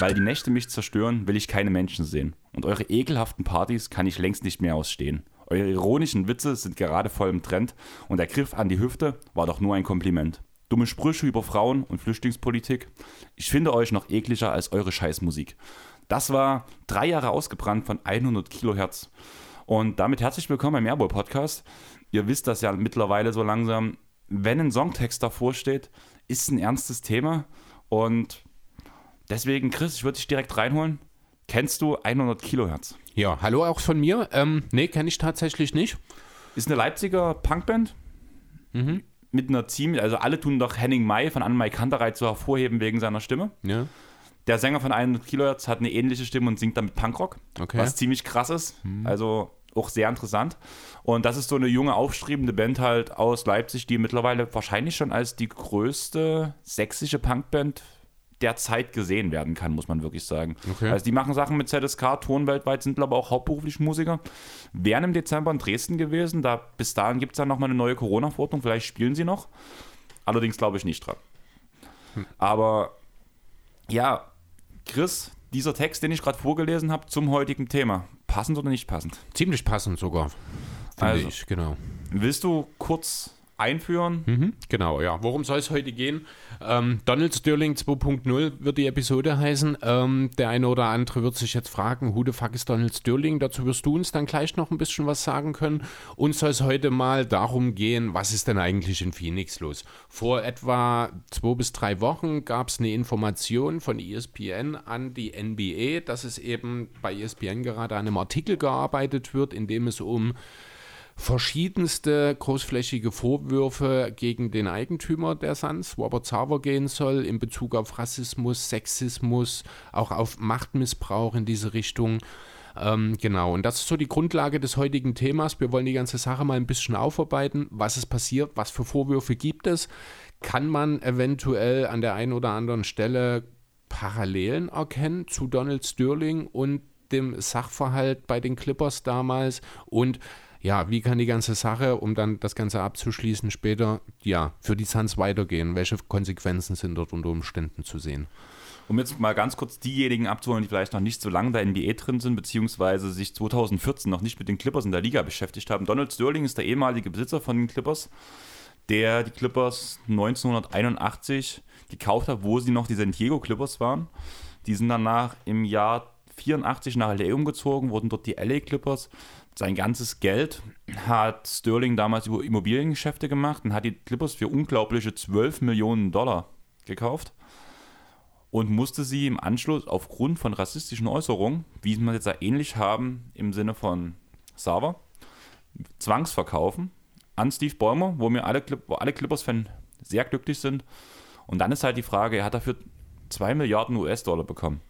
Weil die Nächte mich zerstören, will ich keine Menschen sehen. Und eure ekelhaften Partys kann ich längst nicht mehr ausstehen. Eure ironischen Witze sind gerade voll im Trend und der Griff an die Hüfte war doch nur ein Kompliment. Dumme Sprüche über Frauen und Flüchtlingspolitik. Ich finde euch noch ekliger als eure Scheißmusik. Das war drei Jahre ausgebrannt von 100 Kilohertz. Und damit herzlich willkommen beim Airboy Podcast. Ihr wisst das ja mittlerweile so langsam. Wenn ein Songtext davor steht, ist ein ernstes Thema. Und deswegen, Chris, ich würde dich direkt reinholen. Kennst du 100 Kilohertz? Ja, hallo auch von mir. Ähm, nee, kenne ich tatsächlich nicht. Ist eine Leipziger Punkband. Mhm. Mit einer ziemlich, also alle tun doch Henning May von Anne-Mai Kantereit so hervorheben wegen seiner Stimme. Ja. Der Sänger von 100 Kilohertz hat eine ähnliche Stimme und singt damit Punkrock, Okay. was ziemlich krass ist. Also auch sehr interessant. Und das ist so eine junge, aufstrebende Band halt aus Leipzig, die mittlerweile wahrscheinlich schon als die größte sächsische Punkband der Zeit gesehen werden kann, muss man wirklich sagen. Okay. Also die machen Sachen mit ZSK, Ton weltweit, sind aber auch hauptberuflich Musiker. Wären im Dezember in Dresden gewesen, da bis dahin gibt es dann nochmal eine neue Corona-Verordnung, vielleicht spielen sie noch. Allerdings glaube ich nicht dran. Aber ja, Chris, dieser Text, den ich gerade vorgelesen habe zum heutigen Thema, passend oder nicht passend? Ziemlich passend sogar. Also. ich, genau. Willst du kurz einführen? Mhm, genau, ja. Worum soll es heute gehen? Ähm, Donald Sterling 2.0 wird die Episode heißen. Ähm, der eine oder andere wird sich jetzt fragen, who the fuck ist Donald Sterling? Dazu wirst du uns dann gleich noch ein bisschen was sagen können. Uns soll es heute mal darum gehen, was ist denn eigentlich in Phoenix los? Vor etwa zwei bis drei Wochen gab es eine Information von ESPN an die NBA, dass es eben bei ESPN gerade an einem Artikel gearbeitet wird, in dem es um verschiedenste großflächige Vorwürfe gegen den Eigentümer der Suns, Robert Sarver, gehen soll, in Bezug auf Rassismus, Sexismus, auch auf Machtmissbrauch in diese Richtung. Ähm, genau, und das ist so die Grundlage des heutigen Themas. Wir wollen die ganze Sache mal ein bisschen aufarbeiten. Was ist passiert? Was für Vorwürfe gibt es? Kann man eventuell an der einen oder anderen Stelle Parallelen erkennen zu Donald Sterling und dem Sachverhalt bei den Clippers damals? Und ja, wie kann die ganze Sache, um dann das Ganze abzuschließen, später ja für die Suns weitergehen? Welche Konsequenzen sind dort unter Umständen zu sehen? Um jetzt mal ganz kurz diejenigen abzuholen, die vielleicht noch nicht so lange in der NBA drin sind, beziehungsweise sich 2014 noch nicht mit den Clippers in der Liga beschäftigt haben. Donald Sterling ist der ehemalige Besitzer von den Clippers, der die Clippers 1981 gekauft hat, wo sie noch die San Diego Clippers waren. Die sind danach im Jahr 84 nach LA umgezogen, wurden dort die LA Clippers. Sein ganzes Geld hat Sterling damals über Immobiliengeschäfte gemacht und hat die Clippers für unglaubliche 12 Millionen Dollar gekauft und musste sie im Anschluss aufgrund von rassistischen Äußerungen, wie wir jetzt ja ähnlich haben im Sinne von Sava, zwangsverkaufen an Steve Ballmer, wo wir alle, Clip- alle Clippers-Fans sehr glücklich sind. Und dann ist halt die Frage, er hat dafür 2 Milliarden US-Dollar bekommen.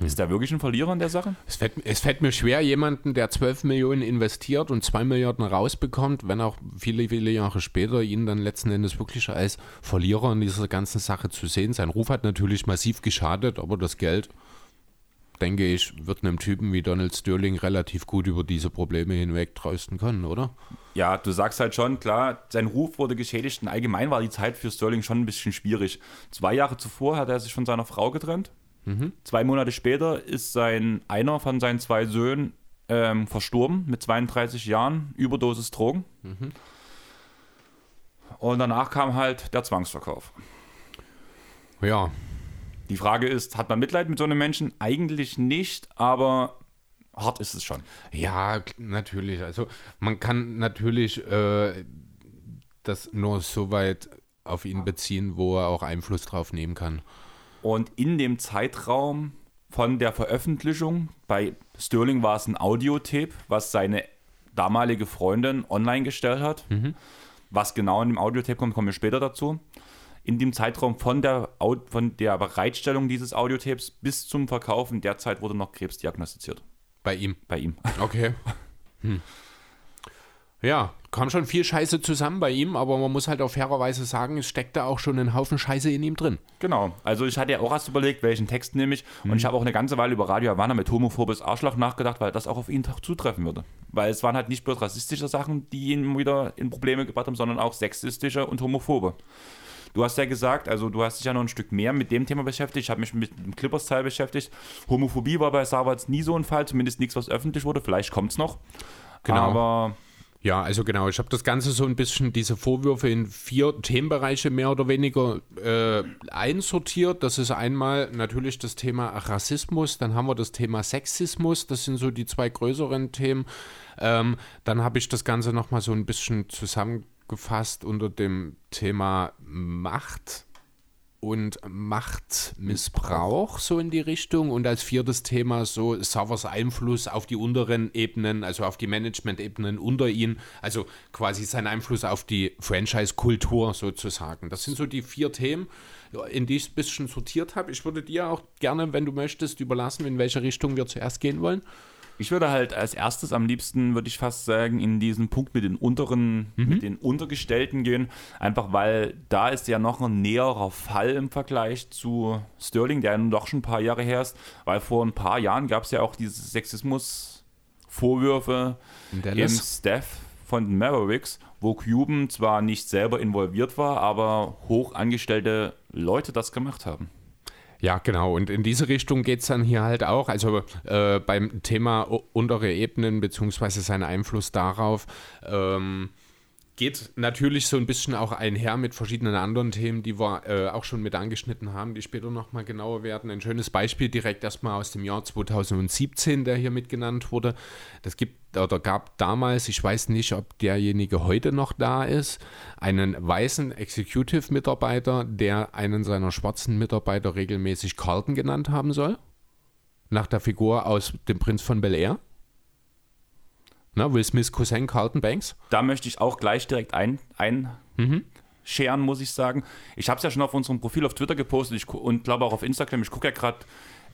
Ist der wirklich ein Verlierer in der Sache? Es fällt, es fällt mir schwer, jemanden, der 12 Millionen investiert und 2 Milliarden rausbekommt, wenn auch viele, viele Jahre später ihn dann letzten Endes wirklich als Verlierer in dieser ganzen Sache zu sehen. Sein Ruf hat natürlich massiv geschadet, aber das Geld, denke ich, wird einem Typen wie Donald Sterling relativ gut über diese Probleme hinweg trösten können, oder? Ja, du sagst halt schon, klar, sein Ruf wurde geschädigt und allgemein war die Zeit für Sterling schon ein bisschen schwierig. Zwei Jahre zuvor hat er sich von seiner Frau getrennt. Zwei Monate später ist sein einer von seinen zwei Söhnen ähm, verstorben mit 32 Jahren, Überdosis Drogen. Und danach kam halt der Zwangsverkauf. Ja, Die Frage ist, hat man Mitleid mit so einem Menschen? Eigentlich nicht, aber hart ist es schon. Ja, natürlich. Also man kann natürlich äh, das nur so weit auf ihn beziehen, wo er auch Einfluss drauf nehmen kann. Und in dem Zeitraum von der Veröffentlichung, bei Sterling war es ein Audiotape, was seine damalige Freundin online gestellt hat. Was genau in dem Audiotape kommt, kommen wir später dazu. In dem Zeitraum von der, von der Bereitstellung dieses Audiotapes bis zum Verkauf, in der Zeit wurde noch Krebs diagnostiziert. Bei ihm. Bei ihm. Okay. Hm. Ja, kam schon viel Scheiße zusammen bei ihm, aber man muss halt auch fairerweise sagen, es steckt da auch schon ein Haufen Scheiße in ihm drin. Genau. Also ich hatte ja auch erst überlegt, welchen Text nehme ich. Und ich habe auch eine ganze Weile über Radio Havana mit homophobes Arschloch nachgedacht, weil das auch auf ihn zutreffen würde. Weil es waren halt nicht bloß rassistische Sachen, die ihn wieder in Probleme gebracht haben, sondern auch sexistische und homophobe. Du hast ja gesagt, also du hast dich ja noch ein Stück mehr mit dem Thema beschäftigt. Ich habe mich mit dem Clippers-Teil beschäftigt. Homophobie war bei Sarwatz nie so ein Fall, zumindest nichts, was öffentlich wurde. Vielleicht kommt es noch. Genau. Aber Ja, also genau, ich habe das Ganze so ein bisschen, diese Vorwürfe in vier Themenbereiche mehr oder weniger äh, einsortiert. Das ist einmal natürlich das Thema Rassismus, dann haben wir das Thema Sexismus, das sind so die zwei größeren Themen. Ähm, dann habe ich das Ganze nochmal so ein bisschen zusammengefasst unter dem Thema Macht und Machtmissbrauch so in die Richtung und als viertes Thema so Savers Einfluss auf die unteren Ebenen, also auf die Management-Ebenen unter ihn, also quasi sein Einfluss auf die Franchise-Kultur sozusagen. Das sind so die vier Themen, in die ich ein bisschen sortiert habe. Ich würde dir auch gerne, wenn du möchtest, überlassen, in welche Richtung wir zuerst gehen wollen. Ich würde halt als erstes am liebsten, würde ich fast sagen, in diesen Punkt mit den unteren, mit den Untergestellten gehen. Einfach weil da ist ja noch ein näherer Fall im Vergleich zu Sterling, der ja nun doch schon ein paar Jahre her ist. Weil vor ein paar Jahren gab es ja auch diese Sexismus-Vorwürfe im? Staff von den Mavericks, wo Cuban zwar nicht selber involviert war, aber hoch angestellte Leute das gemacht haben. Ja, genau. Und in diese Richtung geht es dann hier halt auch. Also äh, beim Thema untere Ebenen beziehungsweise sein Einfluss darauf ähm, geht natürlich so ein bisschen auch einher mit verschiedenen anderen Themen, die wir äh, auch schon mit angeschnitten haben, die später nochmal genauer werden. Ein schönes Beispiel direkt erstmal aus dem Jahr 2017, der hier mit genannt wurde. Das gibt oder gab damals, ich weiß nicht, ob derjenige heute noch da ist, einen weißen Executive-Mitarbeiter, der einen seiner schwarzen Mitarbeiter regelmäßig Carlton genannt haben soll. Nach der Figur aus dem Prinz von Bel Air. Na, Will Smiths Cousin Carlton Banks. da möchte ich auch gleich direkt ein, einscheren, muss ich sagen. Ich habe es ja schon auf unserem Profil auf Twitter gepostet ich, und glaube auch auf Instagram. Ich gucke ja gerade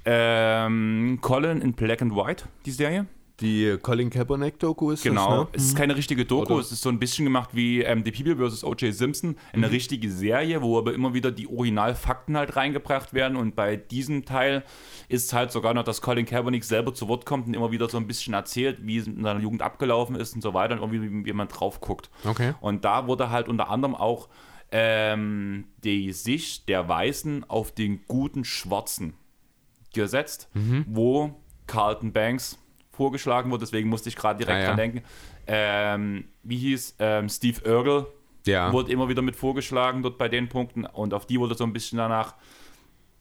ähm, Colin in Black and White, die Serie. Die Colin Kaepernick Doku ist Genau, das, es ist keine richtige Doku, Oder- es ist so ein bisschen gemacht wie ähm, The People vs. O.J. Simpson, eine richtige Serie, wo aber immer wieder die Originalfakten halt reingebracht werden und bei diesem Teil ist es halt sogar noch, dass Colin Kaepernick selber zu Wort kommt und immer wieder so ein bisschen erzählt, wie es in seiner Jugend abgelaufen ist und so weiter und irgendwie wie, man drauf guckt. Okay. Und da wurde halt unter anderem auch ähm, die Sicht der Weißen auf den guten Schwarzen gesetzt, wo Carlton Banks vorgeschlagen wurde. Deswegen musste ich gerade direkt Ah, ja. dran denken. Ähm, wie hieß ähm, Steve Urkel? Ja. Wurde immer wieder mit vorgeschlagen dort bei den Punkten und auf die wurde so ein bisschen danach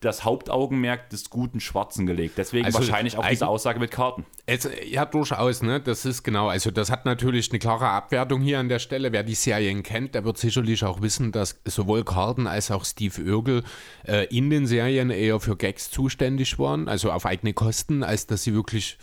das Hauptaugenmerk des guten Schwarzen gelegt. Deswegen Also wahrscheinlich auch diese Aussage mit Karten. Es, ja, durchaus, ne? Das ist genau. Also, das hat natürlich eine klare Abwertung hier an der Stelle. Wer die Serien kennt, der wird sicherlich auch wissen, dass sowohl Carlton als auch Steve Urkel äh, in den Serien eher für Gags zuständig waren, also auf eigene Kosten, als dass sie wirklich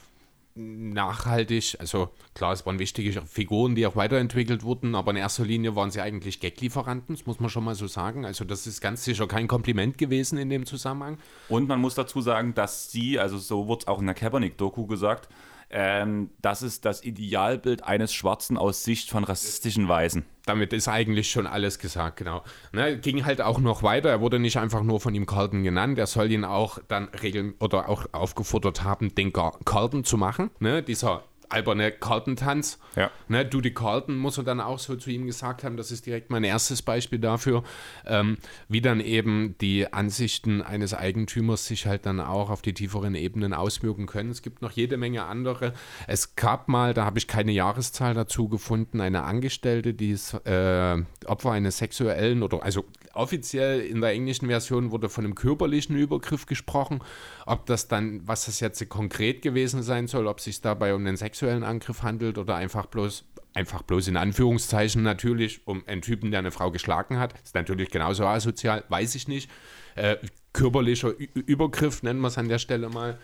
nachhaltig, also klar, es waren wichtige Figuren, die auch weiterentwickelt wurden, aber in erster Linie waren sie eigentlich Gag-Lieferanten, das muss man schon mal so sagen. Also das ist ganz sicher kein Kompliment gewesen in dem Zusammenhang. Und man muss dazu sagen, dass sie, also so wurde es auch in der Kaepernick-Doku gesagt, ähm, das ist das Idealbild eines Schwarzen aus Sicht von rassistischen Weißen. damit ist eigentlich schon alles gesagt, genau. Ne, ging halt auch noch weiter. Er wurde nicht einfach nur von ihm Carlton genannt. Er soll ihn auch dann regeln oder auch aufgefordert haben, den Carlton zu machen. Ne, dieser alberne Carlton-Tanz. Ja. Ne, die Carlton muss er dann auch so zu ihm gesagt haben. Das ist direkt mein erstes Beispiel dafür, ähm, wie dann eben die Ansichten eines Eigentümers sich halt dann auch auf die tieferen Ebenen auswirken können. Es gibt noch jede Menge andere. Es gab mal, da habe ich keine Jahreszahl dazu gefunden, eine Angestellte, die ist äh, Opfer eines sexuellen oder also offiziell in der englischen Version wurde von einem körperlichen Übergriff gesprochen. Ob das dann, was das jetzt konkret gewesen sein soll, ob es sich dabei um einen sexuellen Angriff handelt oder einfach bloß, einfach bloß in Anführungszeichen natürlich um einen Typen, der eine Frau geschlagen hat, ist natürlich genauso asozial, weiß ich nicht. Äh, körperlicher Ü Übergriff nennen wir es an der Stelle mal.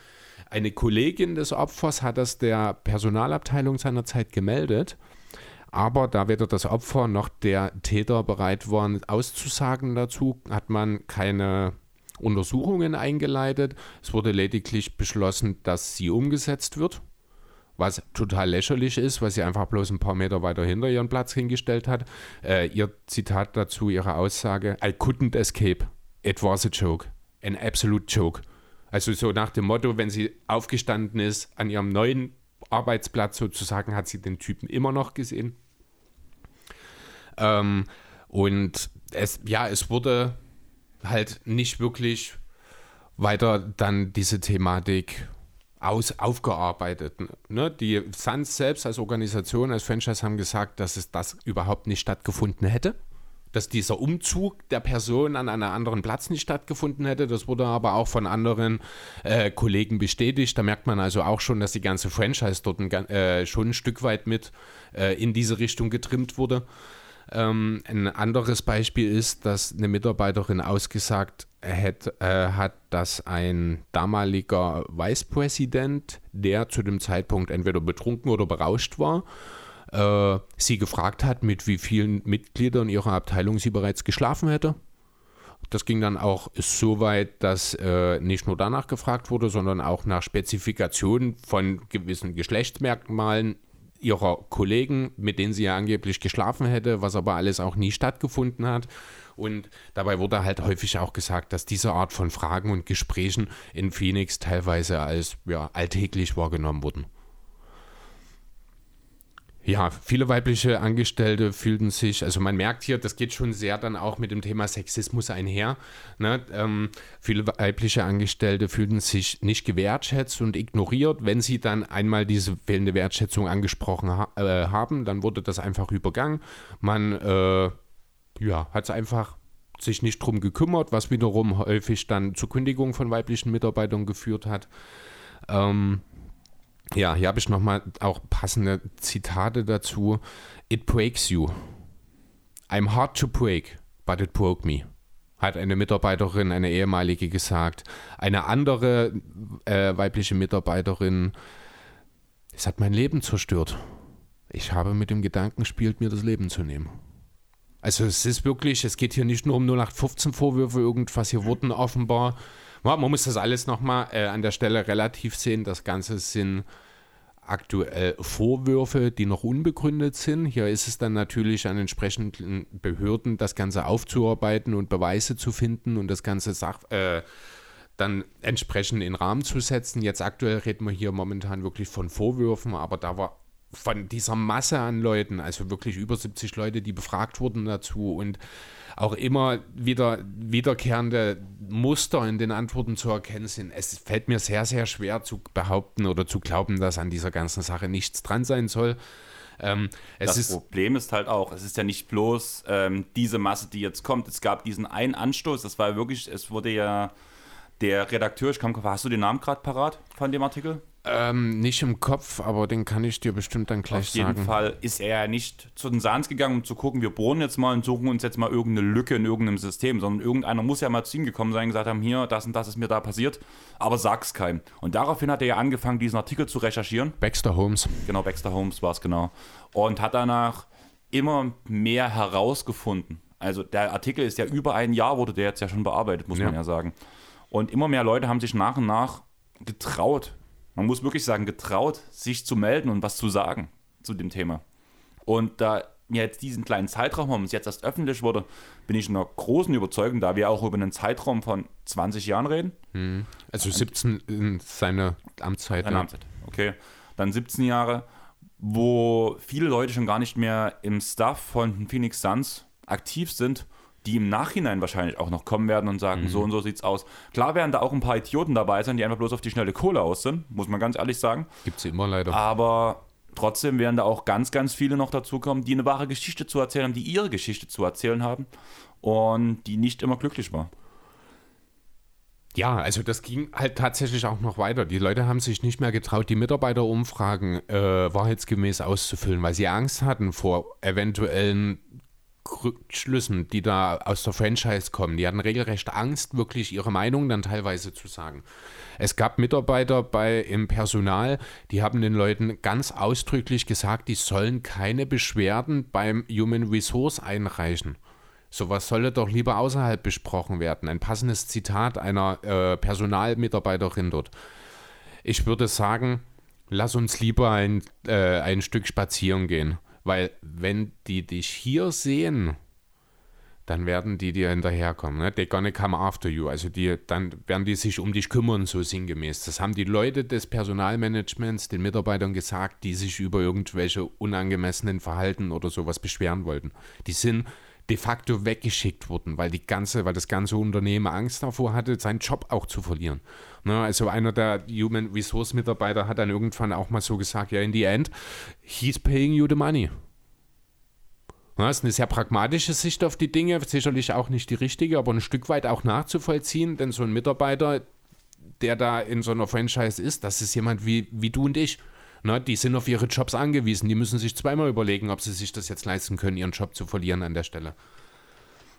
Eine Kollegin des Opfers hat das der Personalabteilung seinerzeit gemeldet. Aber da weder das Opfer noch der Täter bereit waren, auszusagen dazu, hat man keine Untersuchungen eingeleitet. Es wurde lediglich beschlossen, dass sie umgesetzt wird, was total lächerlich ist, weil sie einfach bloß ein paar Meter weiter hinter ihren Platz hingestellt hat. Äh, ihr Zitat dazu, ihre Aussage: I couldn't escape. It was a joke. An absolute joke. Also so nach dem Motto, wenn sie aufgestanden ist an ihrem neuen Arbeitsplatz sozusagen, hat sie den Typen immer noch gesehen. Ähm, und es, ja, es wurde halt nicht wirklich weiter dann diese Thematik aus, aufgearbeitet. Ne? Die Suns selbst als Organisation, als Franchise haben gesagt, dass es das überhaupt nicht stattgefunden hätte. Dass dieser Umzug der Person an einen anderen Platz nicht stattgefunden hätte. Das wurde aber auch von anderen äh, Kollegen bestätigt. Da merkt man also auch schon, dass die ganze Franchise dort ein, äh, schon ein Stück weit mit äh, in diese Richtung getrimmt wurde. Ähm, ein anderes Beispiel ist, dass eine Mitarbeiterin ausgesagt hat, äh, hat, dass ein damaliger Vicepräsident, der zu dem Zeitpunkt entweder betrunken oder berauscht war, äh, sie gefragt hat, mit wie vielen Mitgliedern ihrer Abteilung sie bereits geschlafen hätte. Das ging dann auch so weit, dass äh, nicht nur danach gefragt wurde, sondern auch nach Spezifikationen von gewissen Geschlechtsmerkmalen ihrer Kollegen, mit denen sie ja angeblich geschlafen hätte, was aber alles auch nie stattgefunden hat. Und dabei wurde halt häufig auch gesagt, dass diese Art von Fragen und Gesprächen in Phoenix teilweise als ja, alltäglich wahrgenommen wurden. Ja, viele weibliche Angestellte fühlten sich, also man merkt hier, das geht schon sehr dann auch mit dem Thema Sexismus einher. Ne? Ähm, viele weibliche Angestellte fühlten sich nicht gewertschätzt und ignoriert. Wenn sie dann einmal diese fehlende Wertschätzung angesprochen ha äh, haben, dann wurde das einfach übergangen. Man äh, ja, hat es einfach sich nicht drum gekümmert, was wiederum häufig dann zur Kündigung von weiblichen Mitarbeitern geführt hat. Ähm, ja, hier habe ich nochmal auch passende Zitate dazu. It breaks you. I'm hard to break, but it broke me. Hat eine Mitarbeiterin, eine ehemalige gesagt. Eine andere äh, weibliche Mitarbeiterin, es hat mein Leben zerstört. Ich habe mit dem Gedanken gespielt, mir das Leben zu nehmen. Also es ist wirklich, es geht hier nicht nur um 0815 Vorwürfe, irgendwas, hier wurden offenbar man muss das alles nochmal äh, an der Stelle relativ sehen. Das Ganze sind aktuell Vorwürfe, die noch unbegründet sind. Hier ist es dann natürlich an entsprechenden Behörden, das Ganze aufzuarbeiten und Beweise zu finden und das Ganze Sach äh, dann entsprechend in Rahmen zu setzen. Jetzt aktuell reden wir hier momentan wirklich von Vorwürfen, aber da war von dieser Masse an Leuten, also wirklich über 70 Leute, die befragt wurden dazu und auch immer wieder wiederkehrende Muster in den Antworten zu erkennen sind. Es fällt mir sehr, sehr schwer zu behaupten oder zu glauben, dass an dieser ganzen Sache nichts dran sein soll. Ähm, das ist Problem ist halt auch, es ist ja nicht bloß ähm, diese Masse, die jetzt kommt. Es gab diesen einen Anstoß, das war wirklich, es wurde ja der Redakteur, ich kann, hast du den Namen gerade parat von dem Artikel? Ähm, nicht im Kopf, aber den kann ich dir bestimmt dann gleich sagen. Auf jeden Fall ist er ja nicht zu den Sans gegangen, um zu gucken, wir bohren jetzt mal und suchen uns jetzt mal irgendeine Lücke in irgendeinem System, sondern irgendeiner muss ja mal zu ihm gekommen sein und gesagt haben, hier, das und das ist mir da passiert, aber sag's keinem. Und daraufhin hat er ja angefangen, diesen Artikel zu recherchieren. Baxter Holmes. Genau, Baxter Holmes war es genau. Und hat danach immer mehr herausgefunden. Also der Artikel ist ja über ein Jahr, wurde der jetzt ja schon bearbeitet, muss ja. man ja sagen. Und immer mehr Leute haben sich nach und nach getraut, man muss wirklich sagen, getraut, sich zu melden und was zu sagen zu dem Thema. Und da wir jetzt diesen kleinen Zeitraum haben, es jetzt erst öffentlich wurde, bin ich in einer großen Überzeugung, da wir auch über einen Zeitraum von 20 Jahren reden. Hm. Also 17 in seine Amtszeit. Seine Amtszeit, okay. Dann 17 Jahre, wo viele Leute schon gar nicht mehr im Staff von Phoenix Suns aktiv sind die im Nachhinein wahrscheinlich auch noch kommen werden und sagen, mhm. so und so sieht's aus. Klar werden da auch ein paar Idioten dabei sein, die einfach bloß auf die schnelle Kohle aus sind, muss man ganz ehrlich sagen. Gibt's immer leider. Aber trotzdem werden da auch ganz, ganz viele noch dazukommen, die eine wahre Geschichte zu erzählen haben, die ihre Geschichte zu erzählen haben und die nicht immer glücklich war. Ja, also das ging halt tatsächlich auch noch weiter. Die Leute haben sich nicht mehr getraut, die Mitarbeiterumfragen äh, wahrheitsgemäß auszufüllen, weil sie Angst hatten vor eventuellen Rückschlüssen, die da aus der Franchise kommen. Die hatten regelrecht Angst, wirklich ihre Meinung dann teilweise zu sagen. Es gab Mitarbeiter bei im Personal, die haben den Leuten ganz ausdrücklich gesagt, die sollen keine Beschwerden beim Human Resource einreichen. Sowas solle doch lieber außerhalb besprochen werden. Ein passendes Zitat einer äh, Personalmitarbeiterin dort. Ich würde sagen, lass uns lieber ein, äh, ein Stück spazieren gehen. Weil wenn die dich hier sehen, dann werden die dir hinterherkommen. Ne? They're gonna come after you. Also die, dann werden die sich um dich kümmern, so sinngemäß. Das haben die Leute des Personalmanagements den Mitarbeitern gesagt, die sich über irgendwelche unangemessenen Verhalten oder sowas beschweren wollten. Die sind de facto weggeschickt worden, weil die ganze, weil das ganze Unternehmen Angst davor hatte, seinen Job auch zu verlieren. Ne, also einer der Human Resource Mitarbeiter hat dann irgendwann auch mal so gesagt, ja, in the end, he's paying you the money. Das ist eine sehr pragmatische Sicht auf die Dinge, sicherlich auch nicht die richtige, aber ein Stück weit auch nachzuvollziehen, denn so ein Mitarbeiter, der da in so einer Franchise ist, das ist jemand wie, wie du und ich. Na, die sind auf ihre Jobs angewiesen. Die müssen sich zweimal überlegen, ob sie sich das jetzt leisten können, ihren Job zu verlieren an der Stelle.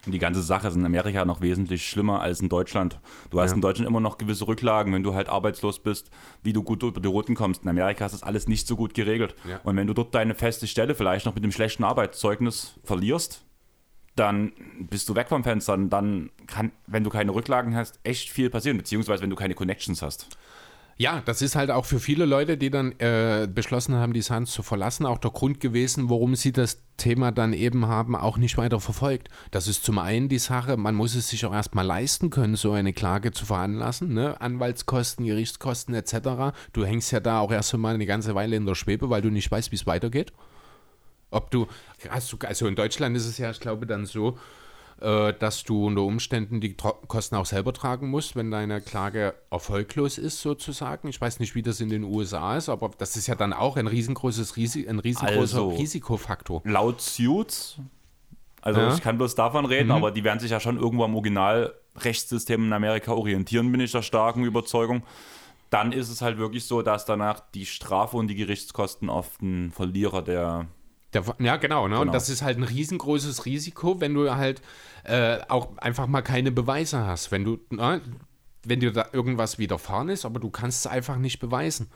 Und die ganze Sache ist in Amerika noch wesentlich schlimmer als in Deutschland. Du hast ja. in Deutschland immer noch gewisse Rücklagen, wenn du halt arbeitslos bist, wie du gut über die Roten kommst. In Amerika ist das alles nicht so gut geregelt. Ja. Und wenn du dort deine feste Stelle vielleicht noch mit einem schlechten Arbeitszeugnis verlierst, dann bist du weg vom Fenster. Und dann kann, wenn du keine Rücklagen hast, echt viel passieren, beziehungsweise wenn du keine Connections hast. Ja, das ist halt auch für viele Leute, die dann äh, beschlossen haben, die Suns zu verlassen, auch der Grund gewesen, warum sie das Thema dann eben haben, auch nicht weiter verfolgt. Das ist zum einen die Sache, man muss es sich auch erstmal leisten können, so eine Klage zu veranlassen, ne? Anwaltskosten, Gerichtskosten etc. Du hängst ja da auch erst einmal eine ganze Weile in der Schwebe, weil du nicht weißt, wie es weitergeht. Ob du, hast du, also in Deutschland ist es ja, ich glaube, dann so, äh, dass du unter Umständen die Kosten auch selber tragen musst, wenn deine Klage erfolglos ist, sozusagen. Ich weiß nicht, wie das in den USA ist, aber das ist ja dann auch ein riesengroßes Risi ein riesengroßer also, Risikofaktor. Laut Suits, also ja. ich kann bloß davon reden, mhm. aber die werden sich ja schon irgendwo am Originalrechtssystem in Amerika orientieren, bin ich der starken Überzeugung dann ist es halt wirklich so, dass danach die Strafe und die Gerichtskosten auf den Verlierer der der, ja, genau, ne? genau. Und das ist halt ein riesengroßes Risiko, wenn du halt äh, auch einfach mal keine Beweise hast. Wenn du, ne, wenn dir da irgendwas widerfahren ist, aber du kannst es einfach nicht beweisen.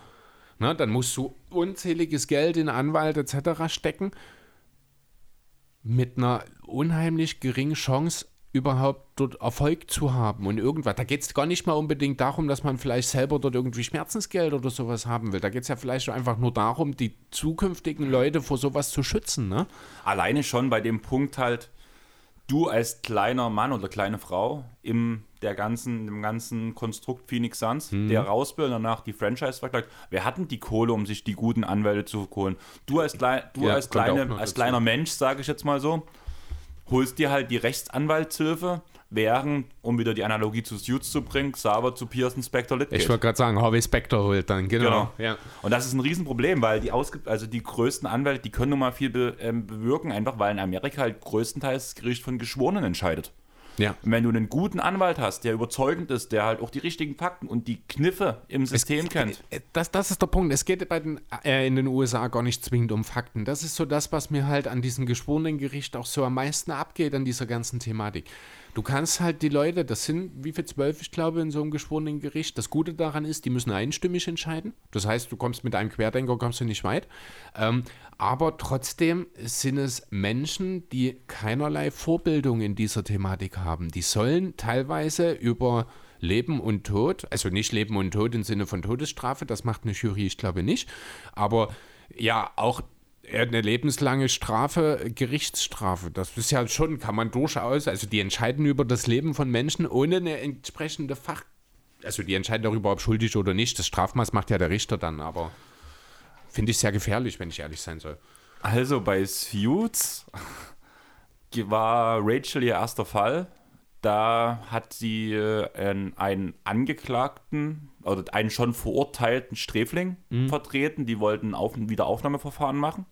Ne? Dann musst du unzähliges Geld in Anwalt etc. stecken mit einer unheimlich geringen Chance, überhaupt dort Erfolg zu haben und irgendwas. Da geht es gar nicht mal unbedingt darum, dass man vielleicht selber dort irgendwie Schmerzensgeld oder sowas haben will. Da geht es ja vielleicht einfach nur darum, die zukünftigen Leute vor sowas zu schützen. Ne? Alleine schon bei dem Punkt halt, du als kleiner Mann oder kleine Frau im der ganzen, im ganzen Konstrukt Phoenix Suns, hm. der raus will und danach die Franchise verklagt. Wer hatten die Kohle, um sich die guten Anwälte zu holen? Du als, du ja, als, kleine, als kleiner Mensch, sage ich jetzt mal so, holst dir halt die Rechtsanwaltshilfe, während, um wieder die Analogie zu Suits zu bringen, Xaver zu Pearson Spector Litgate. Ich wollte gerade sagen, Harvey Spector holt dann, genau. genau. Ja. Und das ist ein Riesenproblem, weil die ausgibt, also die größten Anwälte, die können nun mal viel be, ähm, bewirken, einfach weil in Amerika halt größtenteils das Gericht von Geschworenen entscheidet. Ja. Und wenn du einen guten Anwalt hast, der überzeugend ist, der halt auch die richtigen Fakten und die Kniffe im System es, kennt. Äh, das, das ist der Punkt. Es geht bei den, äh, in den USA gar nicht zwingend um Fakten. Das ist so das, was mir halt an diesem geschworenen Gericht auch so am meisten abgeht, an dieser ganzen Thematik. Du kannst halt die Leute, das sind wie viel zwölf, ich glaube, in so einem geschworenen Gericht. Das Gute daran ist, die müssen einstimmig entscheiden. Das heißt, du kommst mit einem Querdenker, kommst du nicht weit. Ähm, aber trotzdem sind es Menschen, die keinerlei Vorbildung in dieser Thematik haben. Die sollen teilweise über Leben und Tod, also nicht Leben und Tod im Sinne von Todesstrafe, das macht eine Jury, ich glaube nicht, aber ja, auch eine lebenslange Strafe, Gerichtsstrafe. Das ist ja schon, kann man durchaus, also die entscheiden über das Leben von Menschen ohne eine entsprechende Fach. Also die entscheiden darüber, ob schuldig oder nicht. Das Strafmaß macht ja der Richter dann, aber finde ich sehr gefährlich, wenn ich ehrlich sein soll. Also bei Suits war Rachel ihr erster Fall. Da hat sie äh, einen Angeklagten oder einen schon verurteilten Sträfling mhm. vertreten. Die wollten ein Wiederaufnahmeverfahren machen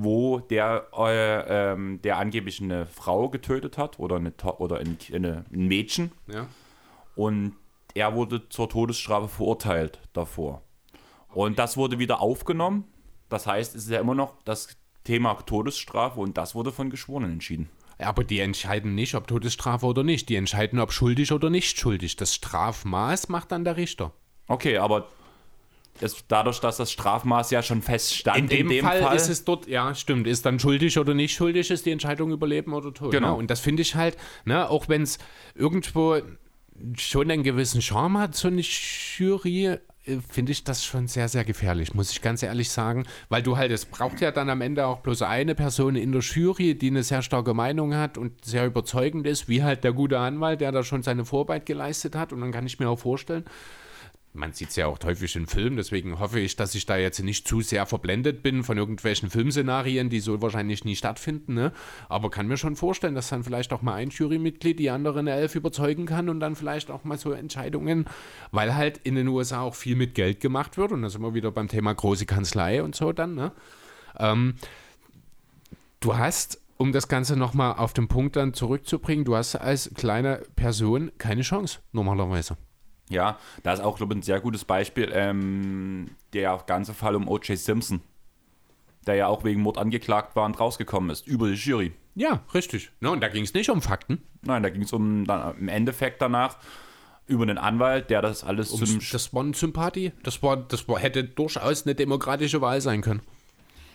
wo der, äh, ähm, der angeblich eine Frau getötet hat oder, eine, oder ein, eine, ein Mädchen. Ja. Und er wurde zur Todesstrafe verurteilt davor. Und das wurde wieder aufgenommen. Das heißt, es ist ja immer noch das Thema Todesstrafe und das wurde von Geschworenen entschieden. Aber die entscheiden nicht, ob Todesstrafe oder nicht. Die entscheiden, ob schuldig oder nicht schuldig. Das Strafmaß macht dann der Richter. Okay, aber ist dadurch, dass das Strafmaß ja schon feststand. In dem, in dem Fall, Fall, ist es dort, ja, stimmt, ist dann schuldig oder nicht schuldig, ist die Entscheidung über Leben oder Tod. Genau. Ne? Und das finde ich halt, ne, auch wenn es irgendwo schon einen gewissen Charme hat, so eine Jury, äh, finde ich das schon sehr, sehr gefährlich, muss ich ganz ehrlich sagen. Weil du halt, es braucht ja dann am Ende auch bloß eine Person in der Jury, die eine sehr starke Meinung hat und sehr überzeugend ist, wie halt der gute Anwalt, der da schon seine Vorarbeit geleistet hat. Und dann kann ich mir auch vorstellen, man sieht es ja auch häufig in Filmen, deswegen hoffe ich, dass ich da jetzt nicht zu sehr verblendet bin von irgendwelchen Filmszenarien, die so wahrscheinlich nie stattfinden. Ne? Aber kann mir schon vorstellen, dass dann vielleicht auch mal ein Jurymitglied die anderen elf überzeugen kann und dann vielleicht auch mal so Entscheidungen, weil halt in den USA auch viel mit Geld gemacht wird und da sind wir wieder beim Thema große Kanzlei und so dann. Ne? Ähm, du hast um das Ganze nochmal auf den Punkt dann zurückzubringen, du hast als kleine Person keine Chance, normalerweise. Ja, da ist auch, glaube ich, ein sehr gutes Beispiel, ähm, der ganze Fall um O.J. Simpson, der ja auch wegen Mord angeklagt war und rausgekommen ist, über die Jury. Ja, richtig. No, und da ging es nicht um Fakten. Nein, da ging es um dann im Endeffekt danach über einen Anwalt, der das alles um, zum. Das war eine Sympathie. Das, war, das war, hätte durchaus eine demokratische Wahl sein können.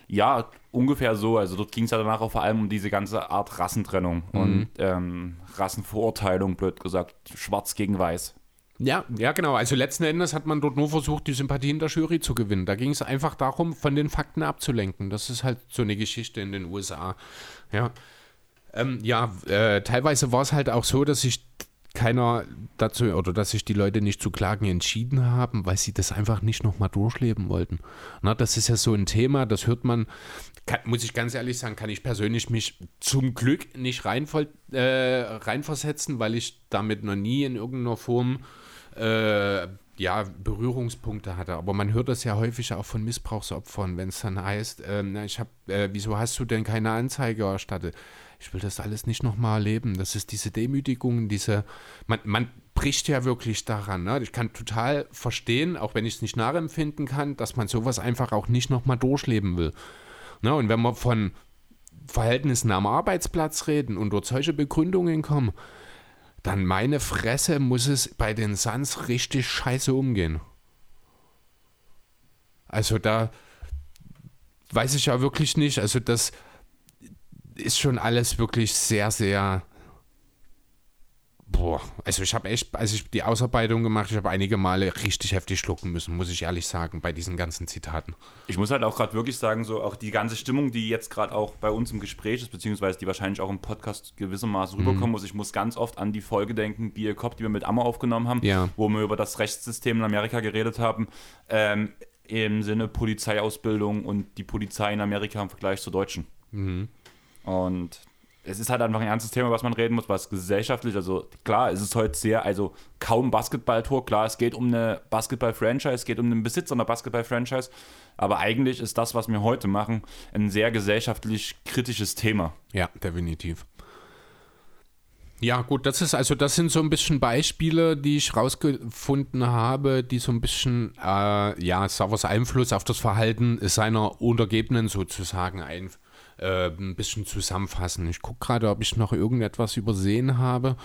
Ja, ungefähr so. Also dort ging es ja danach auch vor allem um diese ganze Art Rassentrennung mhm. und ähm, Rassenverurteilung, blöd gesagt, schwarz gegen weiß. Ja, ja, genau. Also letzten Endes hat man dort nur versucht, die Sympathien der Jury zu gewinnen. Da ging es einfach darum, von den Fakten abzulenken. Das ist halt so eine Geschichte in den USA. Ja, ähm, ja äh, teilweise war es halt auch so, dass sich keiner dazu oder dass sich die Leute nicht zu klagen entschieden haben, weil sie das einfach nicht nochmal durchleben wollten. Na, das ist ja so ein Thema, das hört man, kann, muss ich ganz ehrlich sagen, kann ich persönlich mich zum Glück nicht reinvoll, äh, reinversetzen, weil ich damit noch nie in irgendeiner Form äh, ja, Berührungspunkte hatte. Aber man hört das ja häufig auch von Missbrauchsopfern, wenn es dann heißt, ähm, ich habe, äh, wieso hast du denn keine Anzeige erstattet? Ich will das alles nicht nochmal erleben. Das ist diese Demütigung, diese, man, man bricht ja wirklich daran. Ne? Ich kann total verstehen, auch wenn ich es nicht nachempfinden kann, dass man sowas einfach auch nicht nochmal durchleben will. Ne? Und wenn wir von Verhältnissen am Arbeitsplatz reden und dort solche Begründungen kommen, dann meine Fresse muss es bei den Suns richtig scheiße umgehen. Also da weiß ich ja wirklich nicht. Also das ist schon alles wirklich sehr, sehr Boah, also ich habe echt, als ich die Ausarbeitung gemacht, ich habe einige Male richtig heftig schlucken müssen, muss ich ehrlich sagen, bei diesen ganzen Zitaten. Ich muss halt auch gerade wirklich sagen, so auch die ganze Stimmung, die jetzt gerade auch bei uns im Gespräch ist, beziehungsweise die wahrscheinlich auch im Podcast gewissermaßen mhm. rüberkommen muss. Ich muss ganz oft an die Folge denken, Be a Cop, die wir mit Ammer aufgenommen haben, ja. wo wir über das Rechtssystem in Amerika geredet haben. Ähm, Im Sinne Polizeiausbildung und die Polizei in Amerika im Vergleich zur deutschen. Mhm. Und es ist halt einfach ein ernstes Thema, was man reden muss, was gesellschaftlich, also klar, es ist heute sehr, also kaum Basketball-Tour, klar, es geht um eine Basketball-Franchise, es geht um den Besitzer einer Basketball-Franchise, aber eigentlich ist das, was wir heute machen, ein sehr gesellschaftlich kritisches Thema. Ja, definitiv. Ja, gut, das ist also, das sind so ein bisschen Beispiele, die ich rausgefunden habe, die so ein bisschen, äh, ja, Savers Einfluss auf das Verhalten seiner Untergebenen sozusagen ein, äh, ein bisschen zusammenfassen. Ich gucke gerade, ob ich noch irgendetwas übersehen habe,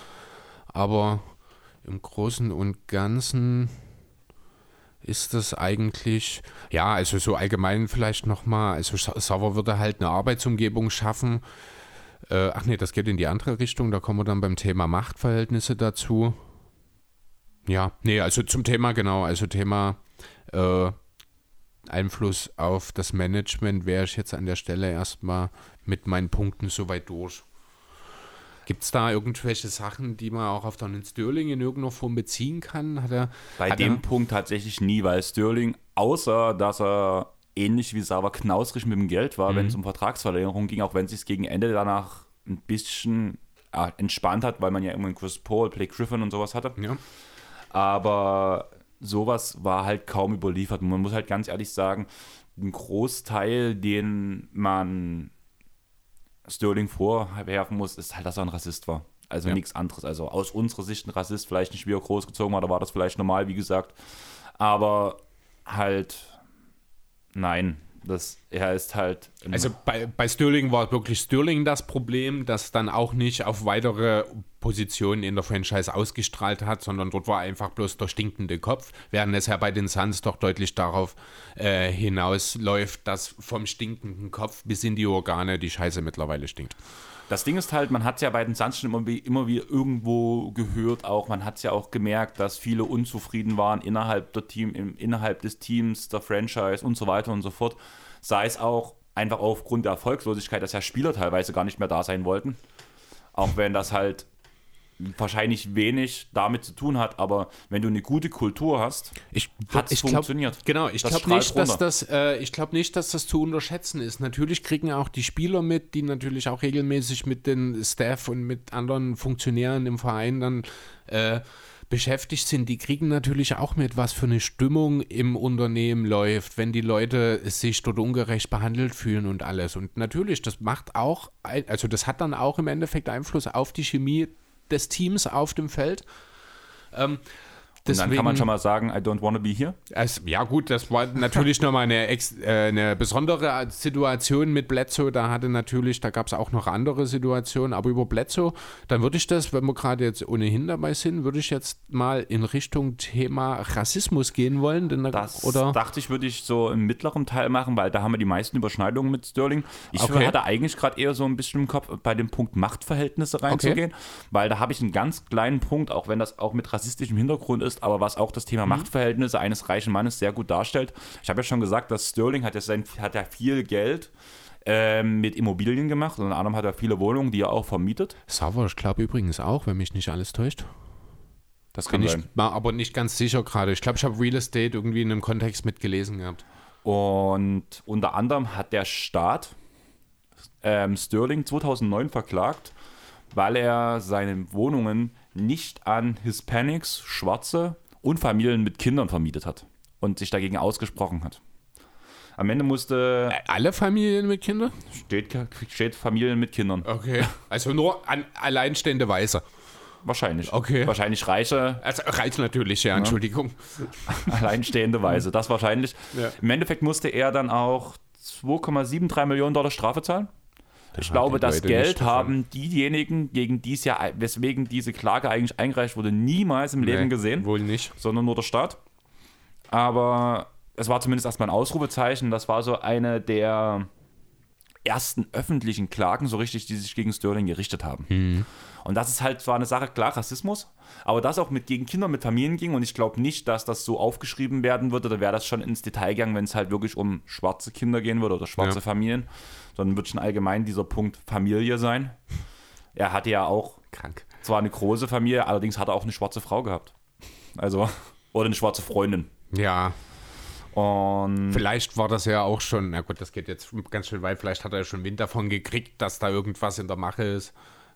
aber im Großen und Ganzen ist das eigentlich, ja, also so allgemein vielleicht nochmal, also Sauer würde halt eine Arbeitsumgebung schaffen. Äh, ach nee, das geht in die andere Richtung, da kommen wir dann beim Thema Machtverhältnisse dazu. Ja, nee, also zum Thema, genau, also Thema äh, Einfluss auf das Management wäre ich jetzt an der Stelle erstmal mit meinen Punkten soweit durch. Gibt es da irgendwelche Sachen, die man auch auf Donald Sterling in irgendeiner Form beziehen kann? Hat er, Bei hat dem er, Punkt tatsächlich nie, weil Sterling, außer dass er ähnlich wie Sava knausrig mit dem Geld war, mhm. wenn es um Vertragsverlängerung ging, auch wenn es sich gegen Ende danach ein bisschen äh, entspannt hat, weil man ja immer Chris Paul, Blake Griffin und sowas hatte. Ja. Aber sowas war halt kaum überliefert. Man muss halt ganz ehrlich sagen, ein Großteil, den man Sterling vorwerfen muss, ist halt, dass er ein Rassist war. Also ja. nichts anderes. Also aus unserer Sicht ein Rassist, vielleicht nicht wie er großgezogen war, da war das vielleicht normal, wie gesagt. Aber halt, nein, das, er ist halt. Also bei, bei Sterling war wirklich Sterling das Problem, dass dann auch nicht auf weitere Position in der Franchise ausgestrahlt hat, sondern dort war einfach bloß der stinkende Kopf, während es ja bei den Suns doch deutlich darauf äh, hinausläuft, dass vom stinkenden Kopf bis in die Organe die Scheiße mittlerweile stinkt. Das Ding ist halt, man hat es ja bei den Suns schon immer, immer wieder irgendwo gehört, auch man hat es ja auch gemerkt, dass viele unzufrieden waren innerhalb der Team, im, innerhalb des Teams, der Franchise und so weiter und so fort. Sei es auch einfach aufgrund der Erfolgslosigkeit, dass ja Spieler teilweise gar nicht mehr da sein wollten. Auch wenn das halt wahrscheinlich wenig damit zu tun hat, aber wenn du eine gute Kultur hast, hat es funktioniert. Genau, ich glaube nicht, dass das, äh, ich glaube nicht, dass das zu unterschätzen ist. Natürlich kriegen auch die Spieler mit, die natürlich auch regelmäßig mit den Staff und mit anderen Funktionären im Verein dann äh, beschäftigt sind, die kriegen natürlich auch mit, was für eine Stimmung im Unternehmen läuft, wenn die Leute sich dort ungerecht behandelt fühlen und alles. Und natürlich, das macht auch, also das hat dann auch im Endeffekt Einfluss auf die Chemie des Teams auf dem Feld. Ähm, Deswegen, und dann kann man schon mal sagen, I don't want to be here. Es, ja gut, das war natürlich nochmal eine, äh, eine besondere Situation mit Bledsoe. Da hatte natürlich, da gab es auch noch andere Situationen, aber über Bledsoe, dann würde ich das, wenn wir gerade jetzt ohnehin dabei sind, würde ich jetzt mal in Richtung Thema Rassismus gehen wollen. Denn, das oder? dachte ich, würde ich so im mittleren Teil machen, weil da haben wir die meisten Überschneidungen mit Sterling. Ich okay. hatte eigentlich gerade eher so ein bisschen im Kopf, bei dem Punkt Machtverhältnisse reinzugehen, okay. weil da habe ich einen ganz kleinen Punkt, auch wenn das auch mit rassistischem Hintergrund ist, aber was auch das Thema mhm. Machtverhältnisse eines reichen Mannes sehr gut darstellt. Ich habe ja schon gesagt, dass Sterling hat ja, sein, hat ja viel Geld ähm, mit Immobilien gemacht. Unter anderem hat er viele Wohnungen, die er auch vermietet. Savage Club übrigens auch, wenn mich nicht alles täuscht. Das kann Bin sein. ich mal aber nicht ganz sicher gerade. Ich glaube, ich habe Real Estate irgendwie in einem Kontext mitgelesen gehabt. Und unter anderem hat der Staat ähm, Sterling 2009 verklagt, weil er seine Wohnungen nicht an Hispanics, Schwarze und Familien mit Kindern vermietet hat und sich dagegen ausgesprochen hat. Am Ende musste. Äh, alle Familien mit Kindern? Steht, steht Familien mit Kindern. Okay. Also nur an alleinstehende Weiße. Wahrscheinlich. Okay. Wahrscheinlich reiche. Also reich natürlich, ja, Entschuldigung. Alleinstehende Weise, das wahrscheinlich. Ja. Im Endeffekt musste er dann auch 2,73 Millionen Dollar Strafe zahlen ich glaube, das Geld haben diejenigen, gegen die es ja, weswegen diese Klage eigentlich eingereicht wurde, niemals im Leben nee, gesehen. Wohl nicht. Sondern nur der Staat. Aber es war zumindest erstmal ein Ausrufezeichen. Das war so eine der ersten öffentlichen Klagen, so richtig, die sich gegen Sterling gerichtet haben. Mhm. Und das ist halt zwar eine Sache, klar, Rassismus, aber das auch mit gegen Kinder mit Familien ging und ich glaube nicht, dass das so aufgeschrieben werden würde, da wäre das schon ins Detail gegangen, wenn es halt wirklich um schwarze Kinder gehen würde oder schwarze ja. Familien sondern wird schon allgemein dieser Punkt Familie sein. Er hatte ja auch Krank. zwar eine große Familie, allerdings hat er auch eine schwarze Frau gehabt. Also, oder eine schwarze Freundin. Ja. Und vielleicht war das ja auch schon, na gut, das geht jetzt ganz schön weit, vielleicht hat er ja schon Wind davon gekriegt, dass da irgendwas in der Mache ist.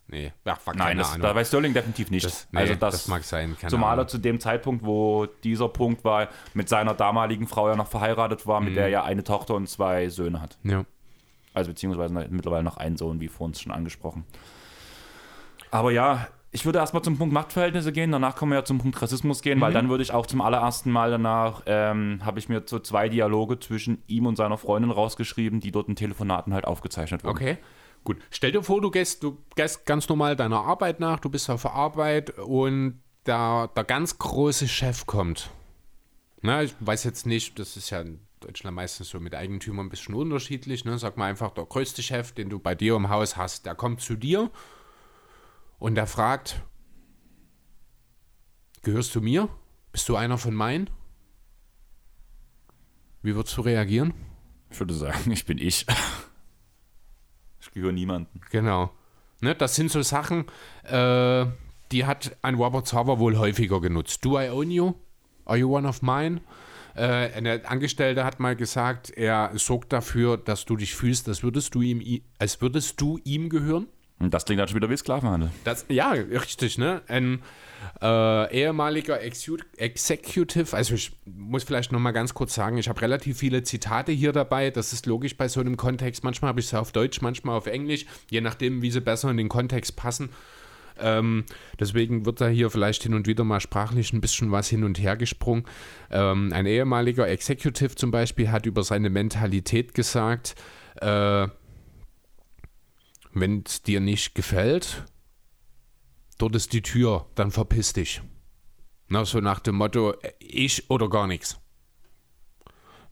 Nee, ja, war keine Nein, das, Ahnung. da bei Sterling definitiv nicht. Das, nee, also das, das, mag sein. zumal er zu dem Zeitpunkt, wo dieser Punkt war, mit seiner damaligen Frau ja noch verheiratet war, mhm. mit der er ja eine Tochter und zwei Söhne hat. Ja. Also beziehungsweise mittlerweile noch einen Sohn, wie vor uns schon angesprochen. Aber ja, ich würde erstmal zum Punkt Machtverhältnisse gehen, danach kommen wir ja zum Punkt Rassismus gehen, mhm. weil dann würde ich auch zum allerersten Mal danach, ähm, habe ich mir so zwei Dialoge zwischen ihm und seiner Freundin rausgeschrieben, die dort in Telefonaten halt aufgezeichnet wurden. Okay. Gut, stell dir vor, du gehst, du gehst ganz normal deiner Arbeit nach, du bist auf Arbeit und der, der ganz große Chef kommt. Na, ich weiß jetzt nicht, das ist ja ein Deutschland meistens so mit Eigentümern ein bisschen unterschiedlich. Ne? Sag mal einfach, der größte Chef, den du bei dir im Haus hast, der kommt zu dir und der fragt, gehörst du mir? Bist du einer von meinen? Wie würdest du reagieren? Ich würde sagen, ich bin ich. Ich gehöre niemandem. Genau. Ne, das sind so Sachen, äh, die hat ein Robert Server wohl häufiger genutzt. Do I own you? Are you one of mine? Äh, eine Angestellte hat mal gesagt, er sorgt dafür, dass du dich fühlst, als würdest du ihm, als würdest du ihm gehören. Und das klingt dann schon wieder wie Sklavenhandel. Das, ja, richtig, ne? Ein äh, ehemaliger Executive, also ich muss vielleicht nochmal ganz kurz sagen, ich habe relativ viele Zitate hier dabei, das ist logisch bei so einem Kontext. Manchmal habe ich sie auf Deutsch, manchmal auf Englisch, je nachdem, wie sie besser in den Kontext passen. Ähm, deswegen wird da hier vielleicht hin und wieder mal sprachlich ein bisschen was hin und her gesprungen. Ähm, ein ehemaliger Executive zum Beispiel hat über seine Mentalität gesagt, äh, wenn es dir nicht gefällt, dort ist die Tür, dann verpiss dich. Na, so nach dem Motto, ich oder gar nichts.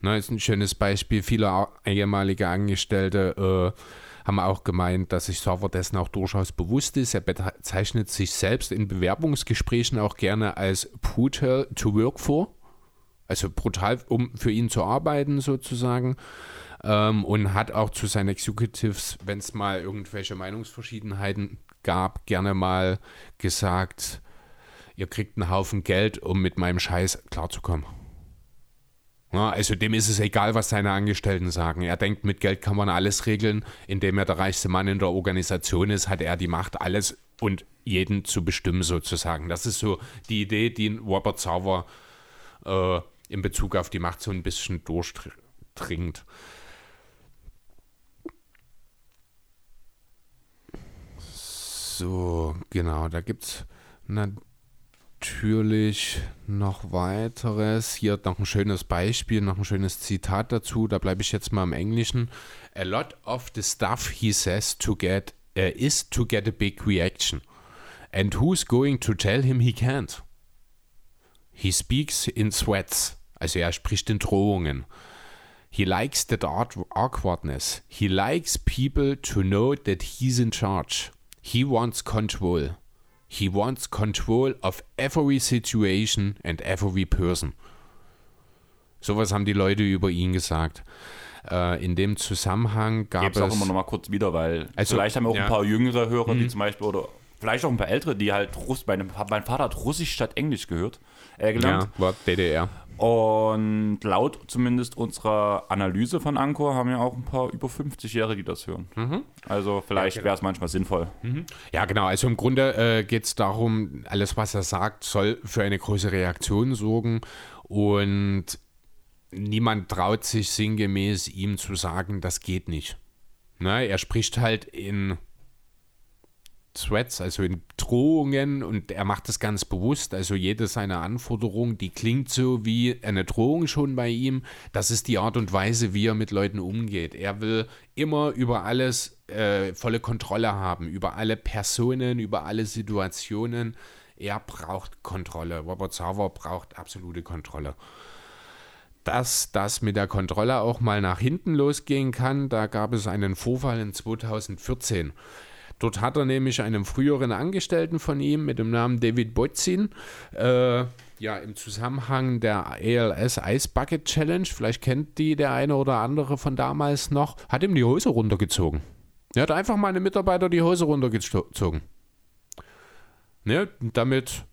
Na, ist ein schönes Beispiel. Viele ehemalige Angestellte äh, haben auch gemeint, dass sich Server dessen auch durchaus bewusst ist. Er bezeichnet sich selbst in Bewerbungsgesprächen auch gerne als brutal to work for. Also brutal, um für ihn zu arbeiten sozusagen. Ähm, und hat auch zu seinen Executives, wenn es mal irgendwelche Meinungsverschiedenheiten gab, gerne mal gesagt, ihr kriegt einen Haufen Geld, um mit meinem Scheiß klarzukommen. Also dem ist es egal, was seine Angestellten sagen. Er denkt, mit Geld kann man alles regeln. Indem er der reichste Mann in der Organisation ist, hat er die Macht, alles und jeden zu bestimmen sozusagen. Das ist so die Idee, die Robert Sauer äh, in Bezug auf die Macht so ein bisschen durchdringt. So, genau, da gibt es natürlich noch weiteres. Hier noch ein schönes Beispiel, noch ein schönes Zitat dazu. Da bleibe ich jetzt mal im Englischen. A lot of the stuff he says to get uh, is to get a big reaction. And who's going to tell him he can't? He speaks in sweats. Also er spricht in Drohungen. He likes that awkwardness. He likes people to know that he's in charge. He wants control. He wants control of every situation and every person. Sowas haben die Leute über ihn gesagt. Äh, in dem Zusammenhang gab Geb's es. auch immer noch mal kurz wieder, weil also, vielleicht haben wir auch ja. ein paar jüngere Hörer, mhm. die zum Beispiel, oder vielleicht auch ein paar ältere, die halt Russ, mein, mein Vater hat Russisch statt Englisch gehört, äh, gelernt. Ja, war DDR. Und laut zumindest unserer Analyse von Anchor haben ja auch ein paar über 50-Jährige, die das hören. Mhm. Also vielleicht ja, genau. wäre es manchmal sinnvoll. Mhm. Ja, genau. Also im Grunde äh, geht es darum, alles, was er sagt, soll für eine große Reaktion sorgen. Und niemand traut sich sinngemäß ihm zu sagen, das geht nicht. Na, er spricht halt in Threats, also in Drohungen und er macht das ganz bewusst. Also jede seiner Anforderungen, die klingt so wie eine Drohung schon bei ihm. Das ist die Art und Weise, wie er mit Leuten umgeht. Er will immer über alles äh, volle Kontrolle haben, über alle Personen, über alle Situationen. Er braucht Kontrolle. Robert Sauer braucht absolute Kontrolle dass das mit der Kontrolle auch mal nach hinten losgehen kann. Da gab es einen Vorfall in 2014. Dort hat er nämlich einem früheren Angestellten von ihm mit dem Namen David Botzin, äh, ja, im Zusammenhang der ALS Ice Bucket Challenge, vielleicht kennt die der eine oder andere von damals noch, hat ihm die Hose runtergezogen. Er hat einfach mal einem Mitarbeiter die Hose runtergezogen. Ne, damit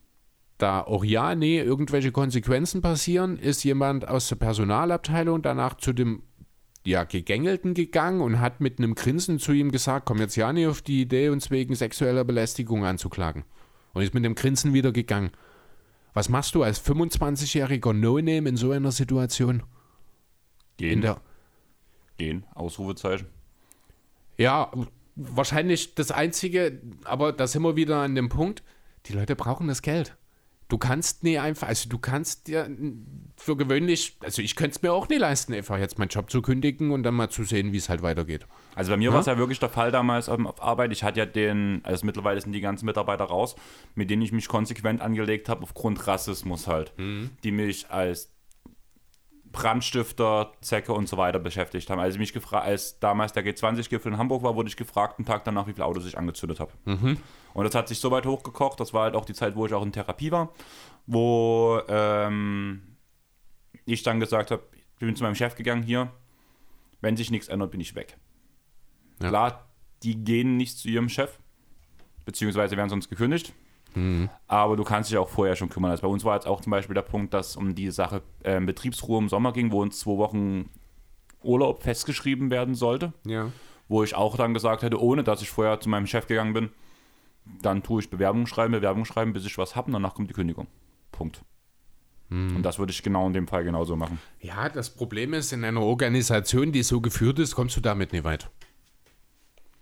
da auch ja, nee, irgendwelche Konsequenzen passieren, ist jemand aus der Personalabteilung danach zu dem ja, Gegängelten gegangen und hat mit einem Grinsen zu ihm gesagt, komm jetzt ja nicht auf die Idee, uns wegen sexueller Belästigung anzuklagen. Und ist mit dem Grinsen wieder gegangen. Was machst du als 25-jähriger No-Name in so einer Situation? Gehen. In der Gehen, Ausrufezeichen. Ja, wahrscheinlich das Einzige, aber da sind wir wieder an dem Punkt, die Leute brauchen das Geld. Du kannst nie einfach, also du kannst dir für gewöhnlich, also ich könnte es mir auch nie leisten, einfach jetzt meinen Job zu kündigen und dann mal zu sehen, wie es halt weitergeht. Also bei mir ja? war es ja wirklich der Fall damals auf Arbeit. Ich hatte ja den, also mittlerweile sind die ganzen Mitarbeiter raus, mit denen ich mich konsequent angelegt habe, aufgrund Rassismus halt, mhm. die mich als Brandstifter, Zecke und so weiter beschäftigt haben. Also mich gefragt, als damals der G20-Gipfel in Hamburg war, wurde ich gefragt, einen Tag danach, wie viele Autos ich angezündet habe. Mhm. Und das hat sich so weit hochgekocht, das war halt auch die Zeit, wo ich auch in Therapie war, wo ähm, ich dann gesagt habe, ich bin zu meinem Chef gegangen, hier, wenn sich nichts ändert, bin ich weg. Ja. Klar, die gehen nicht zu ihrem Chef, beziehungsweise werden sonst gekündigt. Mhm. Aber du kannst dich auch vorher schon kümmern. Also bei uns war jetzt auch zum Beispiel der Punkt, dass um die Sache äh, Betriebsruhe im Sommer ging, wo uns zwei Wochen Urlaub festgeschrieben werden sollte. Ja. Wo ich auch dann gesagt hätte, ohne dass ich vorher zu meinem Chef gegangen bin, dann tue ich Bewerbung schreiben, Bewerbung schreiben, bis ich was habe und danach kommt die Kündigung. Punkt. Mhm. Und das würde ich genau in dem Fall genauso machen. Ja, das Problem ist, in einer Organisation, die so geführt ist, kommst du damit nicht weit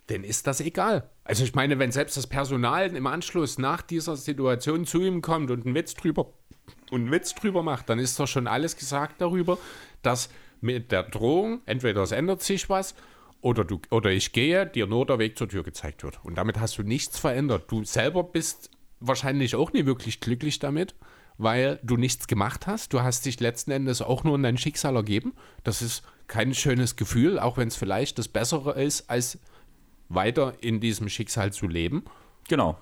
denn ist das egal. Also ich meine, wenn selbst das Personal im Anschluss nach dieser Situation zu ihm kommt und einen Witz drüber und einen Witz drüber macht, dann ist doch schon alles gesagt darüber, dass mit der Drohung entweder es ändert sich was oder du oder ich gehe, dir nur der Weg zur Tür gezeigt wird. Und damit hast du nichts verändert. Du selber bist wahrscheinlich auch nie wirklich glücklich damit, weil du nichts gemacht hast. Du hast dich letzten Endes auch nur in dein Schicksal ergeben. Das ist kein schönes Gefühl, auch wenn es vielleicht das Bessere ist, als weiter in diesem Schicksal zu leben. Genau.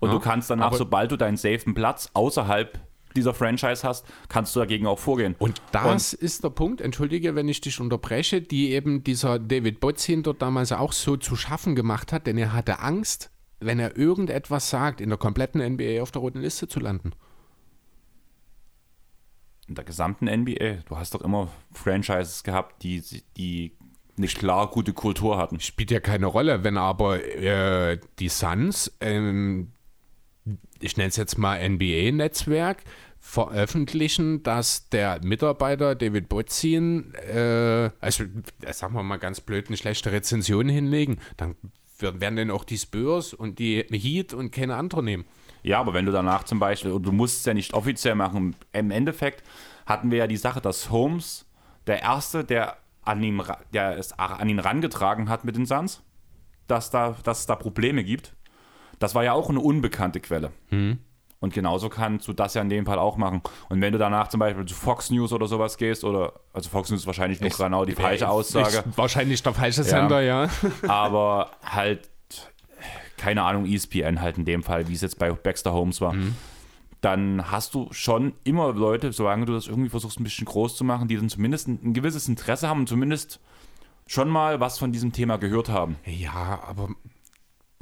Und Ja, du kannst danach, sobald du deinen safen Platz außerhalb dieser Franchise hast, kannst du dagegen auch vorgehen. Und das ist der Punkt, entschuldige, wenn ich dich unterbreche, die eben dieser David Bozin dort damals auch so zu schaffen gemacht hat, denn er hatte Angst, wenn er irgendetwas sagt, in der kompletten NBA auf der roten Liste zu landen. in der gesamten NBA, du hast doch immer Franchises gehabt, die, die eine klar gute Kultur hatten. Spielt ja keine Rolle, wenn aber äh, die Suns, ähm, ich nenne es jetzt mal NBA-Netzwerk, veröffentlichen, dass der Mitarbeiter David Bozin, äh, also äh, sagen wir mal ganz blöd, eine schlechte Rezension hinlegen, dann werden denn auch die Spurs und die Heat und keine andere nehmen. Ja, aber wenn du danach zum Beispiel, und du musst es ja nicht offiziell machen, im Endeffekt hatten wir ja die Sache, dass Holmes der Erste, der, an ra- der es an ihn rangetragen hat mit den Suns, dass, da, dass es da Probleme gibt. Das war ja auch eine unbekannte Quelle. Und genauso kannst du das ja in dem Fall auch machen. Und wenn du danach zum Beispiel zu Fox News oder sowas gehst, oder, also Fox News ist wahrscheinlich noch genau die falsche Aussage, Ist wahrscheinlich der falsche Sender, ja. aber halt, keine Ahnung, ESPN halt in dem Fall, wie es jetzt bei Baxter Holmes war, dann hast du schon immer Leute, solange du das irgendwie versuchst, ein bisschen groß zu machen, die dann zumindest ein, ein gewisses Interesse haben und zumindest schon mal was von diesem Thema gehört haben. Ja, aber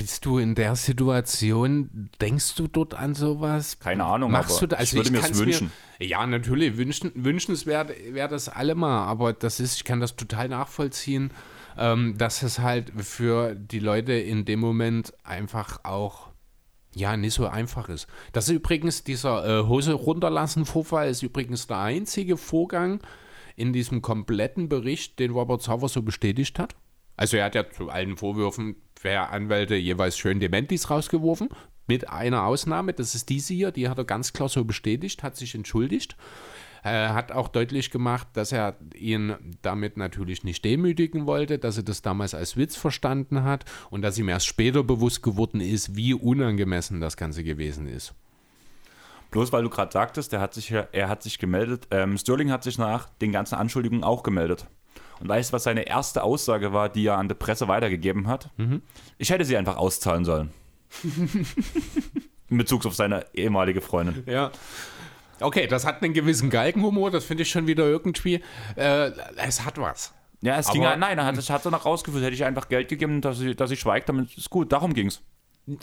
bist du in der Situation, denkst du dort an sowas? Keine Ahnung, Machst aber du da, ich also würde mir kann's es wünschen. ja, natürlich, wünschen, wünschenswert wäre das allemal, aber das ist, ich kann das total nachvollziehen, ähm, dass es halt für die Leute in dem Moment einfach auch ja, nicht so einfach ist. Das ist übrigens, dieser äh, Hose runterlassen Vorfall ist übrigens der einzige Vorgang in diesem kompletten Bericht, den Robert Sauer so bestätigt hat. Also er hat ja zu allen Vorwürfen der Anwälte jeweils schön Dementis rausgeworfen, mit einer Ausnahme, das ist diese hier, die hat er ganz klar so bestätigt, hat sich entschuldigt. Er hat auch deutlich gemacht, dass er ihn damit natürlich nicht demütigen wollte, dass er das damals als Witz verstanden hat und dass ihm erst später bewusst geworden ist, wie unangemessen das Ganze gewesen ist. Bloß weil du gerade sagtest, der hat sich, er hat sich gemeldet, ähm, Sterling hat sich nach den ganzen Anschuldigungen auch gemeldet. Und weißt du, was seine erste Aussage war, die er an die Presse weitergegeben hat? Ich hätte sie einfach auszahlen sollen. In Bezug auf seine ehemalige Freundin. Ja. Okay, das hat einen gewissen Galgenhumor, das finde ich schon wieder irgendwie. Äh, es hat was. Ja, es ging Aber- halt, nein, er hat, es hat danach rausgeführt, hätte ich einfach Geld gegeben, dass ich, dass ich schweige, damit ist gut, darum ging's.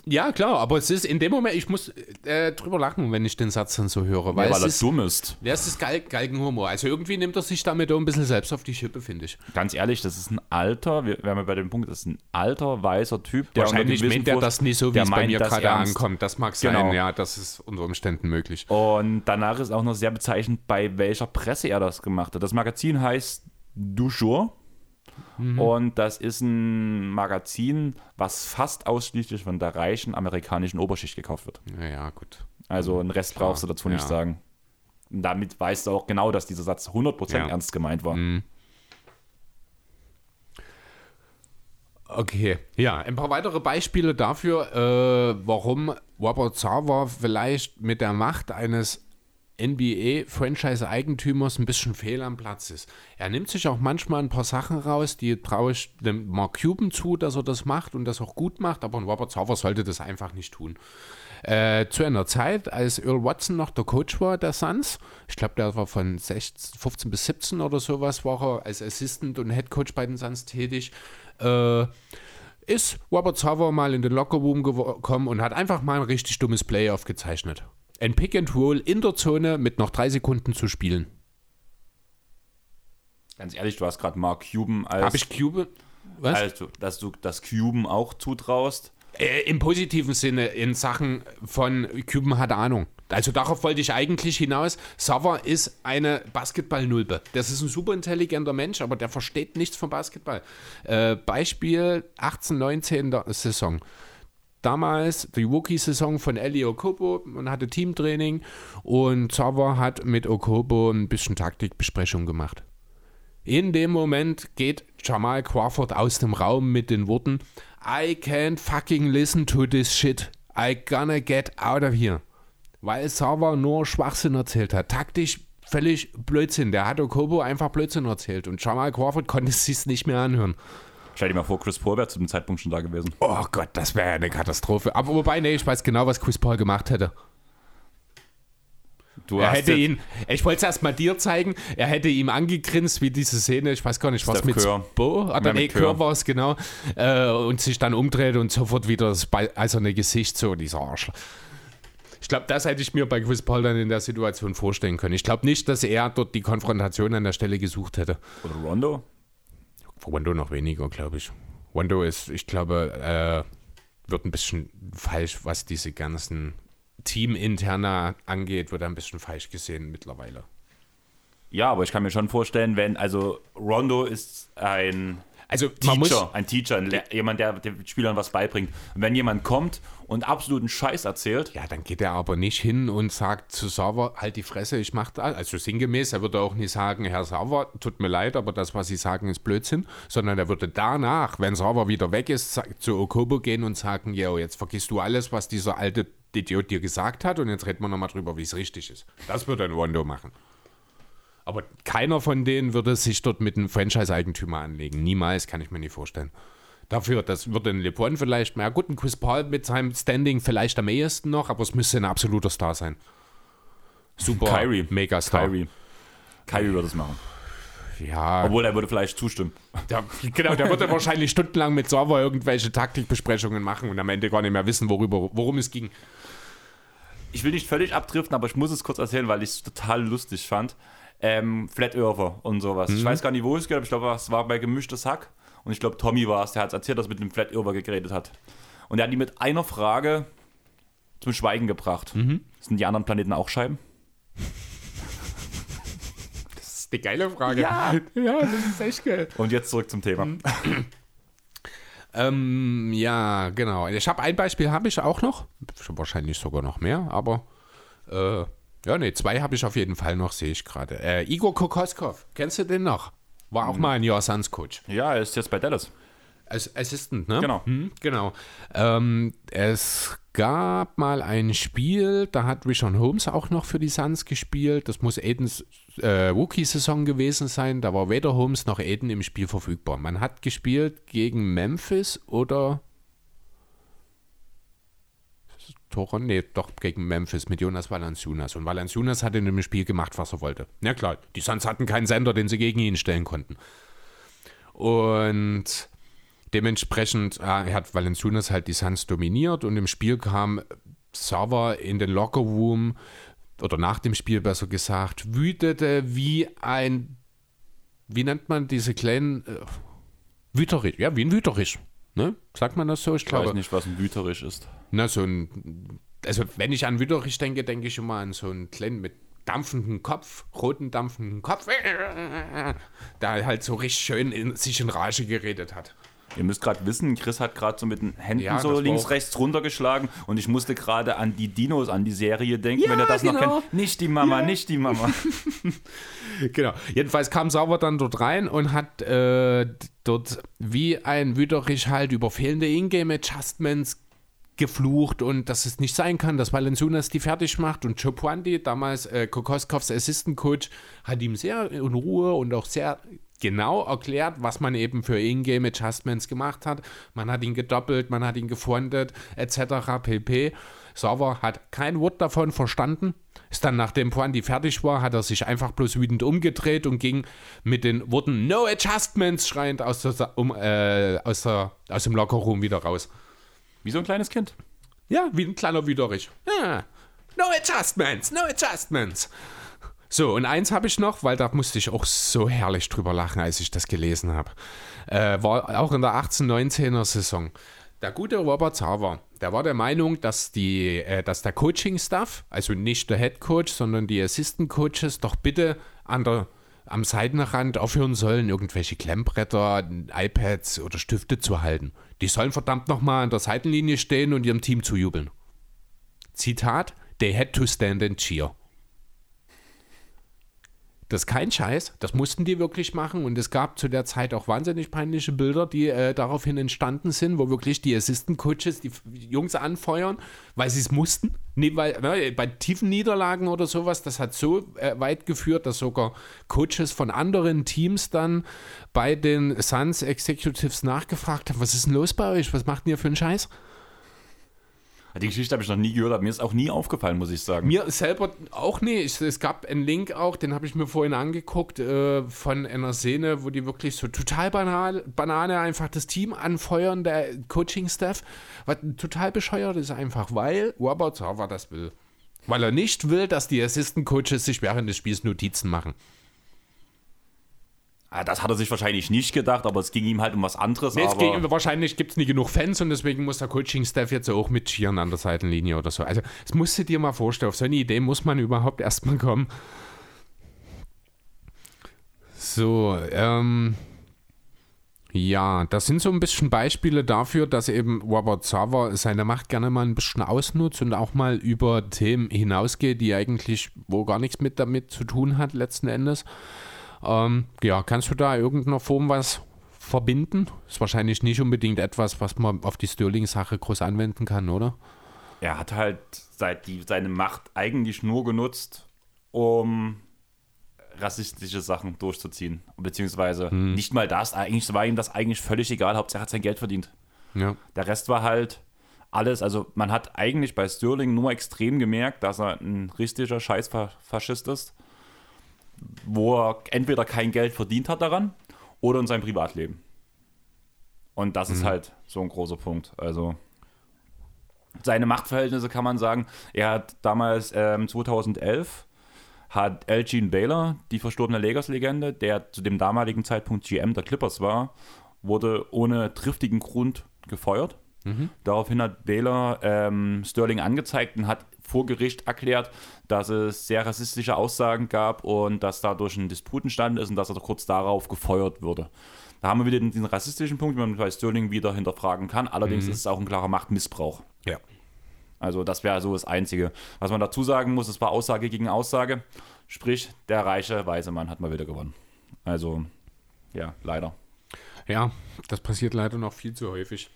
Ja, klar, aber es ist in dem Moment, ich muss äh, drüber lachen, wenn ich den Satz dann so höre. Weil, Ja, weil er ist, dumm ist. Ja, es ist Gal Galgenhumor. Also irgendwie nimmt er sich damit auch ein bisschen selbst auf die Schippe, finde ich. Ganz ehrlich, das ist ein alter, wir wir bei dem Punkt, das ist ein alter, weißer Typ, der Wahrscheinlich meint er das nicht so, wie der es bei mir das gerade ankommt. Das mag sein, Genau. ja, das ist unter Umständen möglich. Und danach ist auch noch sehr bezeichnend, bei welcher Presse er das gemacht hat. Das Magazin heißt Du Jour. Mhm. Und das ist ein Magazin, was fast ausschließlich von der reichen amerikanischen Oberschicht gekauft wird. Naja, gut. Also einen Rest brauchst du dazu nicht ja. sagen. Und damit weißt du auch genau, dass dieser Satz 100% Ja. Mhm. ernst gemeint war. Okay, ja, ein paar weitere Beispiele dafür, äh, warum Robert Sarver vielleicht mit der Macht eines NBA-Franchise-Eigentümers ein bisschen fehl am Platz ist. Er nimmt sich auch manchmal ein paar Sachen raus, die traue ich dem Mark Cuban zu, dass er das macht und das auch gut macht, aber ein Robert Sarver sollte das einfach nicht tun. Äh, zu einer Zeit, als Earl Watson noch der Coach war der Suns, ich glaube, der war von 16, 15 bis 17 oder sowas, war er als Assistant und Head Coach bei den Suns tätig, äh, ist Robert Sauer mal in den Lockerroom gekommen und hat einfach mal ein richtig dummes Play aufgezeichnet. Ein Pick and Roll in der Zone mit noch drei Sekunden zu spielen. Ganz ehrlich, du hast gerade Mark Cuban als, Habe ich Cube? Was? also, dass du das Cuban auch zutraust. Äh, Im positiven Sinne in Sachen von Cuban hat Ahnung. Also darauf wollte ich eigentlich hinaus. Sauer ist eine Basketball-Nulpe. Das ist ein super intelligenter Mensch, aber der versteht nichts vom Basketball. Äh, Beispiel 18, 19 der Saison. Damals die Rookie-Saison von Eli Okobo. Man hatte Teamtraining und Sauer hat mit Okobo ein bisschen Taktikbesprechung gemacht. In dem Moment geht Jamal Crawford aus dem Raum mit den Worten I can't fucking listen to this shit. I gonna get out of here. Weil Sava nur Schwachsinn erzählt hat. Taktisch völlig Blödsinn. Der hat Okobo einfach Blödsinn erzählt und Jamal Crawford konnte es sich nicht mehr anhören. Stell dir mal vor, Chris Paul wäre zu dem Zeitpunkt schon da gewesen. Oh Gott, das wäre eine Katastrophe. Aber wobei, nee, ich weiß genau, was Chris Paul gemacht hätte. Du Er hast hätte ihn, ich wollte es erst mal dir zeigen, er hätte ihm angegrinst, wie diese Szene, ich weiß gar nicht, was mit Curr. Bo, oder Ja, nee, Curr. war es, genau, äh, und sich dann umdreht und sofort wieder das bei- eiserne Gesicht, so dieser Arsch. Ich glaube, das hätte ich mir bei Chris Paul dann in der Situation vorstellen können. Ich glaube nicht, dass er dort die Konfrontation an der Stelle gesucht hätte. Oder Rondo? Wando noch weniger, glaube ich. Wando ist, ich glaube, äh, wird ein bisschen falsch, was diese ganzen Teaminterner angeht, wird ein bisschen falsch gesehen mittlerweile. Ja, aber ich kann mir schon vorstellen, wenn, also Rondo ist ein Also man muss, Teacher, ein Teacher, ein jemand, der den Spielern was beibringt. Und wenn jemand kommt und absoluten Scheiß erzählt, ja, dann geht er aber nicht hin und sagt zu Server, halt die Fresse, ich mach das. Also sinngemäß, er würde auch nicht sagen, Herr Server, tut mir leid, aber das, was Sie sagen, ist Blödsinn, sondern er würde danach, wenn Server wieder weg ist, zu Okobo gehen und sagen, yo, jetzt vergisst du alles, was dieser alte Idiot dir gesagt hat und jetzt reden wir nochmal drüber, wie es richtig ist. Das würde ein Rondo machen. Aber keiner von denen würde sich dort mit einem Franchise-Eigentümer anlegen. Niemals, kann ich mir nicht vorstellen. Dafür, das würde ein LeBron vielleicht, na gut, ein Chris Paul mit seinem Standing vielleicht am ehesten noch, aber es müsste ein absoluter Star sein. Super, Kyrie. Megastar. Kyrie. Kyrie würde es machen. Ja, Obwohl er würde vielleicht zustimmen. der, genau, der würde wahrscheinlich stundenlang mit Server irgendwelche Taktikbesprechungen machen und am Ende gar nicht mehr wissen, worüber, worum es ging. Ich will nicht völlig abdriften, aber ich muss es kurz erzählen, weil ich es total lustig fand. Ähm, Flat Earther und sowas. Ich weiß gar nicht, wo ich es gehört habe. Ich glaube, es war bei Gemischtes Hack. Und ich glaube, Tommy war es, der hat es erzählt, dass er mit einem Flat Earther geredet hat. Und er hat ihn mit einer Frage zum Schweigen gebracht. Sind die anderen Planeten auch Scheiben? Das ist eine geile Frage. Ja. ja das ist echt geil. Und jetzt zurück zum Thema. Ähm, ja, genau. Ich habe ein Beispiel, habe ich auch noch. Wahrscheinlich sogar noch mehr, aber äh, ja, nee, zwei habe ich auf jeden Fall noch, sehe ich gerade. Äh, Igor Kokoskov, kennst du den noch? War auch mal ein Jahr Suns Coach. Ja, er ist jetzt bei Dallas. Als Assistant, ne? Genau. Hm, genau. Ähm, es gab mal ein Spiel, da hat Richard Holmes auch noch für die Suns gespielt. Das muss Aidens äh, Rookie-Saison gewesen sein. Da war weder Holmes noch Aiden im Spiel verfügbar. Man hat gespielt gegen Memphis oder Toron, nee, doch gegen Memphis mit Jonas Valanciunas. Und Valanciunas hat in dem Spiel gemacht, was er wollte. Na klar, die Suns hatten keinen Sender, den sie gegen ihn stellen konnten. Und dementsprechend äh, hat Valanciunas halt die Suns dominiert und im Spiel kam Server in den Lockerroom oder nach dem Spiel besser gesagt, wütete wie ein, wie nennt man diese kleinen, äh, Wüterich, ja, wie ein Wüterich. Ne? Sagt man das so? Ich Ich weiß glaube, nicht, was ein Wüterisch ist. Na, so ein, also wenn ich an Wüterich denke, denke ich immer an so einen kleinen mit dampfenden Kopf, roten dampfenden Kopf, der halt so richtig schön in, sich in Rage geredet hat. Ihr müsst gerade wissen, Chris hat gerade so mit den Händen Ja, so links, rechts runtergeschlagen und ich musste gerade an die Dinos, an die Serie denken, Ja, wenn ihr das noch genau. kennt. Nicht die Mama, nicht die Mama. Genau. Jedenfalls kam Sauber dann dort rein und hat äh, dort wie ein Wüterich halt über fehlende Ingame-Adjustments geflucht und dass es nicht sein kann, dass Valanciunas die fertig macht und Joe Puanti, damals äh, Kokoskovs Assistant Coach, hat ihm sehr in Ruhe und auch sehr genau erklärt, was man eben für Ingame Adjustments gemacht hat. Man hat ihn gedoppelt, man hat ihn gefrontet, etc. pp. Sauber hat kein Wort davon verstanden. Ist dann, nachdem Puanti fertig war, hat er sich einfach bloß wütend umgedreht und ging mit den Worten No Adjustments schreiend aus, der, um, äh, aus, der, aus dem Lockerroom wieder raus. Wie so ein kleines Kind. Ja, wie ein kleiner Wüterich. Ja. No adjustments, no adjustments. So, und eins habe ich noch, weil da musste ich auch so herrlich drüber lachen, als ich das gelesen habe. Äh, war auch in der 18-19er Saison. Der gute Robert Sauer, der war der Meinung, dass, die, äh, dass der Coaching-Staff, also nicht der Head Coach, sondern die Assistant Coaches, doch bitte an der, am Seitenrand aufhören sollen, irgendwelche Klemmbretter, iPads oder Stifte zu halten. Die sollen verdammt nochmal an der Seitenlinie stehen und ihrem Team zujubeln. Zitat: They had to stand and cheer. Das ist kein Scheiß. Das mussten die wirklich machen. Und es gab zu der Zeit auch wahnsinnig peinliche Bilder, die äh, daraufhin entstanden sind, wo wirklich die Assistant Coaches die Jungs anfeuern, weil sie es mussten. Nee, weil, ne, bei tiefen Niederlagen oder sowas, das hat so äh, weit geführt, dass sogar Coaches von anderen Teams dann bei den Suns Executives nachgefragt haben: Was ist denn los bei euch? Was macht denn ihr für einen Scheiß? Die Geschichte habe ich noch nie gehört, aber mir ist auch nie aufgefallen, muss ich sagen. Mir selber auch nicht. Es gab einen Link auch, den habe ich mir vorhin angeguckt, äh, von einer Szene, wo die wirklich so total banal, Banane einfach das Team anfeuern, der Coaching-Staff, was total bescheuert ist einfach, weil Robert Sauer das will. Weil er nicht will, dass die Assistant-Coaches sich während des Spiels Notizen machen. Ah, das hat er sich wahrscheinlich nicht gedacht, aber es ging ihm halt um was anderes. Nee, ging, wahrscheinlich gibt es nie genug Fans und deswegen muss der Coaching-Staff jetzt auch mitschieren an der Seitenlinie oder so. Also, das musst du dir mal vorstellen. Auf so eine Idee muss man überhaupt erstmal kommen. So, ähm. Ja, das sind so ein bisschen Beispiele dafür, dass eben Robert Sava seine Macht gerne mal ein bisschen ausnutzt und auch mal über Themen hinausgeht, die eigentlich wo gar nichts mit damit zu tun hat letzten Endes. Ähm, ja, kannst du da irgendeiner Form was verbinden? Ist wahrscheinlich nicht unbedingt etwas, was man auf die Sterling-Sache groß anwenden kann, oder? er hat halt seit die, seine Macht eigentlich nur genutzt, um rassistische Sachen durchzuziehen. Beziehungsweise Hm. nicht mal das. Eigentlich war ihm das eigentlich völlig egal. Hauptsache er hat sein Geld verdient. Ja. Der Rest war halt alles. Also man hat eigentlich bei Sterling nur extrem gemerkt, dass er ein richtiger Scheißfaschist ist, wo er entweder kein Geld verdient hat daran oder in seinem Privatleben. Und das ist halt so ein großer Punkt. Also seine Machtverhältnisse kann man sagen. Er hat damals ähm, 2011 hat Elgin Baylor, die verstorbene Lakers-Legende, der zu dem damaligen Zeitpunkt GM der Clippers war, wurde ohne triftigen Grund gefeuert. Daraufhin hat Baylor ähm, Sterling angezeigt und hat vor Gericht erklärt, dass es sehr rassistische Aussagen gab und dass dadurch ein Disput entstanden ist und dass er kurz darauf gefeuert würde. Da haben wir wieder diesen rassistischen Punkt, den man bei Sterling wieder hinterfragen kann. Allerdings ist es auch ein klarer Machtmissbrauch. Ja. Also das wäre so das Einzige. Was man dazu sagen muss, es war Aussage gegen Aussage. Sprich, der reiche, weise Mann hat mal wieder gewonnen. Also, ja, leider. Ja, das passiert leider noch viel zu häufig.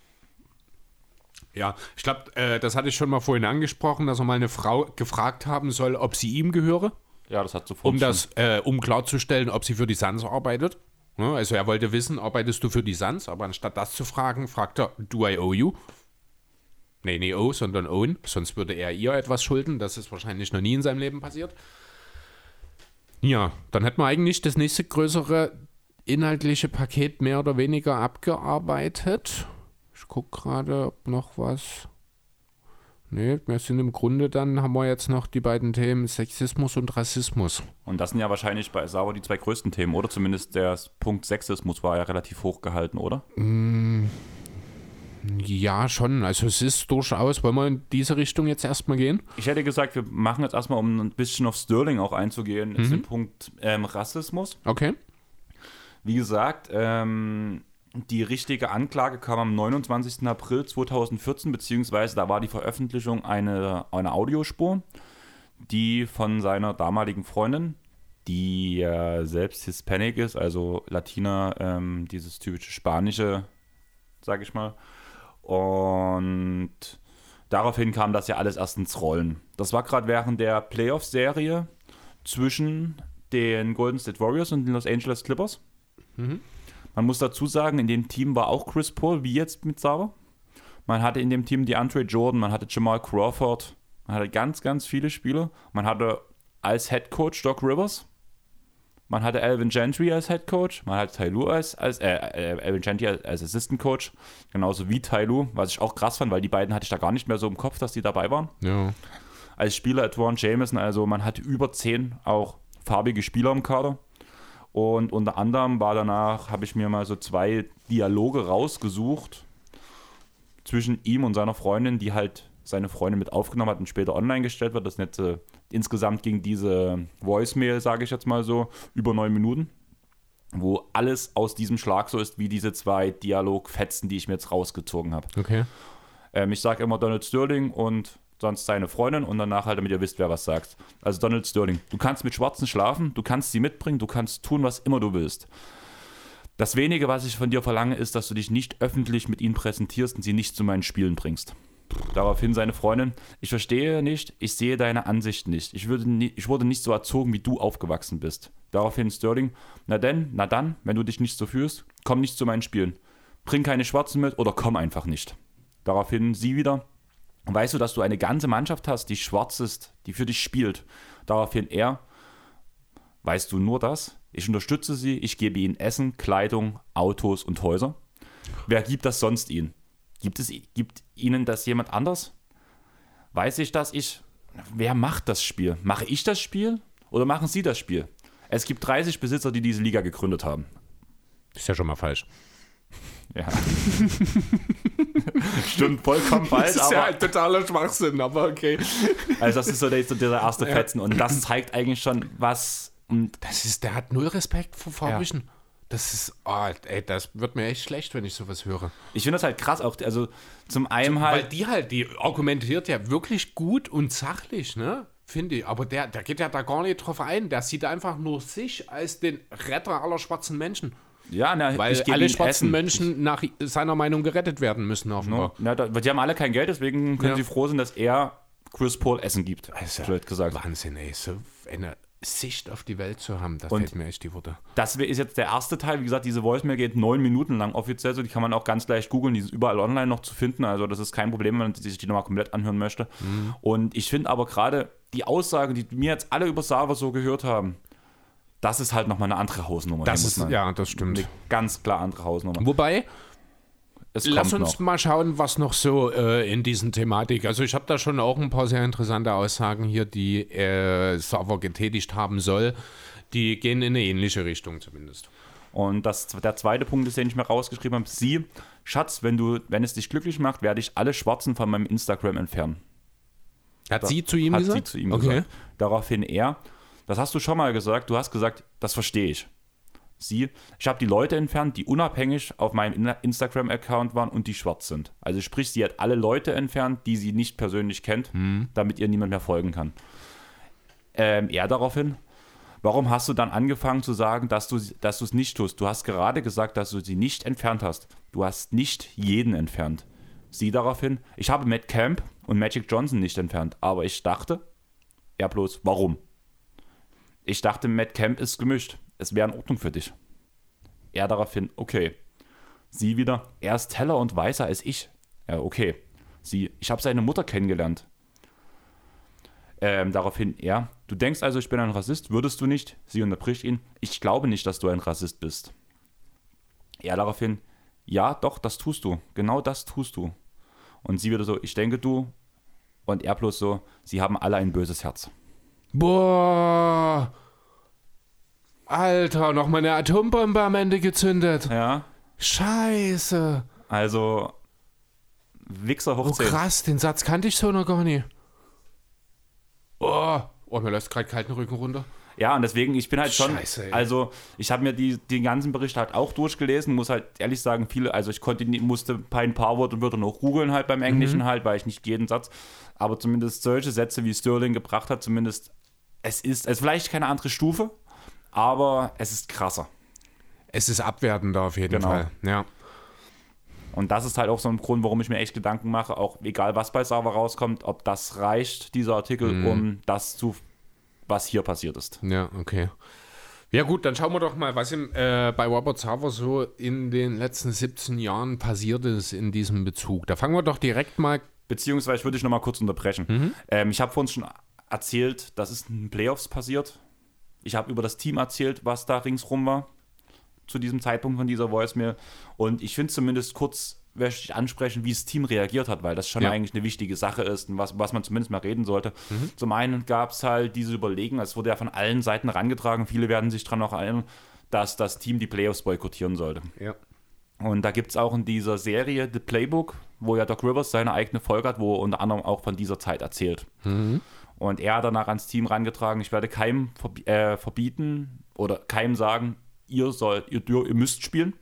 Ja, ich glaube, äh, das hatte ich schon mal vorhin angesprochen, dass er mal eine Frau gefragt haben soll, ob sie ihm gehöre, Ja, das hat sofort um das, äh, um klarzustellen, ob sie für die Suns arbeitet. Ja, also er wollte wissen, arbeitest du für die Suns, aber anstatt das zu fragen, fragt er, do I owe you? Nee, nee, owe, sondern own, sonst würde er ihr etwas schulden. Das ist wahrscheinlich noch nie in seinem Leben passiert. Ja, dann hätten wir eigentlich das nächste größere inhaltliche Paket mehr oder weniger abgearbeitet. Ich gucke gerade, ob noch was. Nee, wir sind im Grunde dann, haben wir jetzt noch die beiden Themen Sexismus und Rassismus. Und das sind ja wahrscheinlich bei Sauer die zwei größten Themen, oder? Zumindest der Punkt Sexismus war ja relativ hoch gehalten, oder? Ja, schon. Also es ist durchaus, wollen wir in diese Richtung jetzt erstmal gehen? Ich hätte gesagt, wir machen jetzt erstmal, um ein bisschen auf Sterling auch einzugehen, ist den Punkt ähm, Rassismus. Okay. Wie gesagt, ähm, die richtige Anklage kam am 29. April 2014, beziehungsweise da war die Veröffentlichung eine, eine Audiospur, die von seiner damaligen Freundin, die äh, selbst Hispanic ist, also Latina, ähm, dieses typische Spanische, sag ich mal. Und daraufhin kam das ja alles erst ins Rollen. Das war gerade während der Playoff-Serie zwischen den Golden State Warriors und den Los Angeles Clippers. Man muss dazu sagen, in dem Team war auch Chris Paul, wie jetzt mit Sauer. Man hatte in dem Team DeAndre Jordan, man hatte Jamal Crawford, man hatte ganz, ganz viele Spieler. Man hatte als Head Coach Doc Rivers. Man hatte Alvin Gentry als Head Coach. Man hatte Ty Lue als, als äh, äh, Alvin Gentry als, als Assistant Coach. Genauso wie Ty Lue, was ich auch krass fand, weil die beiden hatte ich da gar nicht mehr so im Kopf, dass die dabei waren Ja. als Spieler Edward Jameson. Also man hatte über zehn auch farbige Spieler im Kader. Und unter anderem war danach, habe ich mir mal so zwei Dialoge rausgesucht zwischen ihm und seiner Freundin, die halt seine Freundin mit aufgenommen hat und später online gestellt wird. Das jetzt, äh, insgesamt ging diese Voicemail, sage ich jetzt mal so, über neun Minuten, wo alles aus diesem Schlag so ist, wie diese zwei Dialogfetzen, die ich mir jetzt rausgezogen habe. Okay. Ähm, ich sage immer Donald Sterling und sonst seine Freundin und danach halt, damit ihr wisst, wer was sagt. Also Donald Sterling. Du kannst mit Schwarzen schlafen, du kannst sie mitbringen, du kannst tun, was immer du willst. Das wenige, was ich von dir verlange, ist, dass du dich nicht öffentlich mit ihnen präsentierst und sie nicht zu meinen Spielen bringst. Daraufhin seine Freundin, ich verstehe nicht, ich sehe deine Ansicht nicht. Ich, würde nie, ich wurde nicht so erzogen, wie du aufgewachsen bist. Daraufhin Sterling, na denn, na dann, wenn du dich nicht so fühlst, komm nicht zu meinen Spielen. Bring keine Schwarzen mit oder komm einfach nicht. Daraufhin sie wieder, weißt du, dass du eine ganze Mannschaft hast, die schwarz ist, die für dich spielt. Daraufhin er, weißt du nur das? Ich unterstütze sie, ich gebe ihnen Essen, Kleidung, Autos und Häuser. Wer gibt das sonst ihnen? Gibt, es, gibt Ihnen das jemand anders? Weiß ich, dass ich. Wer macht das Spiel? Mache ich das Spiel oder machen Sie das Spiel? Es gibt 30 Besitzer, die diese Liga gegründet haben. Ist ja schon mal falsch. Ja. Stimmt vollkommen falsch. Das ist ja halt totaler Schwachsinn, aber okay. Also, das ist so der, so dieser erste Fetzen. Und das zeigt eigentlich schon, was. Und das ist, der hat null Respekt vor Farbigen. Ja. Das ist, oh, ey, das wird mir echt schlecht, wenn ich sowas höre. Ich finde das halt krass, auch, also zum einen halt. Weil die halt, die argumentiert ja wirklich gut und sachlich, ne? Finde ich. Aber der, der geht ja da gar nicht drauf ein. Der sieht einfach nur sich als den Retter aller schwarzen Menschen. Ja, na, weil alle schwarzen. Menschen nach seiner Meinung gerettet werden müssen, offenbar. No, da, die haben alle kein Geld, deswegen können ja. sie froh sein, dass er Chris Paul Essen gibt. Also, gesagt. Wahnsinn, ey. So eine Sicht auf die Welt zu haben. Da fehlt mir echt die Worte. Das ist jetzt der erste Teil. Wie gesagt, diese Voicemail geht neun Minuten lang offiziell. So, die kann man auch ganz leicht googeln. Die ist überall online noch zu finden. Also das ist kein Problem, wenn man sich die nochmal komplett anhören möchte. Mhm. Und ich finde aber gerade die Aussagen, die mir jetzt alle über Sava so gehört haben, das ist halt nochmal eine andere Hausnummer. Das ist, ja, das stimmt. Eine ganz klar andere Hausnummer. Wobei, Lass uns noch. mal schauen, was noch so äh, in diesen Thematik. Also ich habe da schon auch ein paar sehr interessante Aussagen hier, die äh, Server getätigt haben soll. Die gehen in eine ähnliche Richtung zumindest. Und das, der zweite Punkt ist, den ich mir rausgeschrieben habe: Sie, Schatz, wenn du, wenn es dich glücklich macht, werde ich alle Schwarzen von meinem Instagram entfernen. Hat da, sie zu ihm hat gesagt? Hat sie zu ihm okay. gesagt. Daraufhin er, das hast du schon mal gesagt. Du hast gesagt, das verstehe ich sie, ich habe die Leute entfernt, die unabhängig auf meinem Instagram-Account waren und die schwarz sind. Also sprich, sie hat alle Leute entfernt, die sie nicht persönlich kennt, mhm. damit ihr niemand mehr folgen kann. Ähm, er daraufhin, warum hast du dann angefangen zu sagen, dass du dass es nicht tust? Du hast gerade gesagt, dass du sie nicht entfernt hast. Du hast nicht jeden entfernt. Sie daraufhin, ich habe Matt Camp und Magic Johnson nicht entfernt, aber ich dachte, er bloß, warum? Ich dachte, Matt Camp ist gemischt es wäre in Ordnung für dich. Er daraufhin, okay. Sie wieder, er ist heller und weißer als ich. Ja, okay. Sie, ich habe seine Mutter kennengelernt. Ähm, daraufhin, er, du denkst also, ich bin ein Rassist, würdest du nicht? Sie unterbricht ihn, ich glaube nicht, dass du ein Rassist bist. Er daraufhin, ja, doch, das tust du. Genau das tust du. Und sie wieder so, ich denke du. Und er bloß so, sie haben alle ein böses Herz. Boah. Alter, noch mal eine Atombombe am Ende gezündet. Ja. Scheiße. Also, Wichser hoch Oh krass, den Satz kannte ich so noch gar nicht. Oh, oh mir läuft gerade kalten Rücken runter. Ja, und deswegen, ich bin halt schon, Scheiße, ey. also ich habe mir die, den ganzen Bericht halt auch durchgelesen, muss halt ehrlich sagen, viele, also ich konnte, musste ein paar Worte und Wörter noch googeln halt beim Englischen mhm. halt, weil ich nicht jeden Satz, aber zumindest solche Sätze, wie Sterling gebracht hat, zumindest, es ist, es ist vielleicht keine andere Stufe, aber es ist krasser. Es ist abwertender auf jeden genau. Fall, ja. Und das ist halt auch so ein Grund, warum ich mir echt Gedanken mache, auch egal was bei Server rauskommt, ob das reicht, dieser Artikel, mhm. um das zu, was hier passiert ist. Ja, okay. Ja gut, dann schauen wir doch mal, was im, äh, bei Robert Server so in den letzten 17 Jahren passiert ist in diesem Bezug. Da fangen wir doch direkt mal. Beziehungsweise würde ich noch mal kurz unterbrechen. Mhm. Ähm, ich habe vorhin schon erzählt, dass es in Playoffs passiert. Ich habe über das Team erzählt, was da ringsrum war zu diesem Zeitpunkt von dieser Voicemail. Und ich finde zumindest kurz ich ansprechen, wie das Team reagiert hat, weil das schon ja. eigentlich eine wichtige Sache ist und was, was man zumindest mal reden sollte. Mhm. Zum einen gab es halt diese Überlegung, es wurde ja von allen Seiten herangetragen, viele werden sich daran noch erinnern, dass das Team die Playoffs boykottieren sollte. Ja. Und da gibt es auch in dieser Serie The Playbook, wo ja Doc Rivers seine eigene Folge hat, wo er unter anderem auch von dieser Zeit erzählt. Mhm. Und er hat danach ans Team rangetragen, ich werde keinem verbi äh, verbieten oder keinem sagen, ihr sollt, ihr, ihr müsst spielen,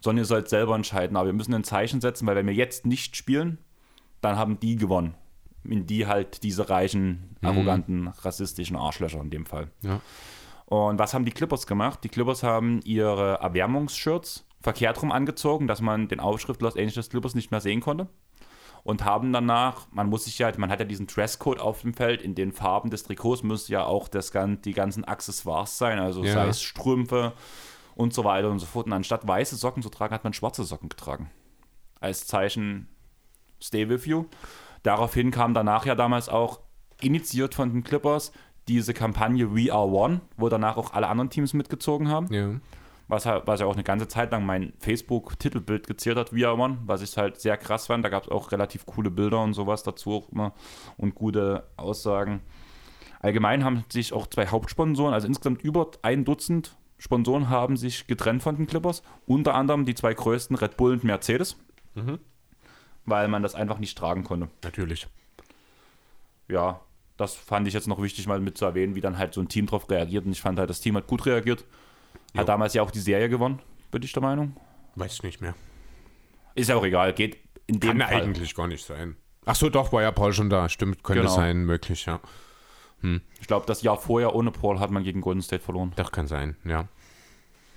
sondern ihr sollt selber entscheiden. Aber wir müssen ein Zeichen setzen, weil wenn wir jetzt nicht spielen, dann haben die gewonnen. in die halt diese reichen, arroganten, rassistischen Arschlöcher in dem Fall. Ja. Und was haben die Clippers gemacht? Die Clippers haben ihre Erwärmungsshirts verkehrt rum angezogen, dass man den Aufschrift Los Angeles Clippers nicht mehr sehen konnte. Und haben danach, man muss sich ja, man hat ja diesen Dresscode auf dem Feld, in den Farben des Trikots müsste ja auch das, die ganzen Accessoires sein, also Ja. sei es Strümpfe und so weiter und so fort. Und anstatt weiße Socken zu tragen, hat man schwarze Socken getragen. Als Zeichen Stay with you. Daraufhin kam danach ja damals auch initiiert von den Clippers diese Kampagne We Are One, wo danach auch alle anderen Teams mitgezogen haben, Ja. Was, halt- was ja auch eine ganze Zeit lang mein Facebook-Titelbild geziert hat, Are One, was ich halt sehr krass fand. Da gab es auch relativ coole Bilder und sowas dazu auch immer und gute Aussagen. Allgemein haben sich auch zwei Hauptsponsoren, also insgesamt über ein Dutzend Sponsoren haben sich getrennt von den Clippers. Unter anderem die zwei größten Red Bull und Mercedes, weil man das einfach nicht tragen konnte Natürlich. ja, das fand ich jetzt noch wichtig, mal mit zu erwähnen, wie dann halt so ein Team drauf reagiert. Und ich fand halt, das Team hat gut reagiert. Jo. Hat damals ja auch die Serie gewonnen, bin ich der Meinung. Weiß nicht mehr. Ist ja auch egal, geht in dem Kann Fall. eigentlich gar nicht sein. Ach so, doch, war ja Paul schon da. Stimmt, könnte Genau. sein, möglich, ja. Ich glaube, das Jahr vorher ohne Paul hat man gegen Golden State verloren. Doch, kann sein, ja.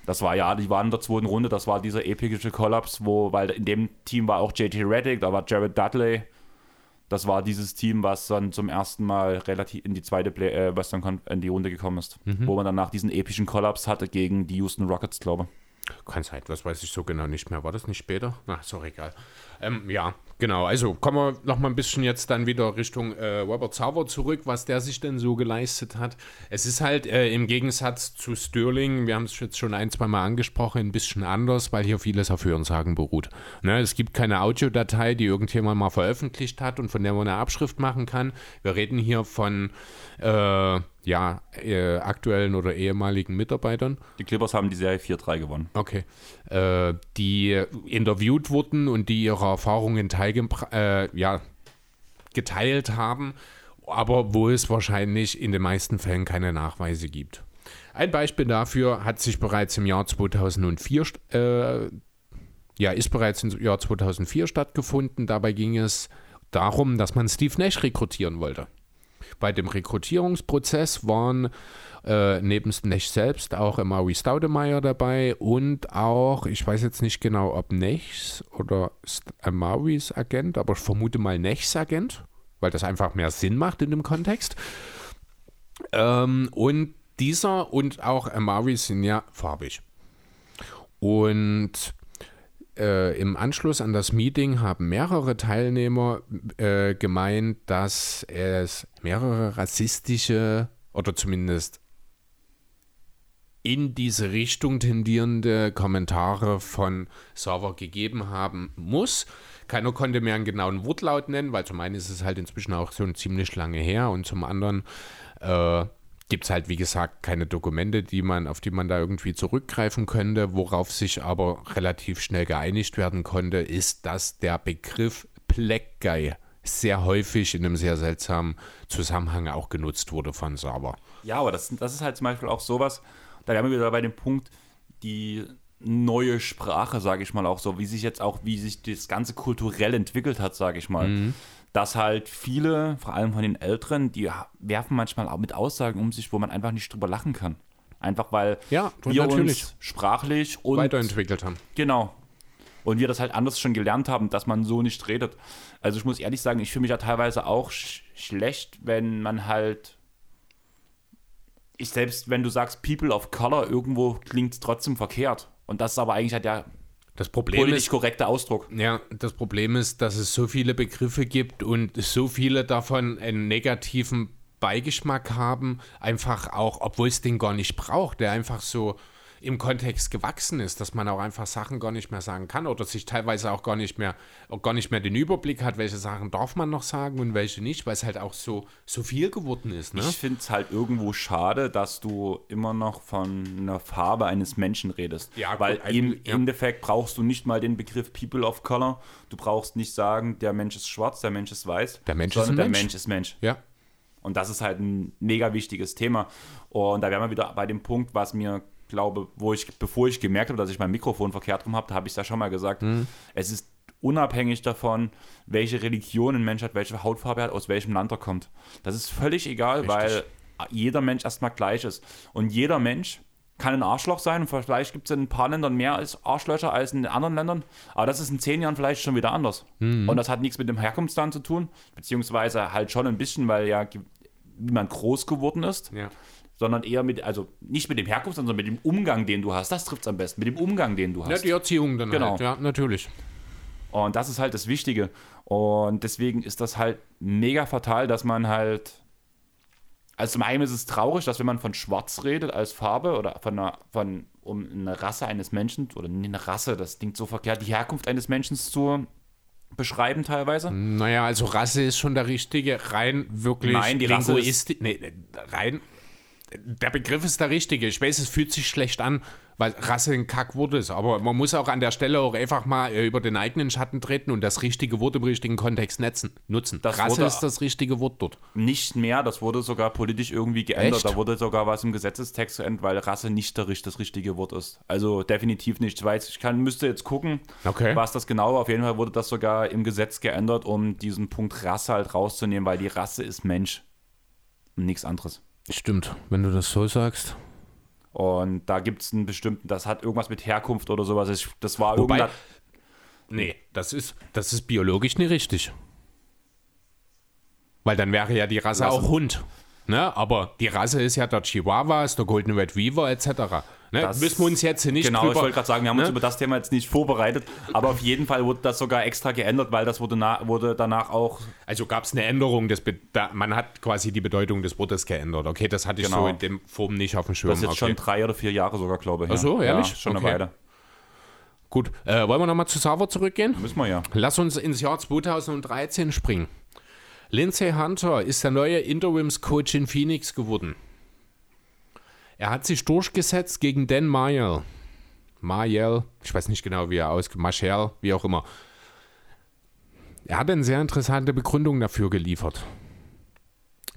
Das war ja, die waren in der zweiten Runde, das war dieser epische Kollaps, wo, weil in dem Team war auch JT Reddick, da war Jared Dudley. Das war dieses Team, was dann zum ersten Mal relativ in die zweite Play äh, Western Con in die Runde gekommen ist. Wo man danach diesen epischen Kollaps hatte gegen die Houston Rockets, glaube ich. Kann sein, das weiß ich so genau nicht mehr. War das nicht später? Na, ist auch egal. Ähm, ja, genau. Also kommen wir noch mal ein bisschen jetzt dann wieder Richtung äh, Robert Sauber zurück, was der sich denn so geleistet hat. Es ist halt äh, im Gegensatz zu Sterling, wir haben es jetzt schon ein, zwei Mal angesprochen, ein bisschen anders, weil hier vieles auf Hörensagen beruht. Ne, es gibt keine Audiodatei, die irgendjemand mal veröffentlicht hat und von der man eine Abschrift machen kann. Wir reden hier von äh, ja, äh, aktuellen oder ehemaligen Mitarbeitern. Die Clippers haben die Serie 4-3 gewonnen. Okay. Äh, die interviewt wurden und die ihre Erfahrungen teilgebra- äh, ja, geteilt haben, aber wo es wahrscheinlich in den meisten Fällen keine Nachweise gibt. Ein Beispiel dafür hat sich bereits im Jahr 2004 st- äh, ja, ist bereits im Jahr 2004 stattgefunden. Dabei ging es darum, dass man Steve Nash rekrutieren wollte. Bei dem Rekrutierungsprozess waren äh, neben Nash selbst auch Maui Staudemeyer dabei und auch, ich weiß jetzt nicht genau, ob Nechs oder St- äh, Mauis Agent, aber ich vermute mal Nechs Agent, weil das einfach mehr Sinn macht in dem Kontext. Ähm, und dieser und auch Amari sind ja farbig. Und äh, im Anschluss an das Meeting haben mehrere Teilnehmer äh, gemeint, dass es mehrere rassistische oder zumindest in diese Richtung tendierende Kommentare von Server gegeben haben muss. Keiner konnte mehr einen genauen Wortlaut nennen, weil zum einen ist es halt inzwischen auch schon ziemlich lange her und zum anderen äh, gibt es halt, wie gesagt, keine Dokumente, die man, auf die man da irgendwie zurückgreifen könnte. Worauf sich aber relativ schnell geeinigt werden konnte, ist, dass der Begriff Black Guy sehr häufig in einem sehr seltsamen Zusammenhang auch genutzt wurde von Server. Ja, aber das, das ist halt zum Beispiel auch sowas, da wären wir wieder bei dem Punkt, die neue Sprache, sage ich mal auch so, wie sich jetzt auch, wie sich das Ganze kulturell entwickelt hat, sage ich mal. Dass halt viele, vor allem von den Älteren, die werfen manchmal auch mit Aussagen um sich, wo man einfach nicht drüber lachen kann. Einfach weil Ja, wir natürlich. uns sprachlich und weiterentwickelt haben. Genau. Und wir das halt anders schon gelernt haben, dass man so nicht redet. Also ich muss ehrlich sagen, ich fühle mich ja teilweise auch sch schlecht, wenn man halt. Ich selbst, wenn du sagst People of Color, irgendwo klingt es trotzdem verkehrt. Und das ist aber eigentlich halt der Das Problem politisch ist, korrekte Ausdruck. ja, das Problem ist, dass es so viele Begriffe gibt und so viele davon einen negativen Beigeschmack haben, einfach auch, obwohl es den gar nicht braucht, der einfach so im Kontext gewachsen ist, dass man auch einfach Sachen gar nicht mehr sagen kann oder sich teilweise auch gar nicht mehr, gar nicht mehr den Überblick hat, welche Sachen darf man noch sagen und welche nicht, weil es halt auch so, so viel geworden ist. Ne? Ich finde es halt irgendwo schade, dass du immer noch von einer Farbe eines Menschen redest. Ja, gut, Weil im ja. Endeffekt brauchst du nicht mal den Begriff People of Color. Du brauchst nicht sagen, der Mensch ist schwarz, der Mensch ist weiß. Der Mensch ist sondern der Mensch. Mensch ist Mensch. Ja, Und das ist halt ein mega wichtiges Thema. Und da wären wir wieder bei dem Punkt, was mir, glaube, wo ich, bevor ich gemerkt habe, dass ich mein Mikrofon verkehrt rum habe, habe ich es ja schon mal gesagt, Mhm. es ist unabhängig davon, welche Religion ein Mensch hat, welche Hautfarbe er hat, aus welchem Land er kommt. Das ist völlig egal, Richtig. weil jeder Mensch erstmal gleich ist. Und jeder Mensch kann ein Arschloch sein und vielleicht gibt es in ein paar Ländern mehr als Arschlöcher als in anderen Ländern, aber das ist in zehn Jahren vielleicht schon wieder anders. Und das hat nichts mit dem Herkunftsland zu tun, beziehungsweise halt schon ein bisschen, weil ja wie man groß geworden ist, Ja. Sondern eher mit, also nicht mit dem Herkunftsland, sondern mit dem Umgang, den du hast. Das trifft es am besten, mit dem Umgang, den du hast. Ja, die Erziehung dann Genau. halt. Ja, natürlich. Und das ist halt das Wichtige. Und deswegen ist das halt mega fatal, dass man halt. Also zum einen ist es traurig, dass wenn man von Schwarz redet als Farbe oder von einer, von, um eine Rasse eines Menschen, oder eine Rasse, das klingt so verkehrt, die Herkunft eines Menschen zu beschreiben teilweise. Naja, also Rasse ist schon der richtige, rein wirklich Nein, die Rasse nee, nee, rein, der Begriff ist der richtige. Ich weiß, es fühlt sich schlecht an, weil Rasse ein Kackwort ist, aber man muss auch an der Stelle auch einfach mal äh, über den eigenen Schatten treten und das richtige Wort im richtigen Kontext netzen, nutzen. Das Rasse ist das richtige Wort dort. Nicht mehr, das wurde sogar politisch irgendwie geändert. Echt? Da wurde sogar was im Gesetzestext geändert, weil Rasse nicht das richtige Wort ist. Also definitiv nicht. Ich weiß, ich kann, müsste jetzt gucken, Okay. was das genau war. Auf jeden Fall wurde das sogar im Gesetz geändert, um diesen Punkt Rasse halt rauszunehmen, weil die Rasse ist Mensch und nichts anderes. Stimmt, wenn du das so sagst. Und da gibt es einen bestimmten, das hat irgendwas mit Herkunft oder sowas. Das war Wobei-. Nee, das ist, das ist biologisch nicht richtig. Weil dann wäre ja die Rasse Rasse. auch Hund. Ne? Aber die Rasse ist ja der Chihuahuas, der Golden Retriever etc. Ne? Das- Müssen wir uns jetzt nicht Genau, ich drüber... wollte gerade sagen, wir haben uns ne? über das Thema jetzt nicht vorbereitet, aber auf jeden Fall wurde das sogar extra geändert, weil das wurde, wurde danach auch Also gab es eine Änderung, des Be da, man hat quasi die Bedeutung des Wortes geändert. Okay, das hatte ich Genau. so in dem Form nicht auf dem Schirm. Das ist jetzt okay. schon drei oder vier Jahre sogar, glaube ich. Ach so, ja. ehrlich? Ja, schon Okay. eine Weile. Gut, äh, wollen wir nochmal zu Sava zurückgehen? Müssen wir ja. Lass uns ins Jahr 2013 springen. Lindsay Hunter ist der neue Interims-Coach in Phoenix geworden. Er hat sich durchgesetzt gegen Dan Mayel. Mayel, ich weiß nicht genau, wie er ausgeht, Marshall, wie auch immer. Er hat eine sehr interessante Begründung dafür geliefert.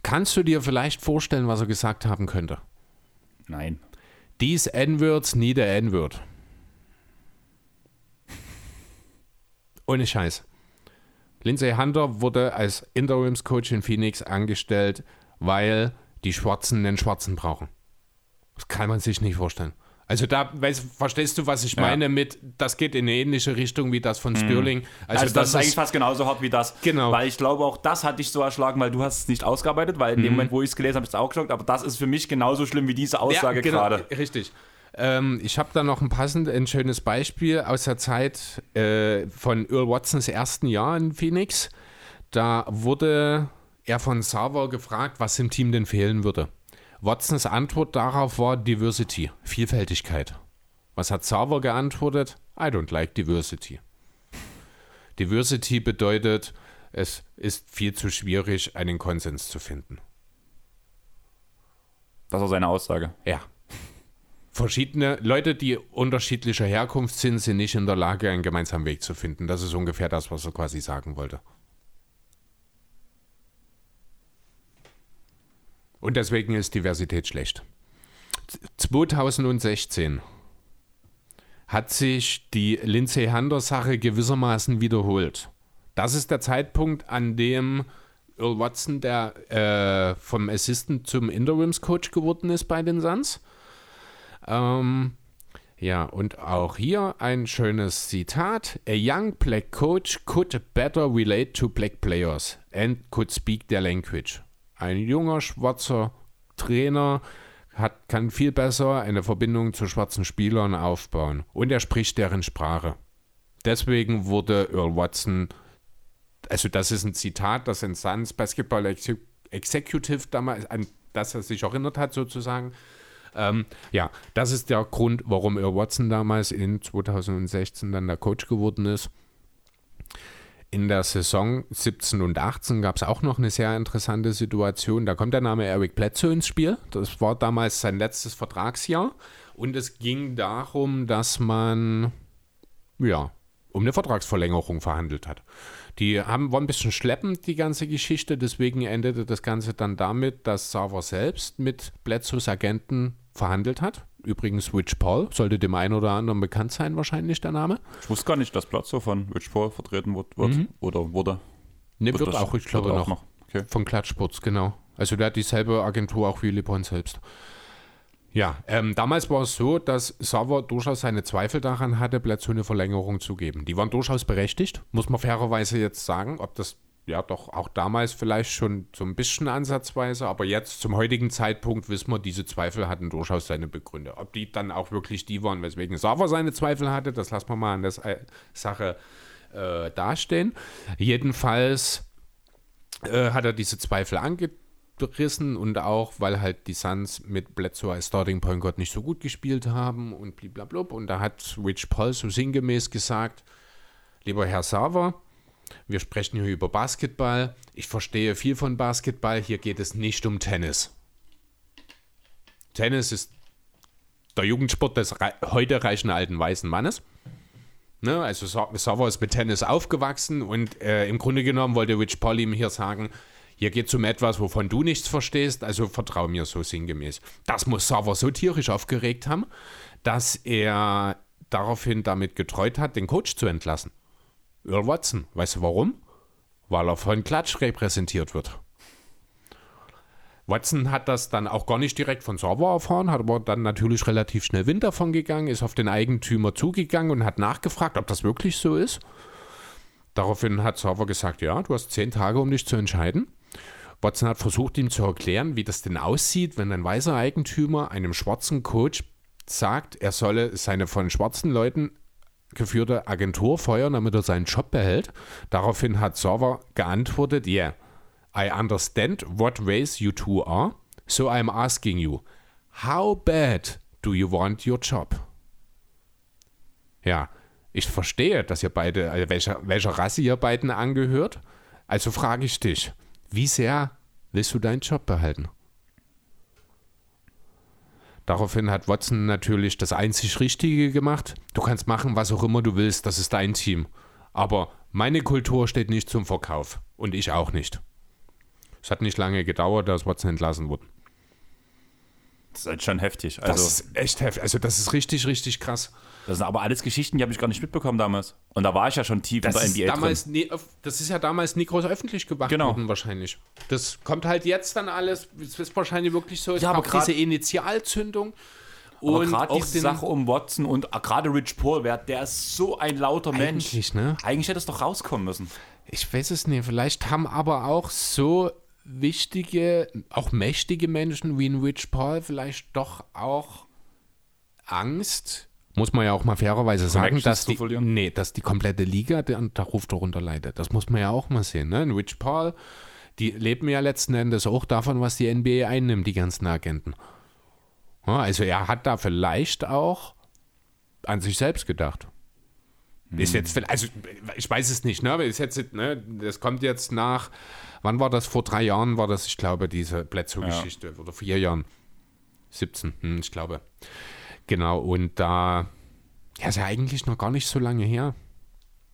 Kannst du dir vielleicht vorstellen, was er gesagt haben könnte? Nein. These N-Words need a N-Word. Ohne Scheiß. Lindsay Hunter wurde als Interimscoach in Phoenix angestellt, weil die Schwarzen einen Schwarzen brauchen. Das kann man sich nicht vorstellen. Also da, weißt, verstehst du, was ich Ja. meine mit, das geht in eine ähnliche Richtung wie das von Sterling. Also, das, ist eigentlich fast genauso hart wie das. Genau. Weil ich glaube, auch das hat dich so erschlagen, weil du hast es nicht ausgearbeitet, weil in Mhm. dem Moment, wo ich es gelesen habe, ist es auch geschockt. Aber das ist für mich genauso schlimm wie diese Aussage genau, gerade. Richtig. Ähm, ich habe da noch ein passend, ein schönes Beispiel aus der Zeit äh, von Earl Watsons ersten Jahr in Phoenix. Da wurde er von Sarver gefragt, was im Team denn fehlen würde. Watsons Antwort darauf war Diversity, Vielfältigkeit. Was hat Sarver geantwortet? I don't like Diversity. Diversity bedeutet, es ist viel zu schwierig, einen Konsens zu finden. Das war seine Aussage. Ja. Verschiedene Leute, die unterschiedlicher Herkunft sind, sind nicht in der Lage, einen gemeinsamen Weg zu finden. Das ist ungefähr das, was er quasi sagen wollte. Und deswegen ist Diversität schlecht. 2016 hat sich die Lindsay Hunter-Sache gewissermaßen wiederholt. Das ist der Zeitpunkt, an dem Earl Watson, der äh, vom Assistant zum Interims-Coach geworden ist bei den Suns. Ähm, ja, und auch hier ein schönes Zitat. A young black coach could better relate to black players and could speak their language. Ein junger schwarzer Trainer hat, kann viel besser eine Verbindung zu schwarzen Spielern aufbauen und er spricht deren Sprache. Deswegen wurde Earl Watson, also das ist ein Zitat, das ein Suns Basketball Exe- Executive damals, an das er sich erinnert hat sozusagen, ähm, ja, das ist der Grund, warum Earl Watson damals in 2016 dann der Coach geworden ist. In der Saison 17 und 18 gab es auch noch eine sehr interessante Situation. Da kommt der Name Eric Bledsoe ins Spiel. Das war damals sein letztes Vertragsjahr. Und es ging darum, dass man, ja, um eine Vertragsverlängerung verhandelt hat. Die haben, war ein bisschen schleppend, die ganze Geschichte. Deswegen endete das Ganze dann damit, dass Sava selbst mit Bledsoes Agenten verhandelt hat. Übrigens Rich Paul, sollte dem einen oder anderen bekannt sein, wahrscheinlich der Name. Ich wusste gar nicht, dass Platzo von Rich Paul vertreten wird, wird Mhm. oder wurde. Ne, wird das- auch, ich glaube wird auch noch. Okay. Von Klatschsports, genau. Also der hat dieselbe Agentur auch wie LeBron selbst. Ja, ähm, damals war es so, dass Sauer durchaus seine Zweifel daran hatte, Bledsoe eine Verlängerung zu geben. Die waren durchaus berechtigt, muss man fairerweise jetzt sagen, ob das ja doch auch damals vielleicht schon so ein bisschen ansatzweise, aber jetzt zum heutigen Zeitpunkt wissen wir, diese Zweifel hatten durchaus seine Begründe. Ob die dann auch wirklich die waren, weswegen Sauer seine Zweifel hatte, das lassen wir mal an der Sa- Sache äh, dastehen. Jedenfalls äh, hat er diese Zweifel angerissen und auch, weil halt die Suns mit Bledsoe als Starting Point Guard nicht so gut gespielt haben und blablabla. Und da hat Rich Paul so sinngemäß gesagt, lieber Herr Sava, wir sprechen hier über Basketball. Ich verstehe viel von Basketball. Hier geht es nicht um Tennis. Tennis ist der Jugendsport des heute reichen alten weißen Mannes. Ne, also Sa- Sauer ist mit Tennis aufgewachsen und äh, im Grunde genommen wollte Rich Paul ihm hier sagen, hier geht es um etwas, wovon du nichts verstehst, also vertrau mir so sinngemäß. Das muss Sauer so tierisch aufgeregt haben, dass er daraufhin damit getreut hat, den Coach zu entlassen. Earl Watson. Weißt du warum? Weil er von Klatsch repräsentiert wird. Watson hat das dann auch gar nicht direkt von Sauer erfahren, hat aber dann natürlich relativ schnell Wind davon gegangen, ist auf den Eigentümer zugegangen und hat nachgefragt, ob das wirklich so ist. Daraufhin hat Sauer gesagt, ja, du hast zehn Tage, um dich zu entscheiden. Watson hat versucht, ihm zu erklären, wie das denn aussieht, wenn ein weißer Eigentümer einem schwarzen Coach sagt, er solle seine von schwarzen Leuten geführte Agentur feuern, damit er seinen Job behält. Daraufhin hat Sauer geantwortet, yeah, I understand what race you two are, so I'm asking you, how bad do you want your job? Ja, ich verstehe, dass ihr beide, äh, welcher, welcher Rasse ihr beiden angehört. Also frage ich dich, wie sehr willst du deinen Job behalten? Daraufhin hat Watson natürlich das einzig Richtige gemacht. Du kannst machen, was auch immer du willst, das ist dein Team. Aber meine Kultur steht nicht zum Verkauf. Und ich auch nicht. Es hat nicht lange gedauert, dass Watson entlassen wurde. Das ist halt schon heftig. Das Also, ist echt heftig. Also, das ist richtig, richtig krass. das sind aber alles Geschichten, die habe ich gar nicht mitbekommen damals. Und da war ich ja schon tief Das in der ist, NBA damals drin. nie, das ist ja damals nie groß öffentlich gemacht Genau. worden, wahrscheinlich. Das kommt halt jetzt dann alles, es ist wahrscheinlich wirklich so, es Ja, aber grad- diese Initialzündung. Aber Und gerade diese den, Sache um Watson und gerade Rich Paul, der ist so ein lauter Mensch. Eigentlich, ne? Eigentlich hätte es doch rauskommen müssen. Ich weiß es nicht. Vielleicht haben aber auch so wichtige, auch mächtige Menschen wie ein Rich Paul vielleicht doch auch Angst. Muss man ja auch mal fairerweise sagen, dass die, nee, dass die komplette Liga der, der Ruf darunter leidet. Das muss man ja auch mal sehen. Ne? Ein Rich Paul, die leben ja letzten Endes auch davon, was die NBA einnimmt, die ganzen Agenten. Ja, also er hat da vielleicht auch an sich selbst gedacht. Ist jetzt, vielleicht- also ich weiß es nicht, ne? aber Ist jetzt, ne? Das kommt jetzt nach, wann war das? Vor drei Jahren war das, ich glaube, diese Bledsoe-Geschichte. Oder vier Jahren. 17, hm, ich glaube. Genau, und da, ja, ist ja eigentlich noch gar nicht so lange her.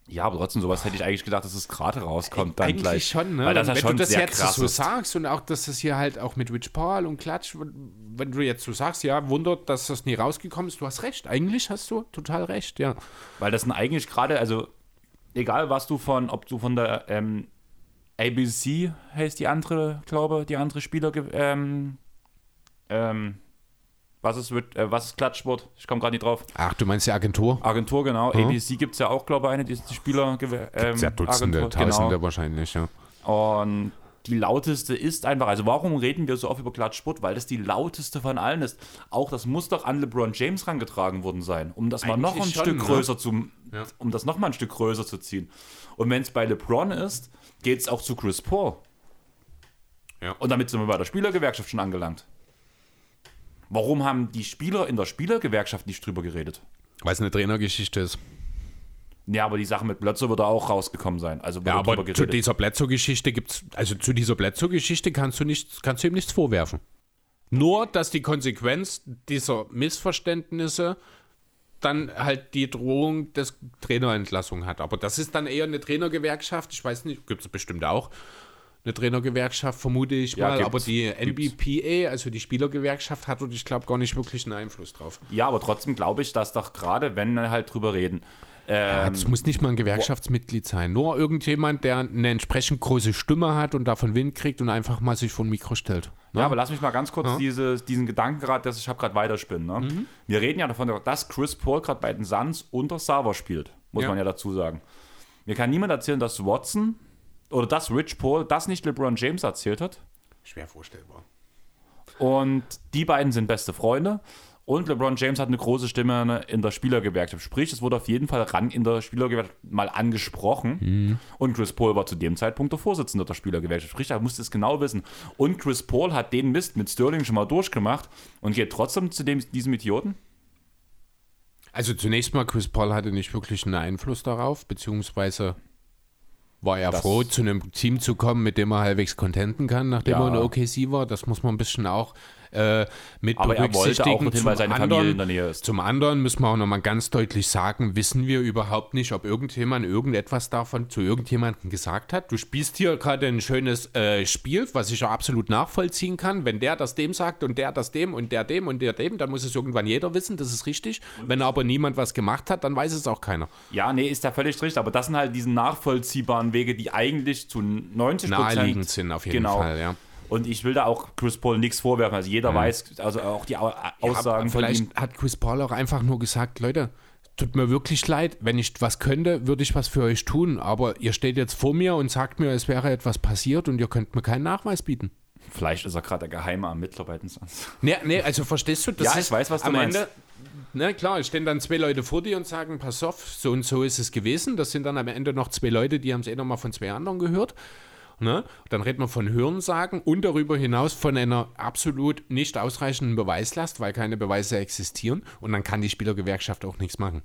Ja, aber trotzdem, sowas hätte ich eigentlich gedacht, dass es gerade rauskommt dann eigentlich gleich. schon, ne? Weil das ja wenn schon du das jetzt so ist. sagst und auch, dass das hier halt auch mit Rich Paul und Klatsch, wenn du jetzt so sagst, ja, wundert, dass das nie rausgekommen ist, du hast recht. Eigentlich hast du total recht, ja. Weil das sind eigentlich gerade, also egal was du von, ob du von der ähm, ABC heißt die andere, glaube die andere Spieler, ähm, ähm, was ist, äh, was ist Klatschsport? Ich komme gerade nicht drauf. Ach, du meinst die Agentur? Agentur, genau. ABC gibt es ja auch, glaube ich, eine, die ist die Spieler. Ähm, Sehr Dutzende, Agentur, Tausende Genau. wahrscheinlich, ja. Und die lauteste ist einfach, also warum reden wir so oft über Klatschsport? Weil das die lauteste von allen ist. Auch das muss doch an LeBron James rangetragen worden sein, um das mal noch ein Eigentlich schon, Stück ne? größer zu, Ja. um das noch mal ein Stück größer zu ziehen. Und wenn es bei LeBron ist, geht es auch zu Chris Paul. Ja. Und damit sind wir bei der Spielergewerkschaft schon angelangt. Warum haben die Spieler in der Spielergewerkschaft nicht drüber geredet? Weil es eine Trainergeschichte ist. Ja, aber die Sache mit Blötze wird da auch rausgekommen sein. Also Ja, aber zu dieser Bledsoe-Geschichte gibt's, also zu dieser Bledsoe-Geschichte kannst du nichts, kannst du ihm nichts vorwerfen. Nur, dass die Konsequenz dieser Missverständnisse dann halt die Drohung des Trainerentlassung hat. Aber das ist dann eher eine Trainergewerkschaft, ich weiß nicht, gibt es bestimmt auch. eine Trainergewerkschaft, vermute ich Ja, mal. aber die. NBPA, also die Spielergewerkschaft, hat dort, ich glaube, gar nicht wirklich einen Einfluss drauf. Ja, aber trotzdem glaube ich, dass doch gerade, wenn wir halt drüber reden, ähm, Es muss nicht mal ein Gewerkschaftsmitglied sein. Nur irgendjemand, der eine entsprechend große Stimme hat und davon Wind kriegt und einfach mal sich vor ein Mikro stellt. Ne? Ja, aber lass mich mal ganz kurz diese, diesen Gedanken gerade, dass ich habe gerade weiterspinnen. Ne? Mhm. Wir reden ja davon, dass Chris Paul gerade bei den Suns unter Sava spielt, muss Ja. man ja dazu sagen. Mir kann niemand erzählen, dass Watson oder dass Rich Paul das nicht LeBron James erzählt hat. Schwer vorstellbar. Und die beiden sind beste Freunde. Und LeBron James hat eine große Stimme in der Spielergewerkschaft. Sprich, es wurde auf jeden Fall ran in der Spielergewerkschaft mal angesprochen. Und Chris Paul war zu dem Zeitpunkt der Vorsitzende der Spielergewerkschaft. Sprich, er musste es genau wissen. Und Chris Paul hat den Mist mit Sterling schon mal durchgemacht und geht trotzdem zu dem, diesem Idioten. Also zunächst mal, Chris Paul hatte nicht wirklich einen Einfluss darauf, beziehungsweise war er Das- froh, zu einem Team zu kommen, mit dem er halbwegs contenten kann, nachdem Ja. er eine OKC war. Das muss man ein bisschen auch äh, mit Aber er wollte berücksichtigen. auch dorthin, Zum weil seine anderen- Familie in der Nähe ist. Zum anderen müssen wir auch nochmal ganz deutlich sagen, wissen wir überhaupt nicht, ob irgendjemand irgendetwas davon zu irgendjemandem gesagt hat. Du spielst hier gerade ein schönes äh, Spiel, was ich ja absolut nachvollziehen kann. Wenn der das dem sagt und der das dem und der dem und der dem, dann muss es irgendwann jeder wissen, das ist richtig. Wenn aber niemand was gemacht hat, dann weiß es auch keiner. Ja, nee, ist ja völlig richtig. Aber das sind halt diese nachvollziehbaren Wege, die eigentlich zu 90 Naheliegend sind auf jeden genau. Fall, ja. Und ich will da auch Chris Paul nichts vorwerfen. Also jeder weiß, also auch die Au- Aussagen Aber von vielleicht ihm. hat Chris Paul auch einfach nur gesagt, Leute, tut mir wirklich leid, wenn ich was könnte, würde ich was für euch tun, aber ihr steht jetzt vor mir und sagt mir, es wäre etwas passiert und ihr könnt mir keinen Nachweis bieten. Vielleicht ist er gerade der geheime Ermittler bei den Suns. Nee, nee, also verstehst du, das Ja, ich weiß, was du am meinst. Ende, ne, klar, es stehen dann zwei Leute vor dir und sagen, pass auf, so und so ist es gewesen. Das sind dann am Ende noch zwei Leute, die haben es eh nochmal von zwei anderen gehört. Ne? Dann redet man von Hörensagen und darüber hinaus von einer absolut nicht ausreichenden Beweislast, weil keine Beweise existieren. Und dann kann die Spielergewerkschaft auch nichts machen.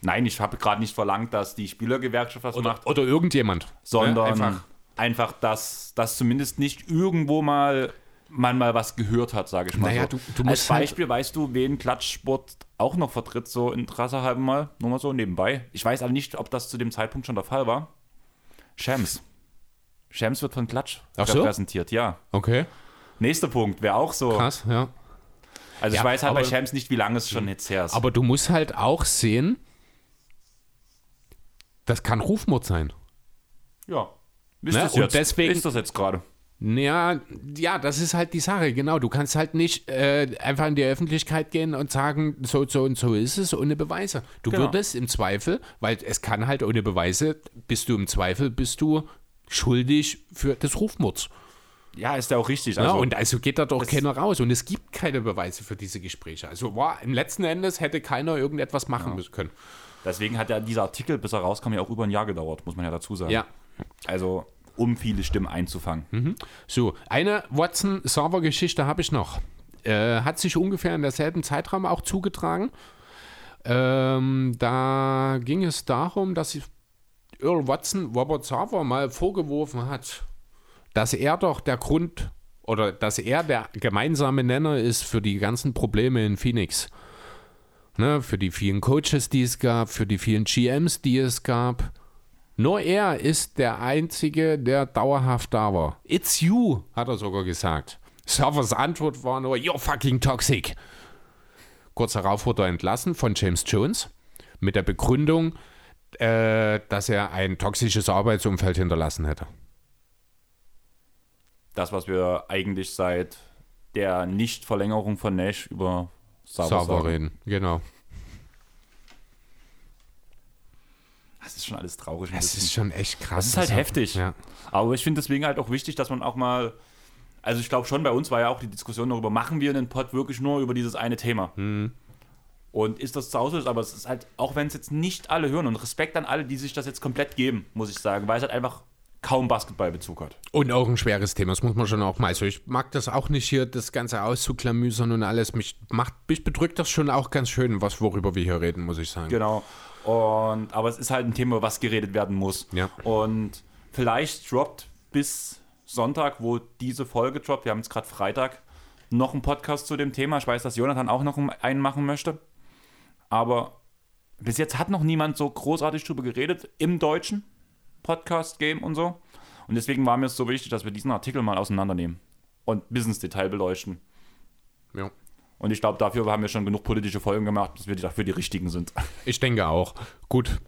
Nein, ich habe gerade nicht verlangt, dass die Spielergewerkschaft was macht, Oder irgendjemand. sondern ne? einfach, einfach. dass, dass zumindest nicht irgendwo mal man mal was gehört hat, sage ich mal. Naja, so. du- du Als halt- Beispiel weißt du, wen Klatschsport auch noch vertritt, so Interesse halber mal, nur mal so nebenbei. Ich weiß aber nicht, ob das zu dem Zeitpunkt schon der Fall war. Shams. Shams wird von Klatsch Ach so? repräsentiert, ja. Okay, Nächster Punkt wäre auch so. krass, ja. Also ich Ja, weiß halt bei aber- Shams nicht, wie lange es schon jetzt her ist. Aber du musst halt auch sehen, das kann Rufmord sein. ja. Ist Ne? das Und jetzt? deswegen- ist das jetzt gerade? Ja, ja, das ist halt die Sache, genau. Du kannst halt nicht äh, einfach in die Öffentlichkeit gehen und sagen, so, so und so ist es, ohne Beweise. Du Genau. würdest im Zweifel, weil es kann halt ohne Beweise, bist du im Zweifel, bist du schuldig für des Rufmords. Ja, ist ja auch richtig. Ja, Also, und also geht da doch keiner raus. Und es gibt keine Beweise für diese Gespräche. Also wow, im letzten Endes hätte keiner irgendetwas machen müssen können. deswegen hat ja dieser Artikel, bis er rauskam, ja auch über ein Jahr gedauert, muss man ja dazu sagen. Ja. Also, um viele Stimmen einzufangen. So, eine Watson-Server-Geschichte habe ich noch. Äh, hat sich ungefähr in derselben Zeitraum auch zugetragen. Ähm, da ging es darum, dass Earl Watson Robert Server mal vorgeworfen hat, dass er doch der Grund oder dass er der gemeinsame Nenner ist für die ganzen Probleme in Phoenix. Ne, für die vielen Coaches, die es gab, für die vielen GMs, die es gab. Nur er ist der Einzige, der dauerhaft da war. It's you, hat er sogar gesagt. Servers Antwort war nur, you're fucking toxic. Kurz darauf wurde er entlassen von James Jones mit der Begründung, äh, dass er ein toxisches Arbeitsumfeld hinterlassen hätte. Das, was wir eigentlich seit der Nichtverlängerung von Nash über Sauber Sauber reden, genau. Das ist schon alles traurig. Das bisschen. ist schon echt krass. Das ist halt Das heftig. Ja. Aber ich finde deswegen halt auch wichtig, dass man auch mal. Also ich glaube schon, bei uns war ja auch die Diskussion darüber, machen wir einen Pod wirklich nur über dieses eine Thema? Hm. Und ist das zu Hause? Aber es ist halt, auch wenn es jetzt nicht alle hören und Respekt an alle, die sich das jetzt komplett geben, muss ich sagen, weil es halt einfach kaum Basketballbezug hat. Und auch ein schweres Thema, das muss man schon auch mal. Also ich mag das auch nicht hier, das Ganze auszuklamüsern und alles. Mich macht, mich bedrückt das schon auch ganz schön, was worüber wir hier reden, muss ich sagen. Genau. Und, aber es ist halt ein Thema, was geredet werden muss. Ja. Und vielleicht droppt bis Sonntag, wo diese Folge droppt, wir haben jetzt gerade Freitag, noch ein Podcast zu dem Thema. Ich weiß, dass Jonathan auch noch einen machen möchte. Aber bis jetzt hat noch niemand so großartig drüber geredet im deutschen Podcast-Game und so. Und deswegen war mir es so wichtig, dass wir diesen Artikel mal auseinandernehmen und bis ins Detail beleuchten. Ja. Und ich glaube, dafür haben wir schon genug politische Folgen gemacht, dass wir dafür die richtigen sind. Ich denke auch. Gut.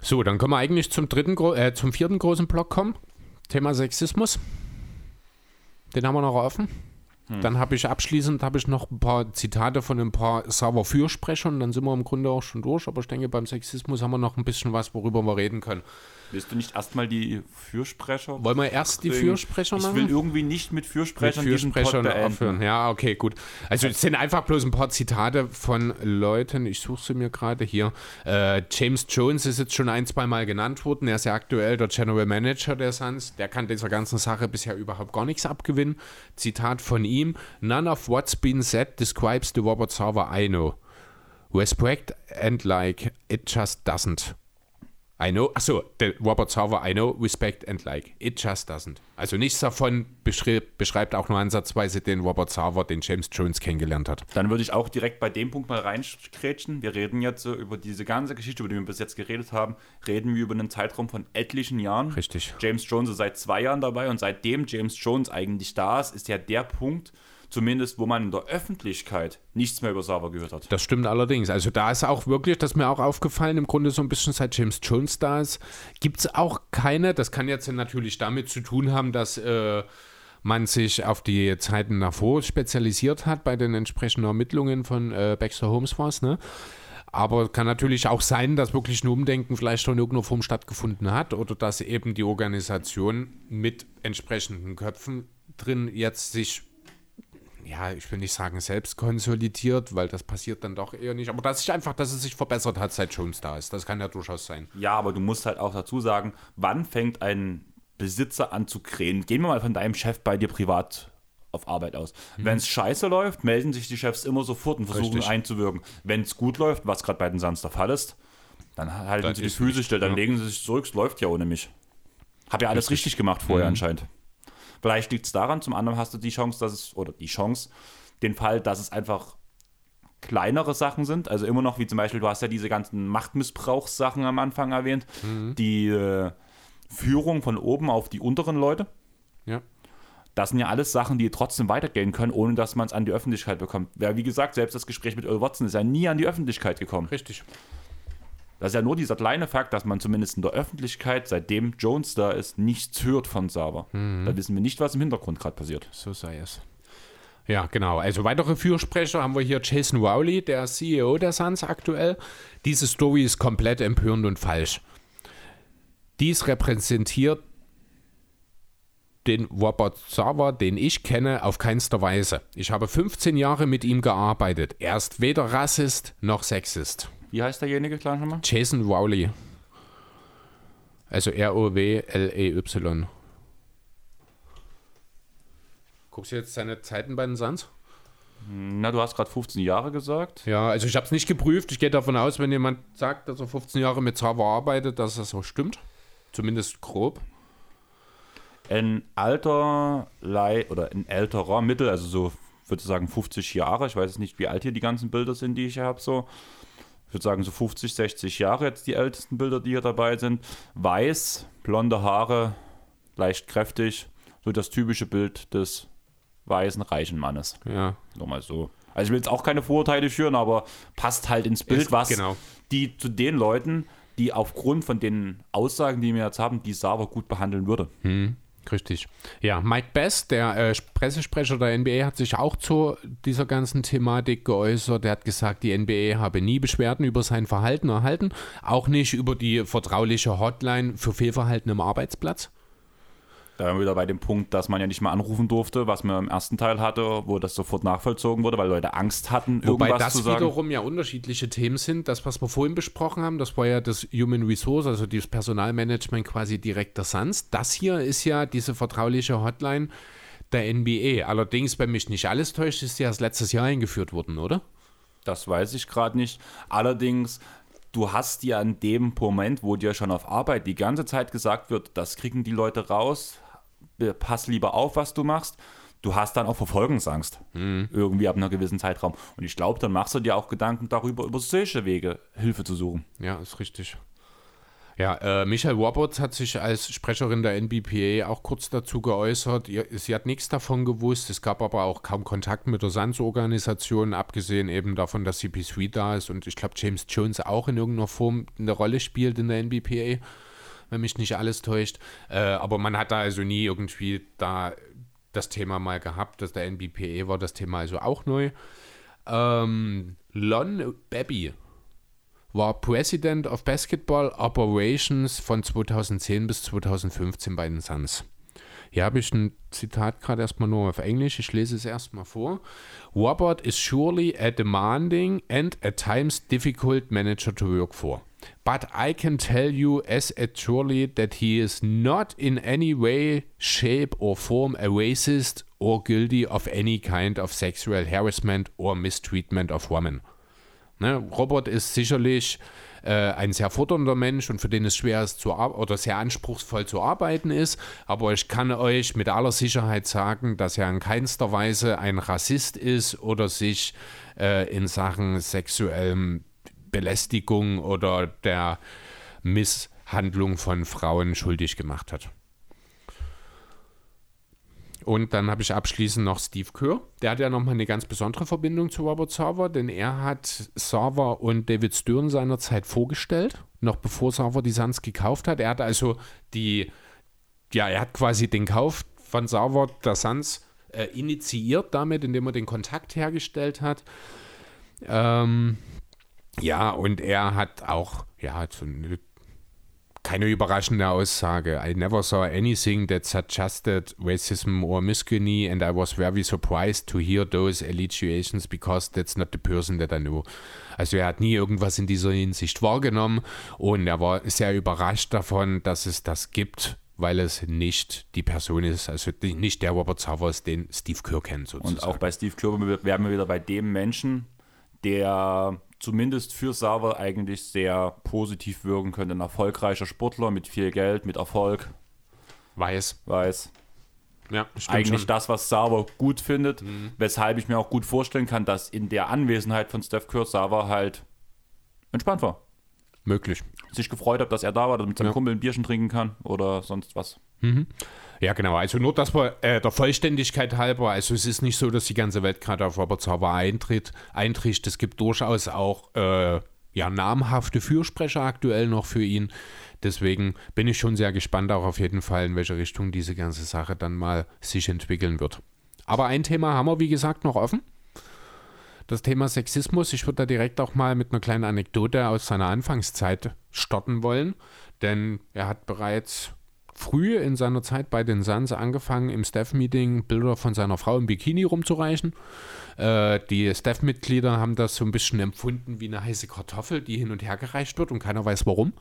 So, dann können wir eigentlich zum dritten, äh, zum vierten großen Block kommen. Thema Sexismus. Den haben wir noch offen. Dann habe ich abschließend habe ich noch ein paar Zitate von ein paar Server-Fürsprechern. Dann sind wir im Grunde auch schon durch. Aber ich denke, beim Sexismus haben wir noch ein bisschen was, worüber wir reden können. Willst du nicht erstmal die Fürsprecher? Wollen wir erst die bringen? Fürsprecher Ich machen? will irgendwie nicht mit mit Fürsprechern Pod Fürsprechern aufhören. Ja, okay, gut. Also es sind einfach bloß ein paar Zitate von Leuten, ich suche sie mir gerade hier. Äh, James Jones ist jetzt schon ein, zwei Mal genannt worden. Er ist ja aktuell der General Manager der Suns. Der kann dieser ganzen Sache bisher überhaupt gar nichts abgewinnen. Zitat von ihm: None of what's been said describes the Robert Sarver I know. Respect and like, it just doesn't. I know, achso, der Robert Sarver, I know, respect and like. It just doesn't. Also nichts davon beschreibt, beschreibt auch nur ansatzweise den Robert Sarver, den James Jones kennengelernt hat. Dann würde ich auch direkt bei dem Punkt mal reinkrätschen. Wir reden jetzt so über diese ganze Geschichte, über die wir bis jetzt geredet haben, reden wir über einen Zeitraum von etlichen Jahren. Richtig. James Jones ist seit zwei Jahren dabei und seitdem James Jones eigentlich da ist, ist ja der Punkt, zumindest wo man in der Öffentlichkeit nichts mehr über Server gehört hat. Das stimmt allerdings. Also da ist auch wirklich, das ist mir auch aufgefallen, im Grunde so ein bisschen seit James Jones da ist, gibt es auch keine, das kann jetzt natürlich damit zu tun haben, dass äh, man sich auf die Zeiten davor spezialisiert hat bei den entsprechenden Ermittlungen von äh, Baxter Holmes war es, ne? Aber kann natürlich auch sein, dass wirklich ein Umdenken vielleicht schon in irgendeiner Form stattgefunden hat oder dass eben die Organisation mit entsprechenden Köpfen drin jetzt sich ja, ich will nicht sagen selbst konsolidiert, weil das passiert dann doch eher nicht. Aber dass sich einfach, dass es sich verbessert hat, seit Jones da ist. Das kann ja durchaus sein. Ja, aber du musst halt auch dazu sagen, wann fängt ein Besitzer an zu krähen? Gehen wir mal von deinem Chef bei dir privat auf Arbeit aus. Wenn es scheiße läuft, melden sich die Chefs immer sofort und versuchen Richtig. einzuwirken. Wenn es gut läuft, was gerade bei den Suns der Fall ist, dann halten Dann sie die ist Füße still, dann ja. legen sie sich zurück, es läuft ja ohne mich. Hab ja alles richtig gemacht vorher Mhm. anscheinend. Vielleicht liegt es daran, zum anderen hast du die Chance, dass es, oder die Chance, den Fall, dass es einfach kleinere Sachen sind. Also immer noch, wie zum Beispiel, du hast ja diese ganzen Machtmissbrauchssachen am Anfang erwähnt. Die äh, Führung von oben auf die unteren Leute. Ja. Das sind ja alles Sachen, die trotzdem weitergehen können, ohne dass man es an die Öffentlichkeit bekommt. Ja, wie gesagt, selbst das Gespräch mit Earl Watson ist ja nie an die Öffentlichkeit gekommen. Richtig. Das ist ja nur dieser kleine Fakt, dass man zumindest in der Öffentlichkeit, seitdem Jones da ist, nichts hört von Sava. Da wissen wir nicht, was im Hintergrund gerade passiert. So sei es. Ja, genau. Also weitere Fürsprecher haben wir hier Jason Rowley, der CEO der Suns aktuell. Diese Story ist komplett empörend und falsch. Dies repräsentiert den Robert Sava, den ich kenne, auf keinster Weise. Ich habe 15 Jahre mit ihm gearbeitet. Er ist weder Rassist noch Sexist. Wie heißt derjenige, klar schon mal? Jason Rowley. Also R-O-W-L-E-Y. Guckst du jetzt seine Zeiten bei den Suns? Na, du hast gerade 15 Jahre gesagt. Ja, also ich habe es nicht geprüft. Ich gehe davon aus, wenn jemand sagt, dass er 15 Jahre mit Java arbeitet, dass das so stimmt. Zumindest grob. Ein alter Lei oder ein älterer Mittel, also so würde ich sagen 50 Jahre. Ich weiß jetzt nicht, wie alt hier die ganzen Bilder sind, die ich hier habe. So. Ich würde sagen so 50, 60 Jahre jetzt die ältesten Bilder, die hier dabei sind. Weiß, blonde Haare, leicht kräftig. So das typische Bild des weißen, reichen Mannes. Ja, Nur mal so. Also ich will jetzt auch keine Vorurteile führen, aber passt halt ins Bild, Ist- was genau. die zu den Leuten, die aufgrund von den Aussagen, die wir jetzt haben, die Sava gut behandeln würde. Richtig. Ja, Mike Best, der äh, Pressesprecher der NBA, hat sich auch zu dieser ganzen Thematik geäußert. Er hat gesagt, die NBA habe nie Beschwerden über sein Verhalten erhalten, auch nicht über die vertrauliche Hotline für Fehlverhalten im Arbeitsplatz. Da waren wir wieder bei dem Punkt, dass man ja nicht mehr anrufen durfte, was man im ersten Teil hatte, wo das sofort nachvollzogen wurde, weil Leute Angst hatten, Wobei irgendwas das zu sagen. wiederum ja unterschiedliche Themen sind. Das, was wir vorhin besprochen haben, das war ja das Human Resource, also das Personalmanagement quasi direkt der Suns. Das hier ist ja diese vertrauliche Hotline der NBA. Allerdings, wenn mich nicht alles täuscht, ist die erst letztes Jahr eingeführt worden, oder? Das weiß ich gerade nicht. Allerdings, du hast ja in dem Moment, wo dir schon auf Arbeit die ganze Zeit gesagt wird, das kriegen die Leute raus, pass lieber auf, was du machst. Du hast dann auch Verfolgungsangst. Irgendwie ab einem gewissen Zeitraum. Und ich glaube, dann machst du dir auch Gedanken darüber, über solche Wege Hilfe zu suchen. Ja, ist richtig. Ja, äh, Michael Roberts hat sich als Sprecherin der NBPA auch kurz dazu geäußert. Ihr, sie hat nichts davon gewusst. Es gab aber auch kaum Kontakt mit der Sans-Organisation, abgesehen eben davon, dass CP3 da ist und ich glaube, James Jones auch in irgendeiner Form eine Rolle spielt in der NBPA, wenn mich nicht alles täuscht. Äh, aber man hat da also nie irgendwie da das Thema mal gehabt, dass der NBPA war das Thema also auch neu. Ähm, Lon Babby war President of Basketball Operations von 2010 bis 2015 bei den Suns. Hier habe ich ein Zitat gerade erstmal nur auf Englisch. Ich lese es erstmal vor. Robert is surely a demanding and at times difficult manager to work for. But I can tell you as surely that he is not in any way, shape or form a racist or guilty of any kind of sexual harassment or mistreatment of women. Ne? Robert ist sicherlich äh, ein sehr fordernder Mensch und für den es schwer ist zu oder sehr anspruchsvoll zu arbeiten ist. Aber ich kann euch mit aller Sicherheit sagen, dass er in keinster Weise ein Rassist ist oder sich äh, in Sachen sexuellem Belästigung oder der Misshandlung von Frauen schuldig gemacht hat. Und dann habe ich abschließend noch Steve Kerr. Der hat ja nochmal eine ganz besondere Verbindung zu Robert Sarver, denn er hat Sarver und David Stern seinerzeit vorgestellt, noch bevor Sarver die Suns gekauft hat. Er hat also die, ja, er hat quasi den Kauf von Sarver der Suns äh, initiiert damit, indem er den Kontakt hergestellt hat. Ähm, ja, und er hat auch, ja, so eine keine überraschende Aussage. I never saw anything that suggested racism or misogyny, and I was very surprised to hear those allegations because that's not the person that I know. Also er hat nie irgendwas in dieser Hinsicht wahrgenommen und er war sehr überrascht davon, dass es das gibt, weil es nicht die Person ist, also nicht der Robert Savers, den Steve Kerr kennt sozusagen. Und auch bei Steve Kerr werden wir wieder bei dem Menschen, der zumindest für Sauer eigentlich sehr positiv wirken könnte. Ein erfolgreicher Sportler mit viel Geld, mit Erfolg. Weiß. Weiß. Ja, eigentlich schon. das, was Sauer gut findet, mhm. weshalb ich mir auch gut vorstellen kann, dass in der Anwesenheit von Steph Curry Sauer halt entspannt war. Möglich. Sich gefreut hat, dass er da war, dass er mit seinem ja. Kumpel ein Bierchen trinken kann oder sonst was. Mhm. Ja, genau. Also nur, dass wir äh, der Vollständigkeit halber, also es ist nicht so, dass die ganze Welt gerade auf Robert Sauber eintritt, eintritt. Es gibt durchaus auch äh, ja, namhafte Fürsprecher aktuell noch für ihn. Deswegen bin ich schon sehr gespannt auch auf jeden Fall, in welche Richtung diese ganze Sache dann mal sich entwickeln wird. Aber ein Thema haben wir, wie gesagt, noch offen. Das Thema Sexismus. Ich würde da direkt auch mal mit einer kleinen Anekdote aus seiner Anfangszeit starten wollen. Denn er hat bereits früh in seiner Zeit bei den Suns angefangen, im Staff-Meeting Bilder von seiner Frau im Bikini rumzureichen. Äh, die Staff-Mitglieder haben das so ein bisschen empfunden wie eine heiße Kartoffel, die hin und her gereicht wird und keiner weiß warum.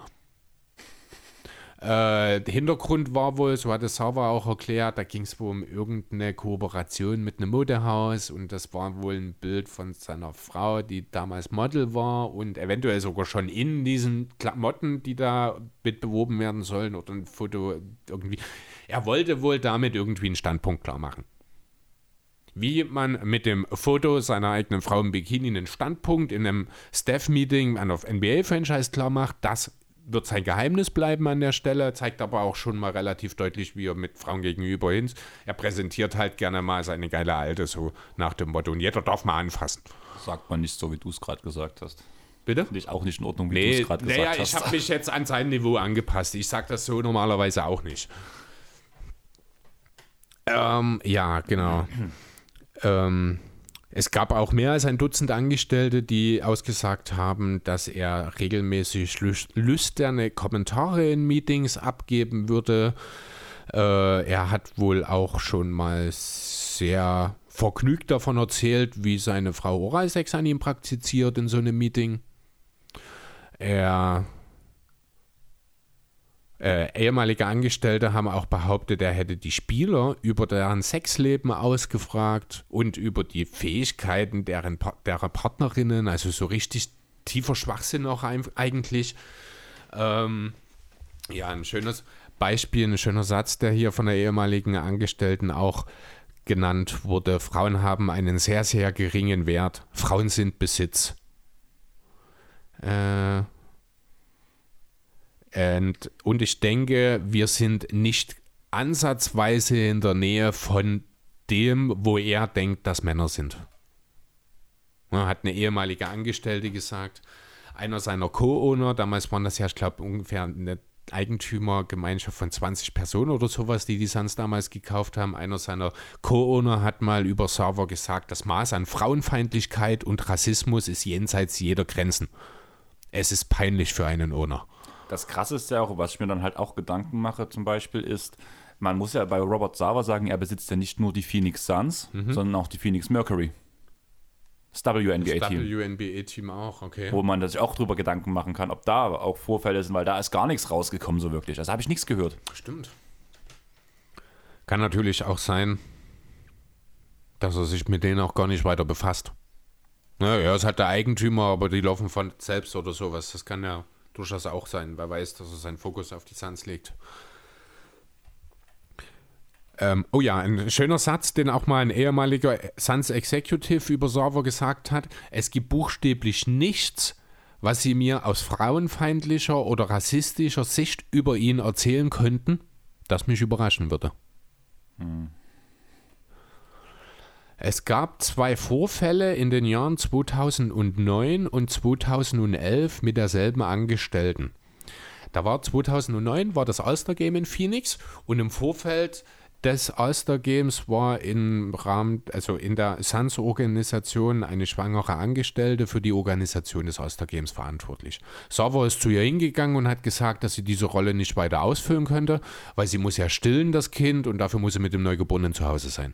Äh, der Hintergrund war wohl, so hat es Sava auch erklärt, da ging es wohl um irgendeine Kooperation mit einem Modehaus und das war wohl ein Bild von seiner Frau, die damals Model war und eventuell sogar schon in diesen Klamotten, die da mit beworben werden sollen oder ein Foto irgendwie. Er wollte wohl damit irgendwie einen Standpunkt klar machen wie man mit dem Foto seiner eigenen Frau im Bikini einen Standpunkt in einem Staff-Meeting an auf NBA-Franchise klar macht, das wird sein Geheimnis bleiben an der Stelle, zeigt aber auch schon mal relativ deutlich, wie er mit Frauen gegenüber hin. Er präsentiert halt gerne mal seine geile Alte, so nach dem Motto. Und jeder darf mal anfassen. Sagt man nicht so, wie du es gerade gesagt hast. Bitte? Finde ich auch nicht in Ordnung, wie nee, du es gerade gesagt naja, hast. ich habe mich jetzt an sein Niveau angepasst. Ich sage das so normalerweise auch nicht. Ähm, ja, genau. ähm, es gab auch mehr als ein Dutzend Angestellte, die ausgesagt haben, dass er regelmäßig lüsterne Kommentare in Meetings abgeben würde. Äh, er hat wohl auch schon mal sehr vergnügt davon erzählt, wie seine Frau Oralsex an ihm praktiziert in so einem Meeting. Er äh, ehemalige Angestellte haben auch behauptet, er hätte die Spieler über deren Sexleben ausgefragt und über die Fähigkeiten deren, derer Partnerinnen, also so richtig tiefer Schwachsinn auch eigentlich. Ähm, ja, ein schönes Beispiel, ein schöner Satz, der hier von der ehemaligen Angestellten auch genannt wurde. Frauen haben einen sehr, sehr geringen Wert. Frauen sind Besitz. Äh, Und, und ich denke, wir sind nicht ansatzweise in der Nähe von dem, wo er denkt, dass Männer sind. Hat eine ehemalige Angestellte gesagt, einer seiner Co-Owner, damals waren das ja, ich glaube, ungefähr eine Eigentümergemeinschaft von 20 Personen oder sowas, die die Suns damals gekauft haben. Einer seiner Co-Owner hat mal über Server gesagt, das Maß an Frauenfeindlichkeit und Rassismus ist jenseits jeder Grenzen. Es ist peinlich für einen Owner. Das Krasse ist ja auch, was ich mir dann halt auch Gedanken mache, zum Beispiel ist, man muss ja bei Robert Sava sagen, er besitzt ja nicht nur die Phoenix Suns, mhm. sondern auch die Phoenix Mercury. Das WNBA-Team. Das WNBA-Team auch, okay. Wo man sich auch drüber Gedanken machen kann, ob da auch Vorfälle sind, weil da ist gar nichts rausgekommen so wirklich. Also habe ich nichts gehört. Stimmt. Kann natürlich auch sein, dass er sich mit denen auch gar nicht weiter befasst. Ja, er ist halt der Eigentümer, aber die laufen von selbst oder sowas. Das kann ja durchaus auch sein. Wer weiß, dass er seinen Fokus auf die Suns legt. Ähm, oh ja, ein schöner Satz, den auch mal ein ehemaliger Suns Executive über Server gesagt hat. Es gibt buchstäblich nichts, was sie mir aus frauenfeindlicher oder rassistischer Sicht über ihn erzählen könnten, das mich überraschen würde. Hm. Es gab zwei Vorfälle in den Jahren 2009 und 2011 mit derselben Angestellten. Da war 2009 war das Ulster Game in Phoenix und im Vorfeld des Ulster Games war im Rahmen, also in der Suns-Organisation eine schwangere Angestellte für die Organisation des Ulster Games verantwortlich. Sava ist zu ihr hingegangen und hat gesagt, dass sie diese Rolle nicht weiter ausfüllen könnte, weil sie muss ja stillen, das Kind, und dafür muss sie mit dem Neugeborenen zu Hause sein.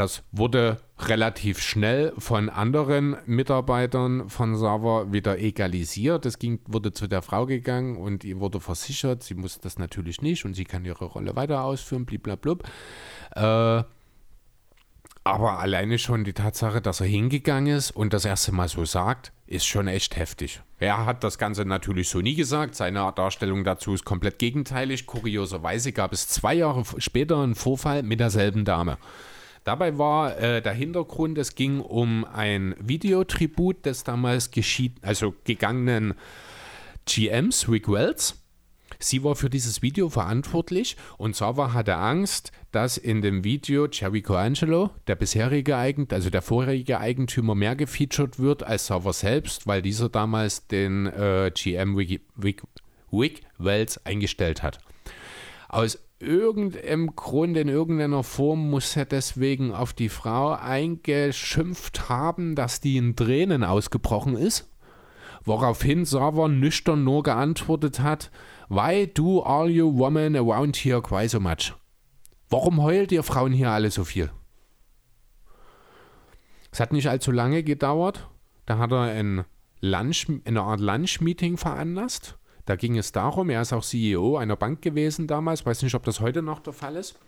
Das wurde relativ schnell von anderen Mitarbeitern von Sava wieder egalisiert. Es ging, wurde zu der Frau gegangen und ihr wurde versichert, sie muss das natürlich nicht und sie kann ihre Rolle weiter ausführen, bliblablub. Äh, aber alleine schon die Tatsache, dass er hingegangen ist und das erste Mal so sagt, ist schon echt heftig. Er hat das Ganze natürlich so nie gesagt. Seine Darstellung dazu ist komplett gegenteilig. Kurioserweise gab es zwei Jahre später einen Vorfall mit derselben Dame. Dabei war äh, der Hintergrund, es ging um ein Videotribut des damals geschied also gegangenen GMs, Rick Wells. Sie war für dieses Video verantwortlich und Sava hatte Angst, dass in dem Video Jerry Coangelo, der bisherige Eigentümer, also der vorherige Eigentümer, mehr gefeatured wird als Sava selbst, weil dieser damals den äh, GM Rick, Rick, Rick Wells eingestellt hat. Aus irgendeinem Grund, in irgendeiner Form muss er deswegen auf die Frau eingeschimpft haben, dass die in Tränen ausgebrochen ist. Woraufhin Sava nüchtern nur geantwortet hat, Why do all you women around here cry so much? Warum heult ihr Frauen hier alle so viel? Es hat nicht allzu lange gedauert. Da hat er ein Lunch, eine Art Lunch-Meeting veranlasst da ging es darum, er ist auch CEO einer Bank gewesen damals, weiß nicht, ob das heute noch der Fall ist.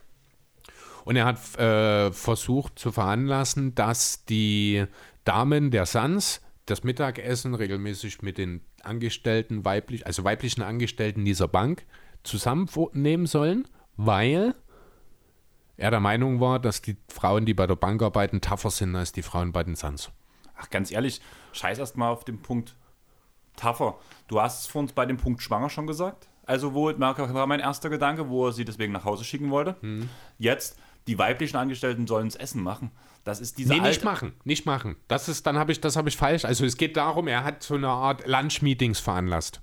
Und er hat äh, versucht zu veranlassen, dass die Damen der Suns das Mittagessen regelmäßig mit den Angestellten, weiblich, also weiblichen Angestellten dieser Bank zusammennehmen sollen, weil er der Meinung war, dass die Frauen, die bei der Bank arbeiten, tougher sind als die Frauen bei den Suns. Ach, ganz ehrlich, scheiß erst mal auf den Punkt tougher. Du hast es vor uns bei dem Punkt schwanger schon gesagt. Also, wo war mein erster Gedanke, wo er sie deswegen nach Hause schicken wollte. Mhm. Jetzt, die weiblichen Angestellten sollen das Essen machen. Das ist diese Nee, nicht machen, nicht machen. Das ist, dann habe ich, das habe ich falsch. Also es geht darum, er hat so eine Art Lunch-Meetings veranlasst.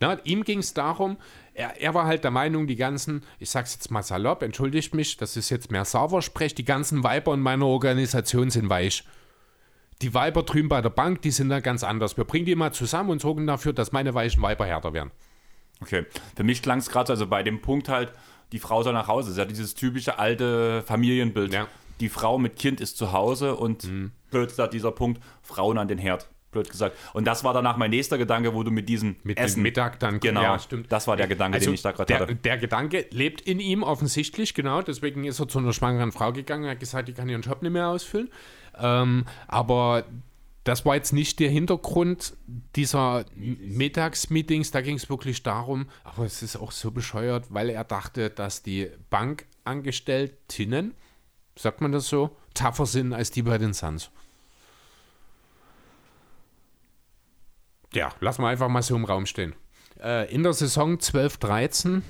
Na, ihm ging es darum, er, er, war halt der Meinung, die ganzen, ich sag's jetzt mal salopp, entschuldigt mich, das ist jetzt mehr Sauversprech, die ganzen Weiber in meiner Organisation sind weich die Weiber drüben bei der Bank, die sind da ganz anders. Wir bringen die mal zusammen und sorgen dafür, dass meine weichen Weiber härter werden. Okay, für mich klang es gerade also bei dem Punkt halt, die Frau soll nach Hause. Das ist ja dieses typische alte Familienbild. Ja. Die Frau mit Kind ist zu Hause und mhm. blöd da dieser Punkt, Frauen an den Herd. Blöd gesagt. Und das war danach mein nächster Gedanke, wo du mit diesem mit Essen. Mittag dann genau. Ja, stimmt. Das war der Gedanke, also den ich da gerade hatte. Der Gedanke lebt in ihm offensichtlich, genau. Deswegen ist er zu einer schwangeren Frau gegangen, hat gesagt, die kann ihren Job nicht mehr ausfüllen. Ähm, aber das war jetzt nicht der Hintergrund dieser Mittagsmeetings. Da ging es wirklich darum, aber es ist auch so bescheuert, weil er dachte, dass die Bankangestelltinnen, sagt man das so, tougher sind als die bei den Suns. ja, lassen wir einfach mal so im Raum stehen. Äh, in der Saison 12-13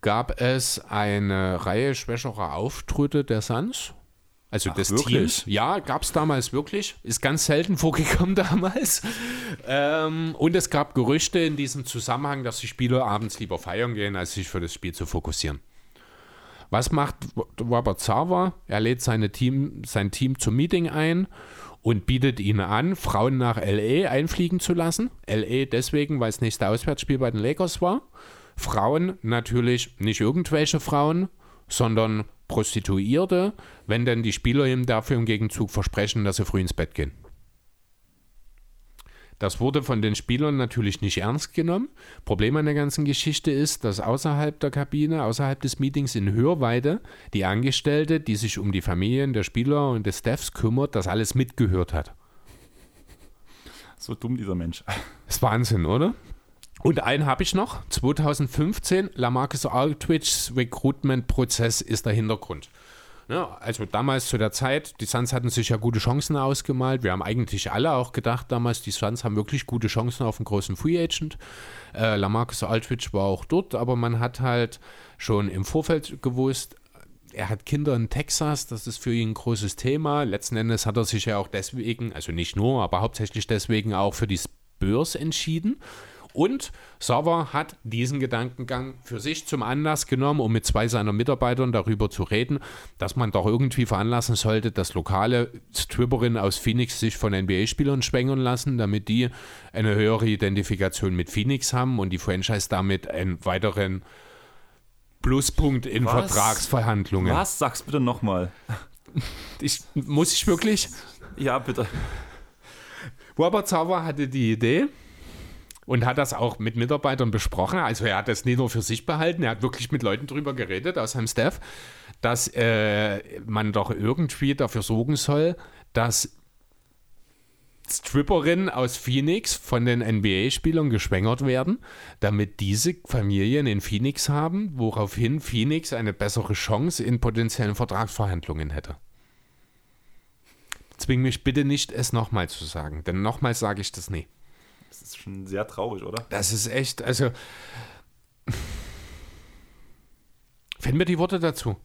gab es eine Reihe schwächerer Auftritte der Suns. Also Ach, des wirklich? Teams. Ja, gab es damals wirklich. Ist ganz selten vorgekommen damals. Ähm, und es gab Gerüchte in diesem Zusammenhang, dass die Spieler abends lieber feiern gehen, als sich für das Spiel zu fokussieren. Was macht Robert Zauber? Er lädt seine Team, sein Team zum Meeting ein und bietet ihnen an, Frauen nach LA einfliegen zu lassen. LA deswegen, weil es nächste Auswärtsspiel bei den Lakers war. Frauen natürlich nicht irgendwelche Frauen, sondern Prostituierte, wenn denn die Spieler ihm dafür im Gegenzug versprechen, dass sie früh ins Bett gehen. Das wurde von den Spielern natürlich nicht ernst genommen. Problem an der ganzen Geschichte ist, dass außerhalb der Kabine, außerhalb des Meetings in Hörweite, die Angestellte, die sich um die Familien der Spieler und des Staffs kümmert, das alles mitgehört hat. So dumm dieser Mensch. ist Wahnsinn, oder? Und einen habe ich noch. 2015, Lamarcus Aldridge's Recruitment-Prozess ist der Hintergrund. Ja, also damals zu der Zeit, die Suns hatten sich ja gute Chancen ausgemalt. Wir haben eigentlich alle auch gedacht damals, die Suns haben wirklich gute Chancen auf einen großen Free Agent. Äh, Lamarcus Aldridge war auch dort, aber man hat halt schon im Vorfeld gewusst, er hat Kinder in Texas, das ist für ihn ein großes Thema. Letzten Endes hat er sich ja auch deswegen, also nicht nur, aber hauptsächlich deswegen auch für die Spurs entschieden. Und Sauer hat diesen Gedankengang für sich zum Anlass genommen, um mit zwei seiner Mitarbeitern darüber zu reden, dass man doch irgendwie veranlassen sollte, dass lokale Stripperinnen aus Phoenix sich von NBA-Spielern schwängern lassen, damit die eine höhere Identifikation mit Phoenix haben und die Franchise damit einen weiteren Pluspunkt in Was? Vertragsverhandlungen. Was? Sag's bitte nochmal. Ich, muss ich wirklich? Ja, bitte. Robert Sauer hatte die Idee und hat das auch mit Mitarbeitern besprochen. Also er hat das nicht nur für sich behalten, er hat wirklich mit Leuten drüber geredet aus seinem Staff, dass äh, man doch irgendwie dafür sorgen soll, dass Stripperinnen aus Phoenix von den NBA-Spielern geschwängert werden, damit diese Familien in Phoenix haben, woraufhin Phoenix eine bessere Chance in potenziellen Vertragsverhandlungen hätte. Zwing mich bitte nicht, es nochmal zu sagen, denn nochmal sage ich das nie. Das ist schon sehr traurig, oder? Das ist echt, also. Finden wir die Worte dazu?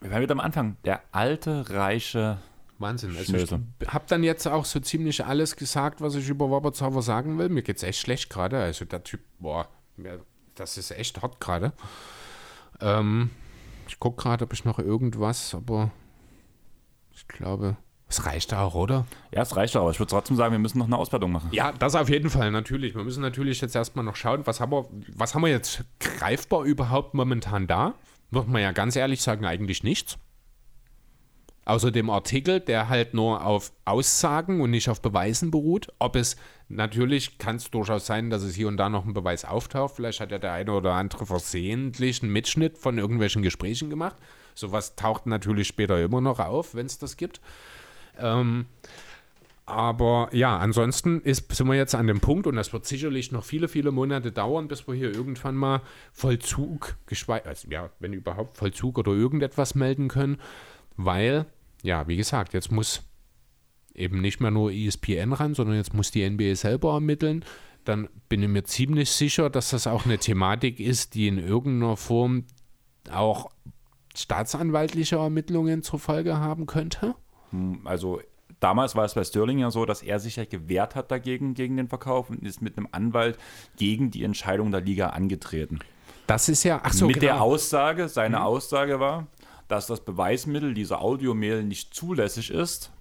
Wir waren wieder am Anfang. Der alte, reiche. Wahnsinn. Also ich habe dann jetzt auch so ziemlich alles gesagt, was ich über Robert Sauer sagen will. Mir geht's echt schlecht gerade. Also der Typ, boah, mir- das ist echt hart gerade. Ähm, ich gucke gerade, ob ich noch irgendwas, aber ich glaube, es reicht auch, oder? Ja, es reicht aber. Ich würde trotzdem sagen, wir müssen noch eine Auswertung machen. Ja, das auf jeden Fall, natürlich. Wir müssen natürlich jetzt erstmal noch schauen, was haben wir, was haben wir jetzt greifbar überhaupt momentan da? Muss man ja ganz ehrlich sagen, eigentlich nichts. Außer dem Artikel, der halt nur auf Aussagen und nicht auf Beweisen beruht. Ob es natürlich kann es durchaus sein, dass es hier und da noch ein Beweis auftaucht. Vielleicht hat ja der eine oder andere versehentlich einen Mitschnitt von irgendwelchen Gesprächen gemacht. Sowas taucht natürlich später immer noch auf, wenn es das gibt. Ähm, aber ja, ansonsten ist, sind wir jetzt an dem Punkt und das wird sicherlich noch viele, viele Monate dauern, bis wir hier irgendwann mal Vollzug, also ja, wenn überhaupt Vollzug oder irgendetwas melden können, weil, ja, wie gesagt, jetzt muss eben nicht mehr nur ESPN ran, sondern jetzt muss die NBA selber ermitteln. Dann bin ich mir ziemlich sicher, dass das auch eine Thematik ist, die in irgendeiner Form auch staatsanwaltliche Ermittlungen zur Folge haben könnte. Also damals war es bei Sterling ja so, dass er sich ja gewehrt hat dagegen, gegen den Verkauf und ist mit einem Anwalt gegen die Entscheidung der Liga angetreten. Das ist ja, ach so, mit genau. der Aussage, seine Aussage war, dass das Beweismittel dieser Audiomail nicht zulässig ist,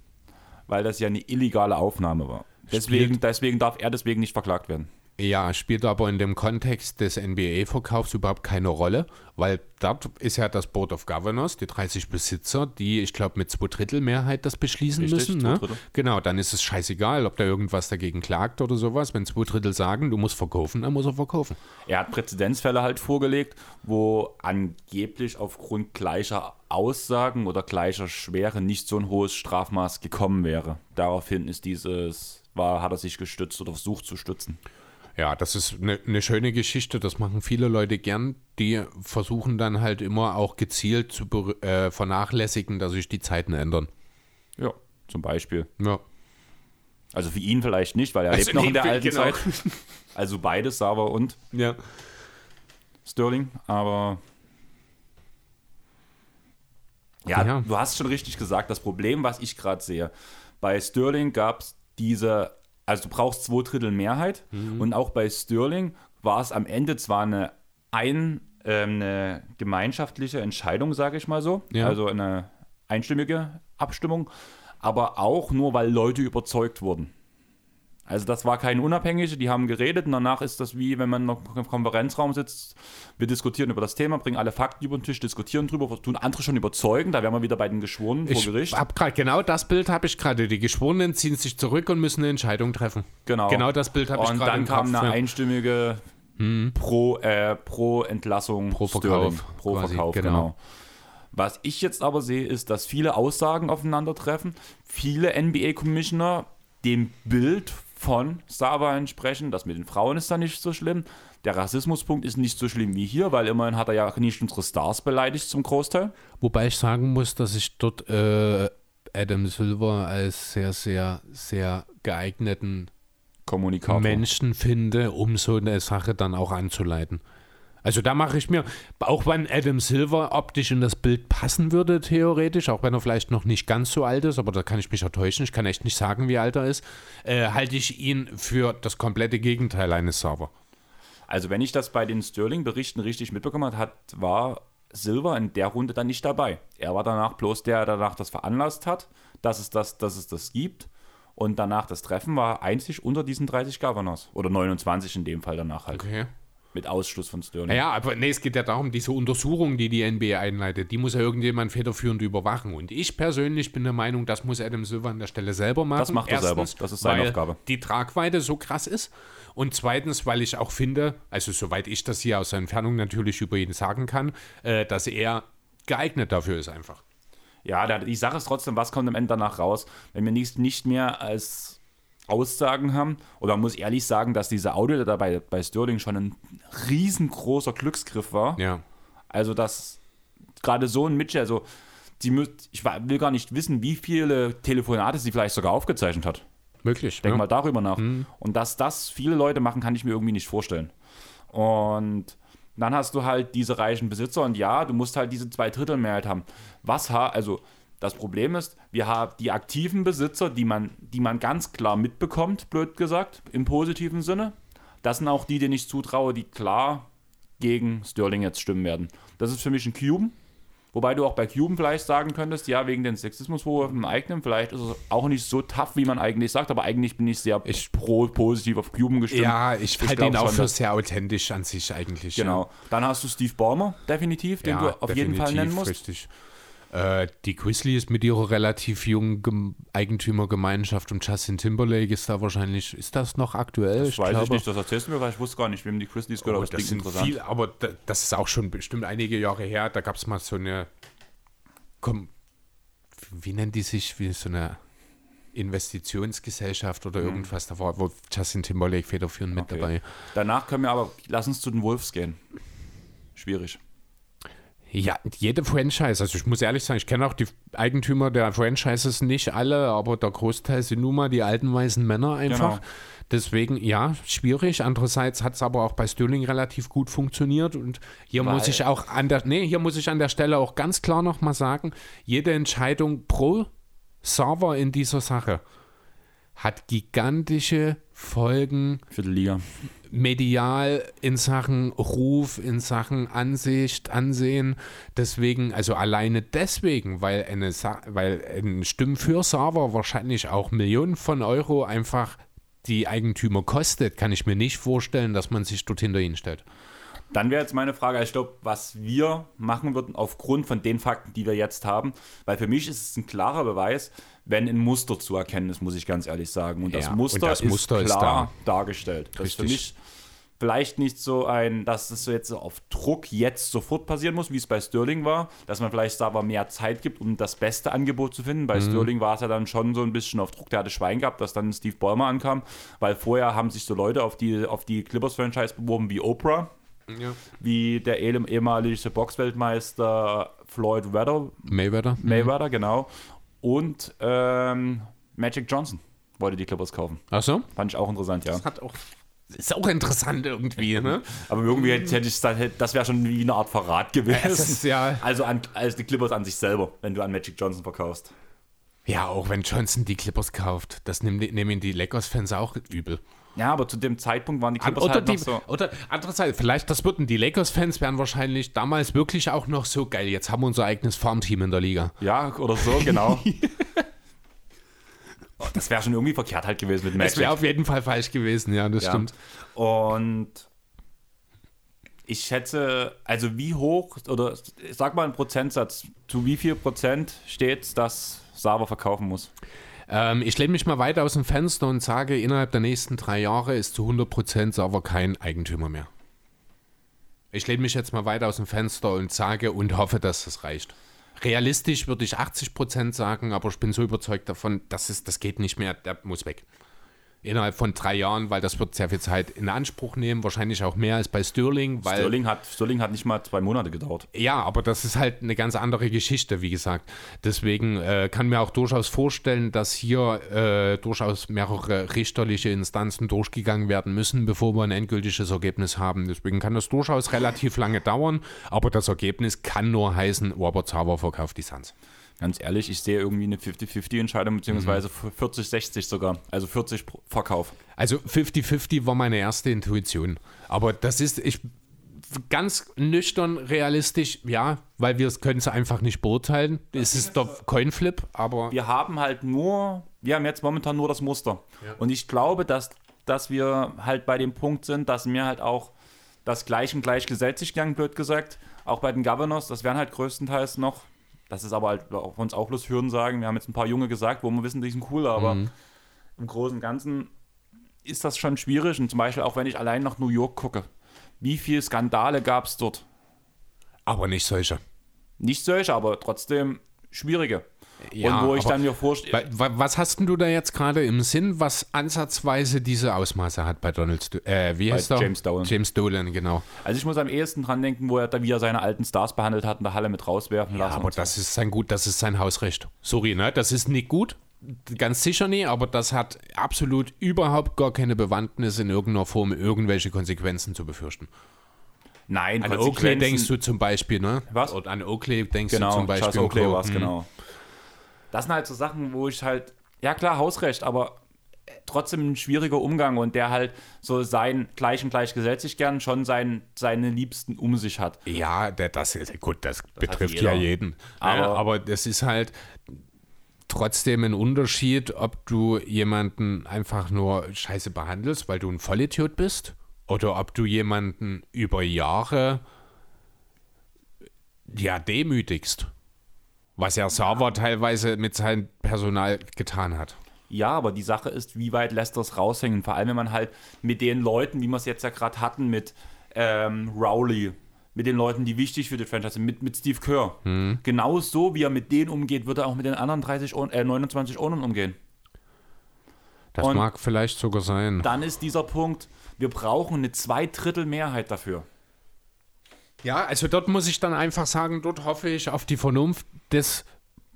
weil das ja eine illegale Aufnahme war. Deswegen, deswegen darf er deswegen nicht verklagt werden. Ja, spielt aber in dem Kontext des NBA-Verkaufs überhaupt keine Rolle, weil dort ist ja das Board of Governors, die 30 Besitzer, die, ich glaube, mit zwei Drittel Mehrheit das beschließen Richtig, müssen. Ne? Genau, dann ist es scheißegal, ob da irgendwas dagegen klagt oder sowas. Wenn zwei Drittel sagen, du musst verkaufen, dann muss er verkaufen. Er hat Präzedenzfälle halt vorgelegt, wo angeblich aufgrund gleicher Aussagen oder gleicher Schwere nicht so ein hohes Strafmaß gekommen wäre. Daraufhin ist dieses, war, hat er sich gestützt oder versucht zu stützen. Ja, das ist eine ne schöne Geschichte, das machen viele Leute gern. Die versuchen dann halt immer auch gezielt zu äh, vernachlässigen, dass sich die Zeiten ändern. Ja, zum Beispiel. Ja. Also für ihn vielleicht nicht, weil er Also lebt noch in der alten genau. Zeit. Also beides, Sava und Ja. Sterling, aber ja, Ja. du hast schon richtig gesagt, das Problem, was ich gerade sehe, bei Sterling gab es diese, also du brauchst zwei Drittel Mehrheit Mhm. und auch bei Sterling war es am Ende zwar eine, ein, ähm, eine gemeinschaftliche Entscheidung, sage ich mal so, Ja. also eine einstimmige Abstimmung, aber auch nur, weil Leute überzeugt wurden. Also das war kein Unabhängige, die haben geredet und danach ist das wie, wenn man noch im Konferenzraum sitzt, wir diskutieren über das Thema, bringen alle Fakten über den Tisch, diskutieren drüber, tun andere schon überzeugen, da wären wir wieder bei den Geschworenen vor Ich Gericht. hab grad, genau das Bild habe ich gerade. Die Geschworenen ziehen sich zurück und müssen eine Entscheidung treffen. Genau. Genau das Bild habe ich Und gerade dann im kam Kopf. eine ja. einstimmige pro, äh, pro Entlassung, Pro Sterling. Verkauf pro quasi, Verkauf, genau. genau. Was ich jetzt aber sehe, ist, dass viele Aussagen aufeinandertreffen, viele NBA-Commissioner dem Bild von Sava entsprechen. Das mit den Frauen ist da nicht so schlimm. Der Rassismuspunkt ist nicht so schlimm wie hier, weil immerhin hat er ja nicht unsere Stars beleidigt zum Großteil. Wobei ich sagen muss, dass ich dort äh, Adam Silver als sehr, sehr, sehr geeigneten Kommunikator. Menschen finde, um so eine Sache dann auch anzuleiten. Also da mache ich mir, auch wenn Adam Silver optisch in das Bild passen würde, theoretisch, auch wenn er vielleicht noch nicht ganz so alt ist, aber da kann ich mich enttäuschen, ich kann echt nicht sagen, wie alt er ist, äh, halte ich ihn für das komplette Gegenteil eines Server. Also wenn ich das bei den Sterling-Berichten richtig mitbekommen habe, hat, war Silver in der Runde dann nicht dabei. Er war danach bloß der, der danach das veranlasst hat, dass es das, dass es das gibt. Und danach das Treffen war einzig unter diesen 30 Governors. Oder 29 in dem Fall danach halt. Okay. Mit Ausschluss von Sterling. Naja, aber nee, es geht ja darum, diese Untersuchung, die die NBA einleitet, die muss ja irgendjemand federführend überwachen. Und ich persönlich bin der Meinung, das muss Adam Silver an der Stelle selber machen. Das macht er selber. Das ist seine weil Aufgabe. Die Tragweite so krass ist. Und zweitens, weil ich auch finde, also soweit ich das hier aus der Entfernung natürlich über ihn sagen kann, äh, dass er geeignet dafür ist einfach. Ja, die Sache ist trotzdem, was kommt am Ende danach raus, wenn wir nicht, nicht mehr als Aussagen haben. Oder man muss ehrlich sagen, dass diese Audio dabei bei Sterling schon ein riesengroßer Glücksgriff war. Ja. Also, dass gerade so ein Mitchell, also, die, mü- ich will gar nicht wissen, wie viele Telefonate sie vielleicht sogar aufgezeichnet hat. Möglich. Denk ja. mal darüber nach. Und dass das viele Leute machen, kann ich mir irgendwie nicht vorstellen. Und dann hast du halt diese reichen Besitzer und ja, du musst halt diese zwei Drittel Mehrheit haben. Was ha also das Problem ist, wir haben die aktiven Besitzer, die man, die man ganz klar mitbekommt, blöd gesagt, im positiven Sinne. Das sind auch die, denen ich zutraue, die klar gegen Sterling jetzt stimmen werden. Das ist für mich ein Cuban. Wobei du auch bei Cuban vielleicht sagen könntest, ja, wegen den Sexismusvorwürfen im eigenen, vielleicht ist es auch nicht so tough, wie man eigentlich sagt, aber eigentlich bin ich sehr Ich- pro positiv auf Cuban gestimmt. Ja, ich halte ihn auch schon, für sehr authentisch an sich eigentlich. Genau. Dann hast du Steve Ballmer, definitiv, den ja, du auf jeden Fall nennen musst. Richtig. Äh, die Grizzlies mit ihrer relativ jungen Gem Eigentümergemeinschaft und Justin Timberlake ist da wahrscheinlich, ist das noch aktuell? Das weiß ich nicht, das erzählst du mir, weil ich wusste gar nicht, wem die Grizzlies gehört, Oh, aber das klingt sind interessant. viel, aber da, das ist auch schon bestimmt einige Jahre her. Da gab es mal so eine, komm, wie nennt die sich, wie so eine Investitionsgesellschaft oder irgendwas. Da war wo Justin Timberlake federführend mit Mhm. Okay. dabei. Danach können wir aber, lass uns zu den Wolves gehen. Schwierig. Ja, jede Franchise, also ich muss ehrlich sagen, ich kenne auch die Eigentümer der Franchises nicht alle, aber der Großteil sind nun mal die alten weißen Männer einfach. Genau. Deswegen, ja, schwierig. Andererseits hat es aber auch bei Sterling relativ gut funktioniert und hier Weil- muss ich auch an der, nee, hier muss ich an der Stelle auch ganz klar nochmal sagen, jede Entscheidung pro Server in dieser Sache hat gigantische Folgen Für die Liga. medial in Sachen Ruf, in Sachen Ansicht, Ansehen. Deswegen, also alleine deswegen, weil, eine, Sa- weil ein Stimmen für Server wahrscheinlich auch Millionen von Euro einfach die Eigentümer kostet, kann ich mir nicht vorstellen, dass man sich dort hinter ihnen stellt. Dann wäre jetzt meine Frage, ich glaube, was wir machen würden aufgrund von den Fakten, die wir jetzt haben, weil für mich ist es ein klarer Beweis, wenn ein Muster zu erkennen ist, muss ich ganz ehrlich sagen. Und das Ja, Muster, und das Muster ist ist klar dargestellt. Das ist für Richtig. mich vielleicht nicht so ein, dass es so jetzt auf Druck jetzt sofort passieren muss, wie es bei Sterling war, dass man vielleicht aber mehr Zeit gibt, um das beste Angebot zu finden. Mhm. Bei Sterling war es ja dann schon so ein bisschen auf Druck, der hatte Schwein gehabt, dass dann Steve Ballmer ankam, weil vorher haben sich so Leute auf die, auf die Clippers-Franchise beworben wie Oprah, Ja. wie der ehem- ehemalige Boxweltmeister Floyd Weather, Mayweather? Mayweather, genau, und ähm, Magic Johnson. wollte die Clippers kaufen. Ach so? Fand ich auch interessant, ja. Das hat auch, ist auch interessant irgendwie, ne? Aber irgendwie hätte ich das wäre schon wie eine Art Verrat Es gewesen. ist ja, Also an, als die Clippers an sich selber, wenn du an Magic Johnson verkaufst. ja, auch wenn Johnson die Clippers kauft, das nehmen, die- nehmen die Lakers-Fans auch übel. Ja, aber zu dem Zeitpunkt waren die Clippers oder, halt die, noch so. oder andererseits, vielleicht, das würden die Lakers-Fans wären wahrscheinlich damals wirklich auch noch so geil. Jetzt haben wir unser eigenes Farmteam in der Liga. Ja, oder so, genau. Oh, das wäre schon irgendwie verkehrt halt gewesen mit Magic. Das wäre auf jeden Fall falsch gewesen, ja, das Ja. stimmt. Und ich schätze, also wie hoch, oder sag mal einen Prozentsatz, zu wie viel Prozent steht, dass Sava verkaufen muss? Ähm, ich lehne mich mal weiter aus dem Fenster und sage, innerhalb der nächsten drei Jahre ist zu 100% Server kein Eigentümer mehr. Ich lehne mich jetzt mal weiter aus dem Fenster und sage und hoffe, dass das reicht. Realistisch würde ich 80% sagen, aber ich bin so überzeugt davon, dass es, das geht nicht mehr, der muss weg. Innerhalb von drei Jahren, weil das wird sehr viel Zeit in Anspruch nehmen, wahrscheinlich auch mehr als bei Sterling, weil Sterling hat, Sterling hat nicht mal zwei Monate gedauert. ja, aber das ist halt eine ganz andere Geschichte, wie gesagt. Deswegen äh, kann mir auch durchaus vorstellen, dass hier äh, durchaus mehrere richterliche Instanzen durchgegangen werden müssen, bevor wir ein endgültiges Ergebnis haben. Deswegen kann das durchaus relativ lange dauern, aber das Ergebnis kann nur heißen, Robert Zauber verkauft die Suns. Ganz ehrlich, ich sehe irgendwie eine 50-50-Entscheidung, beziehungsweise Mhm. 40-60 sogar. Also 40 pro- Verkauf. Also 50-50 war meine erste Intuition. Aber das ist, ich ganz nüchtern realistisch, ja, weil wir können es einfach nicht beurteilen. Es ist der Coinflip, aber Wir haben halt nur, wir haben jetzt momentan nur das Muster. Und ich glaube, dass, dass wir halt bei dem Punkt sind, dass mir halt auch das Gleich und Gleich gesellt sich gegangen, blöd gesagt. Auch bei den Governors, das wären halt größtenteils noch, das ist aber halt auf uns auch bloß Hören sagen. Wir haben jetzt ein paar Junge gesagt, wo wir wissen, die sind cool, aber im Großen und Ganzen ist das schon schwierig. Und zum Beispiel auch wenn ich allein nach New York gucke, wie viele Skandale gab es dort? aber nicht solche. Nicht solche, aber trotzdem schwierige. Ja, und wo ich dann mir vorstelle, Wa- wa- Was hast denn du da jetzt gerade im Sinn, was ansatzweise diese Ausmaße hat bei Donald Sto äh, wie Bei heißt er? James Dolan. James Dolan, genau. Also ich muss am ehesten dran denken, wo er da wieder seine alten Stars behandelt hat und der Halle mit rauswerfen lassen. Aber und so. das ist sein gut, das ist sein Hausrecht. Sorry, ne? Das ist nicht gut, ganz sicher nie, aber das hat absolut überhaupt gar keine Bewandtnis in irgendeiner Form, irgendwelche Konsequenzen zu befürchten. Nein, An Oakley denkst du zum Beispiel, ne? Was? Und an Oakley denkst genau, du zum Beispiel. Charles Oakley war es, Hm. Das sind halt so Sachen, wo ich halt, ja klar, Hausrecht, aber trotzdem ein schwieriger Umgang und der halt so sein gleich und gleich gesetzt sich gern schon sein, seine Liebsten um sich hat. Ja, der, das ist gut, das, betrifft jeder. ja jeden. Aber- Aber, aber das ist halt trotzdem ein Unterschied, ob du jemanden einfach nur scheiße behandelst, weil du ein Vollidiot bist, oder ob du jemanden über Jahre ja demütigst. Was ja Server teilweise mit seinem Personal getan hat. Ja, aber die Sache ist, wie weit lässt das raushängen? Vor allem, wenn man halt mit den Leuten, wie wir es jetzt ja gerade hatten, mit ähm, Rowley, mit den Leuten, die wichtig für die Franchise sind, mit, mit Steve Kerr. Hm. Genau so, wie er mit denen umgeht, wird er auch mit den anderen 30, Own- äh, 29 Ownern umgehen. Das Und- mag vielleicht sogar sein. Dann ist dieser Punkt, wir brauchen eine Zweidrittel-Mehrheit dafür. Ja, also dort muss ich dann einfach sagen, dort hoffe ich auf die Vernunft des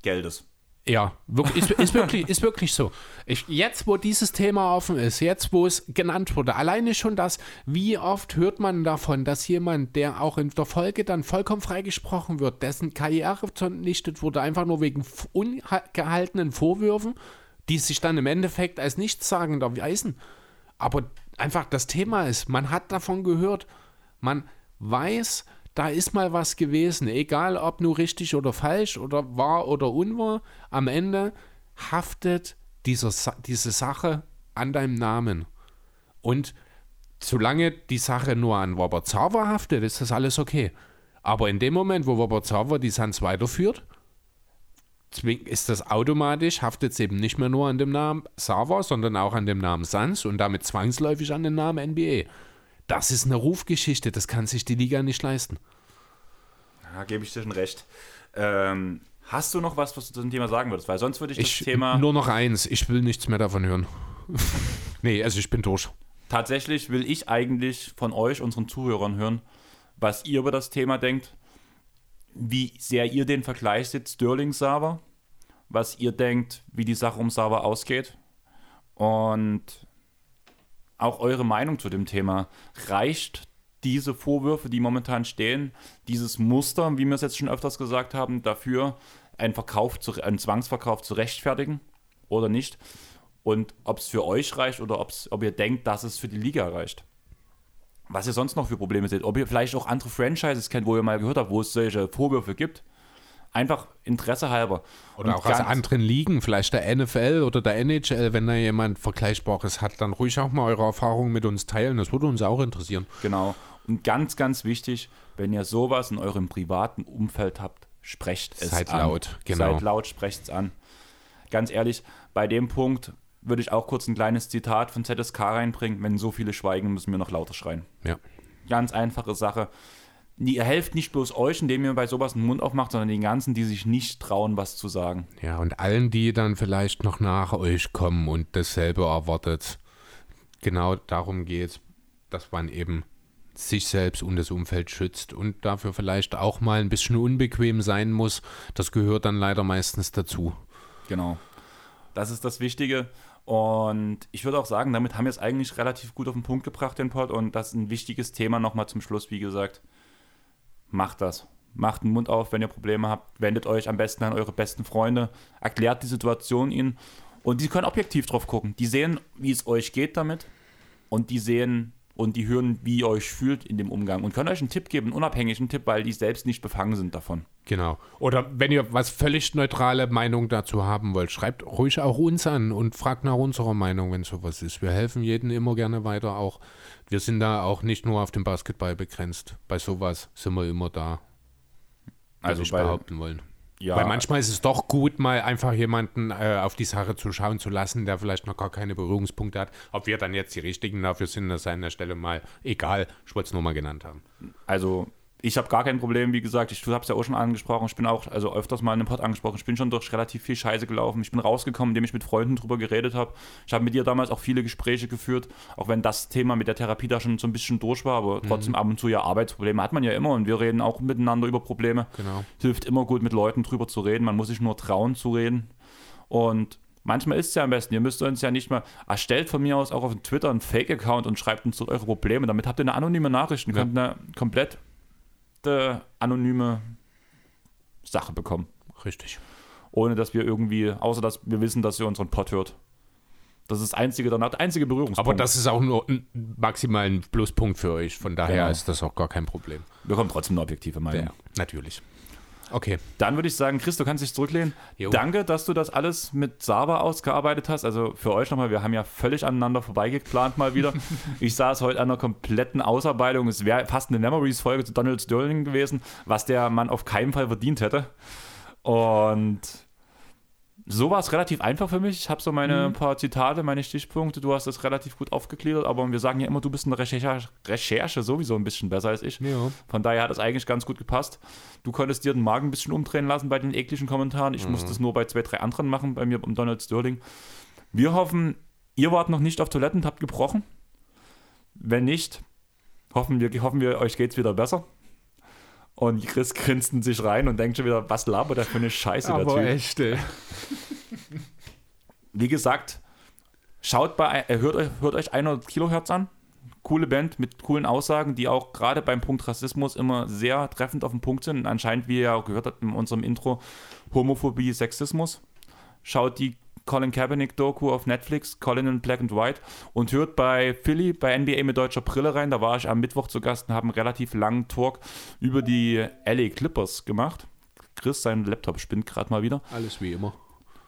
Geldes. Ja, wirklich, ist, ist, wirklich, ist wirklich so. Ich, jetzt, wo dieses Thema offen ist, jetzt, wo es genannt wurde, alleine schon das, wie oft hört man davon, dass jemand, der auch in der Folge dann vollkommen freigesprochen wird, dessen Karriere vernichtet wurde, einfach nur wegen ungehaltenen Vorwürfen, die sich dann im Endeffekt als nichtssagend erweisen. Aber einfach das Thema ist, man hat davon gehört, man weiß, da ist mal was gewesen, egal ob nur richtig oder falsch oder wahr oder unwahr, am Ende haftet dieser, diese Sache an deinem Namen. Und solange die Sache nur an Robert Zauber haftet, ist das alles okay. Aber in dem Moment, wo Robert Zauber die Suns weiterführt, ist das automatisch, haftet es eben nicht mehr nur an dem Namen Sava, sondern auch an dem Namen Suns und damit zwangsläufig an den Namen NBA. Das ist eine Rufgeschichte, das kann sich die Liga nicht leisten. Ja, gebe ich dir schon recht. Ähm, hast du noch was, was du zu dem Thema sagen würdest? Weil sonst würde ich, Ich, das Thema. nur noch eins, ich will nichts mehr davon hören. nee, also ich bin durch. Tatsächlich will ich eigentlich von euch, unseren Zuhörern, hören, was ihr über das Thema denkt, wie sehr ihr den Vergleich seht, Sterling-Server, was ihr denkt, wie die Sache um Server ausgeht Und auch eure Meinung zu dem Thema. Reicht diese Vorwürfe, die momentan stehen, dieses Muster, wie wir es jetzt schon öfters gesagt haben, dafür einen Verkauf, zu, einen Zwangsverkauf zu rechtfertigen oder nicht? Und ob es für euch reicht oder ob ihr denkt, dass es für die Liga reicht. Was ihr sonst noch für Probleme seht. Ob ihr vielleicht auch andere Franchises kennt, wo ihr mal gehört habt, wo es solche Vorwürfe gibt. Einfach Interesse halber. Oder Und auch aus anderen Ligen, vielleicht der NFL oder der NHL, wenn da jemand Vergleichbares hat, dann ruhig auch mal eure Erfahrungen mit uns teilen. Das würde uns auch interessieren. Genau. Und ganz, ganz wichtig, wenn ihr sowas in eurem privaten Umfeld habt, sprecht es Seid an. laut, genau. Seid laut, sprecht es an. Ganz ehrlich, bei dem Punkt würde ich auch kurz ein kleines Zitat von ZSK reinbringen. Wenn so viele schweigen, müssen wir noch lauter schreien. Ja. Ganz einfache Sache ihr helft nicht bloß euch, indem ihr bei sowas den Mund aufmacht, sondern den ganzen, die sich nicht trauen, was zu sagen. Ja, und allen, die dann vielleicht noch nach euch kommen und dasselbe erwartet. Genau darum geht es, dass man eben sich selbst und das Umfeld schützt und dafür vielleicht auch mal ein bisschen unbequem sein muss. Das gehört dann leider meistens dazu. Genau. Das ist das Wichtige. Und ich würde auch sagen, damit haben wir es eigentlich relativ gut auf den Punkt gebracht, den Pod. Und das ist ein wichtiges Thema nochmal zum Schluss, wie gesagt macht das. Macht den Mund auf, wenn ihr Probleme habt. Wendet euch am besten an eure besten Freunde. Erklärt die Situation ihnen. Und die können objektiv drauf gucken. Die sehen, wie es euch geht damit. Und die sehen und die hören, wie ihr euch fühlt in dem Umgang. Und können euch einen Tipp geben, einen unabhängigen Tipp, weil die selbst nicht befangen sind davon. Genau. Oder wenn ihr was völlig neutrale Meinung dazu haben wollt, schreibt ruhig auch uns an und fragt nach unserer Meinung, wenn sowas ist. Wir helfen jedem immer gerne weiter auch wir sind da auch nicht nur auf den Basketball begrenzt. Bei sowas sind wir immer da. Also ich behaupten wollen. Ja. Weil manchmal ist es doch gut, mal einfach jemanden äh, auf die Sache zu schauen zu lassen, der vielleicht noch gar keine Berührungspunkte hat. Ob wir dann jetzt die richtigen dafür sind, das sei an der Stelle mal egal. Ich wollte es nur mal genannt haben. Also ich habe gar kein Problem, wie gesagt, ich habe es ja auch schon angesprochen, ich bin auch, also öfters mal in einem Pod angesprochen, ich bin schon durch relativ viel Scheiße gelaufen. Ich bin rausgekommen, indem ich mit Freunden drüber geredet habe. Ich habe mit dir damals auch viele Gespräche geführt, auch wenn das Thema mit der Therapie da schon so ein bisschen durch war, aber mhm. trotzdem ab und zu ja Arbeitsprobleme hat man ja immer und wir reden auch miteinander über Probleme. Genau. Hilft immer gut, mit Leuten drüber zu reden, man muss sich nur trauen zu reden. Und Manchmal ist es ja am besten. Ihr müsst uns ja nicht mal, erstellt von mir aus auch auf Twitter einen Fake-Account und schreibt uns eure Probleme. Damit habt ihr eine anonyme Nachricht und ja. könnt eine komplett direkte, anonyme Sache bekommen. Richtig. Ohne dass wir irgendwie, außer dass wir wissen, dass ihr unseren Pod hört. Das ist das einzige, danach, der einzige Berührungspunkt. Aber das ist auch nur ein maximalen Pluspunkt für euch. Von daher genau. ist das auch gar kein Problem. Wir kommen trotzdem eine objektive Meinung. Ja, natürlich. Okay. Dann würde ich sagen, Chris, du kannst dich zurücklehnen. Jo. Danke, dass du das alles mit Saba ausgearbeitet hast. Also für euch nochmal, wir haben ja völlig aneinander vorbeigeplant mal wieder. ich saß heute an einer kompletten Ausarbeitung. Es wäre fast eine Memories-Folge zu Donald Sterling gewesen, was der Mann auf keinen Fall verdient hätte. Und so war es relativ einfach für mich. Ich habe so meine mhm. paar Zitate, meine Stichpunkte. Du hast das relativ gut aufgegliedert, aber wir sagen ja immer, du bist in der Recherche, Recherche sowieso ein bisschen besser als ich. Ja. Von daher hat es eigentlich ganz gut gepasst. Du konntest dir den Magen ein bisschen umdrehen lassen bei den ekligen Kommentaren. Ich mhm. musste es nur bei zwei, drei anderen machen, bei mir um Donald Sterling. Wir hoffen, ihr wart noch nicht auf Toiletten und habt gebrochen. Wenn nicht, hoffen wir, hoffen wir euch geht es wieder besser. Und Chris grinst in sich rein und denkt schon wieder, was labert der für eine Scheiße Aber der Typ. echt, ey. Wie gesagt, schaut bei, äh, hört, euch, hört euch 100 Kilohertz an. Coole Band mit coolen Aussagen, die auch gerade beim Punkt Rassismus immer sehr treffend auf den Punkt sind. Und anscheinend, wie ihr auch gehört habt in unserem Intro, Homophobie, Sexismus. Schaut die Colin Kaepernick-Doku auf Netflix, Colin in Black and White, und hört bei Philly, bei NBA mit deutscher Brille rein. Da war ich am Mittwoch zu Gast und habe einen relativ langen Talk über die LA Clippers gemacht. Chris, sein Laptop spinnt gerade mal wieder. Alles wie immer.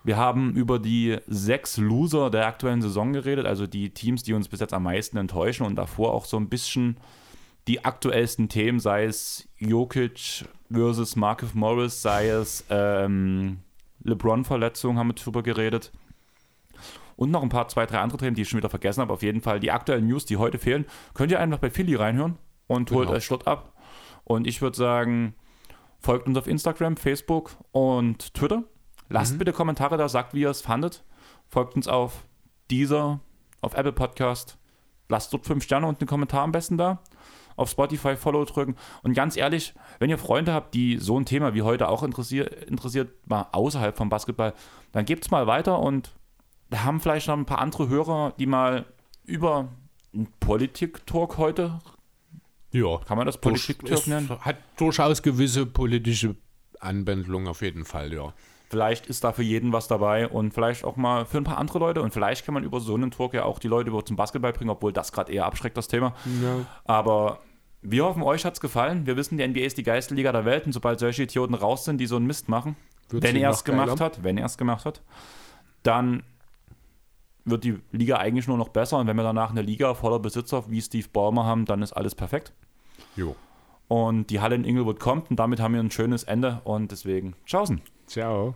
Wir haben über die sechs Loser der aktuellen Saison geredet, also die Teams, die uns bis jetzt am meisten enttäuschen und davor auch so ein bisschen die aktuellsten Themen, sei es Jokic versus Marcus Morris, sei es ähm, LeBron-Verletzung haben wir drüber geredet. Und noch ein paar, zwei, drei andere Themen, die ich schon wieder vergessen habe. Auf jeden Fall die aktuellen News, die heute fehlen, könnt ihr einfach bei Philly reinhören und holt genau. euch dort ab. Und ich würde sagen, folgt uns auf Instagram, Facebook und Twitter. Lasst mhm. bitte Kommentare da, sagt, wie ihr es fandet. Folgt uns auf dieser, auf Apple Podcast. Lasst dort fünf Sterne und einen Kommentar am besten da auf Spotify Follow drücken. Und ganz ehrlich, wenn ihr Freunde habt, die so ein Thema wie heute auch interessiert, interessiert mal außerhalb vom Basketball, dann gebt es mal weiter und haben vielleicht noch ein paar andere Hörer, die mal über einen Politik-Talk heute, Ja. kann man das Politik-Talk nennen? hat durchaus gewisse politische Anwendung auf jeden Fall, ja. Vielleicht ist da für jeden was dabei und vielleicht auch mal für ein paar andere Leute. Und vielleicht kann man über so einen Talk ja auch die Leute über zum Basketball bringen, obwohl das gerade eher abschreckt, das Thema. ja. Aber wir hoffen, euch hat es gefallen. Wir wissen, die NBA ist die geilste Liga der Welt und sobald solche Idioten raus sind, die so einen Mist machen, Wird wenn er es gemacht geiler. hat, wenn er es gemacht hat, dann wird die Liga eigentlich nur noch besser. Und wenn wir danach eine Liga voller Besitzer wie Steve Ballmer haben, dann ist alles perfekt. Jo. Und die Halle in Inglewood kommt und damit haben wir ein schönes Ende und deswegen, tschaußen. Ciao.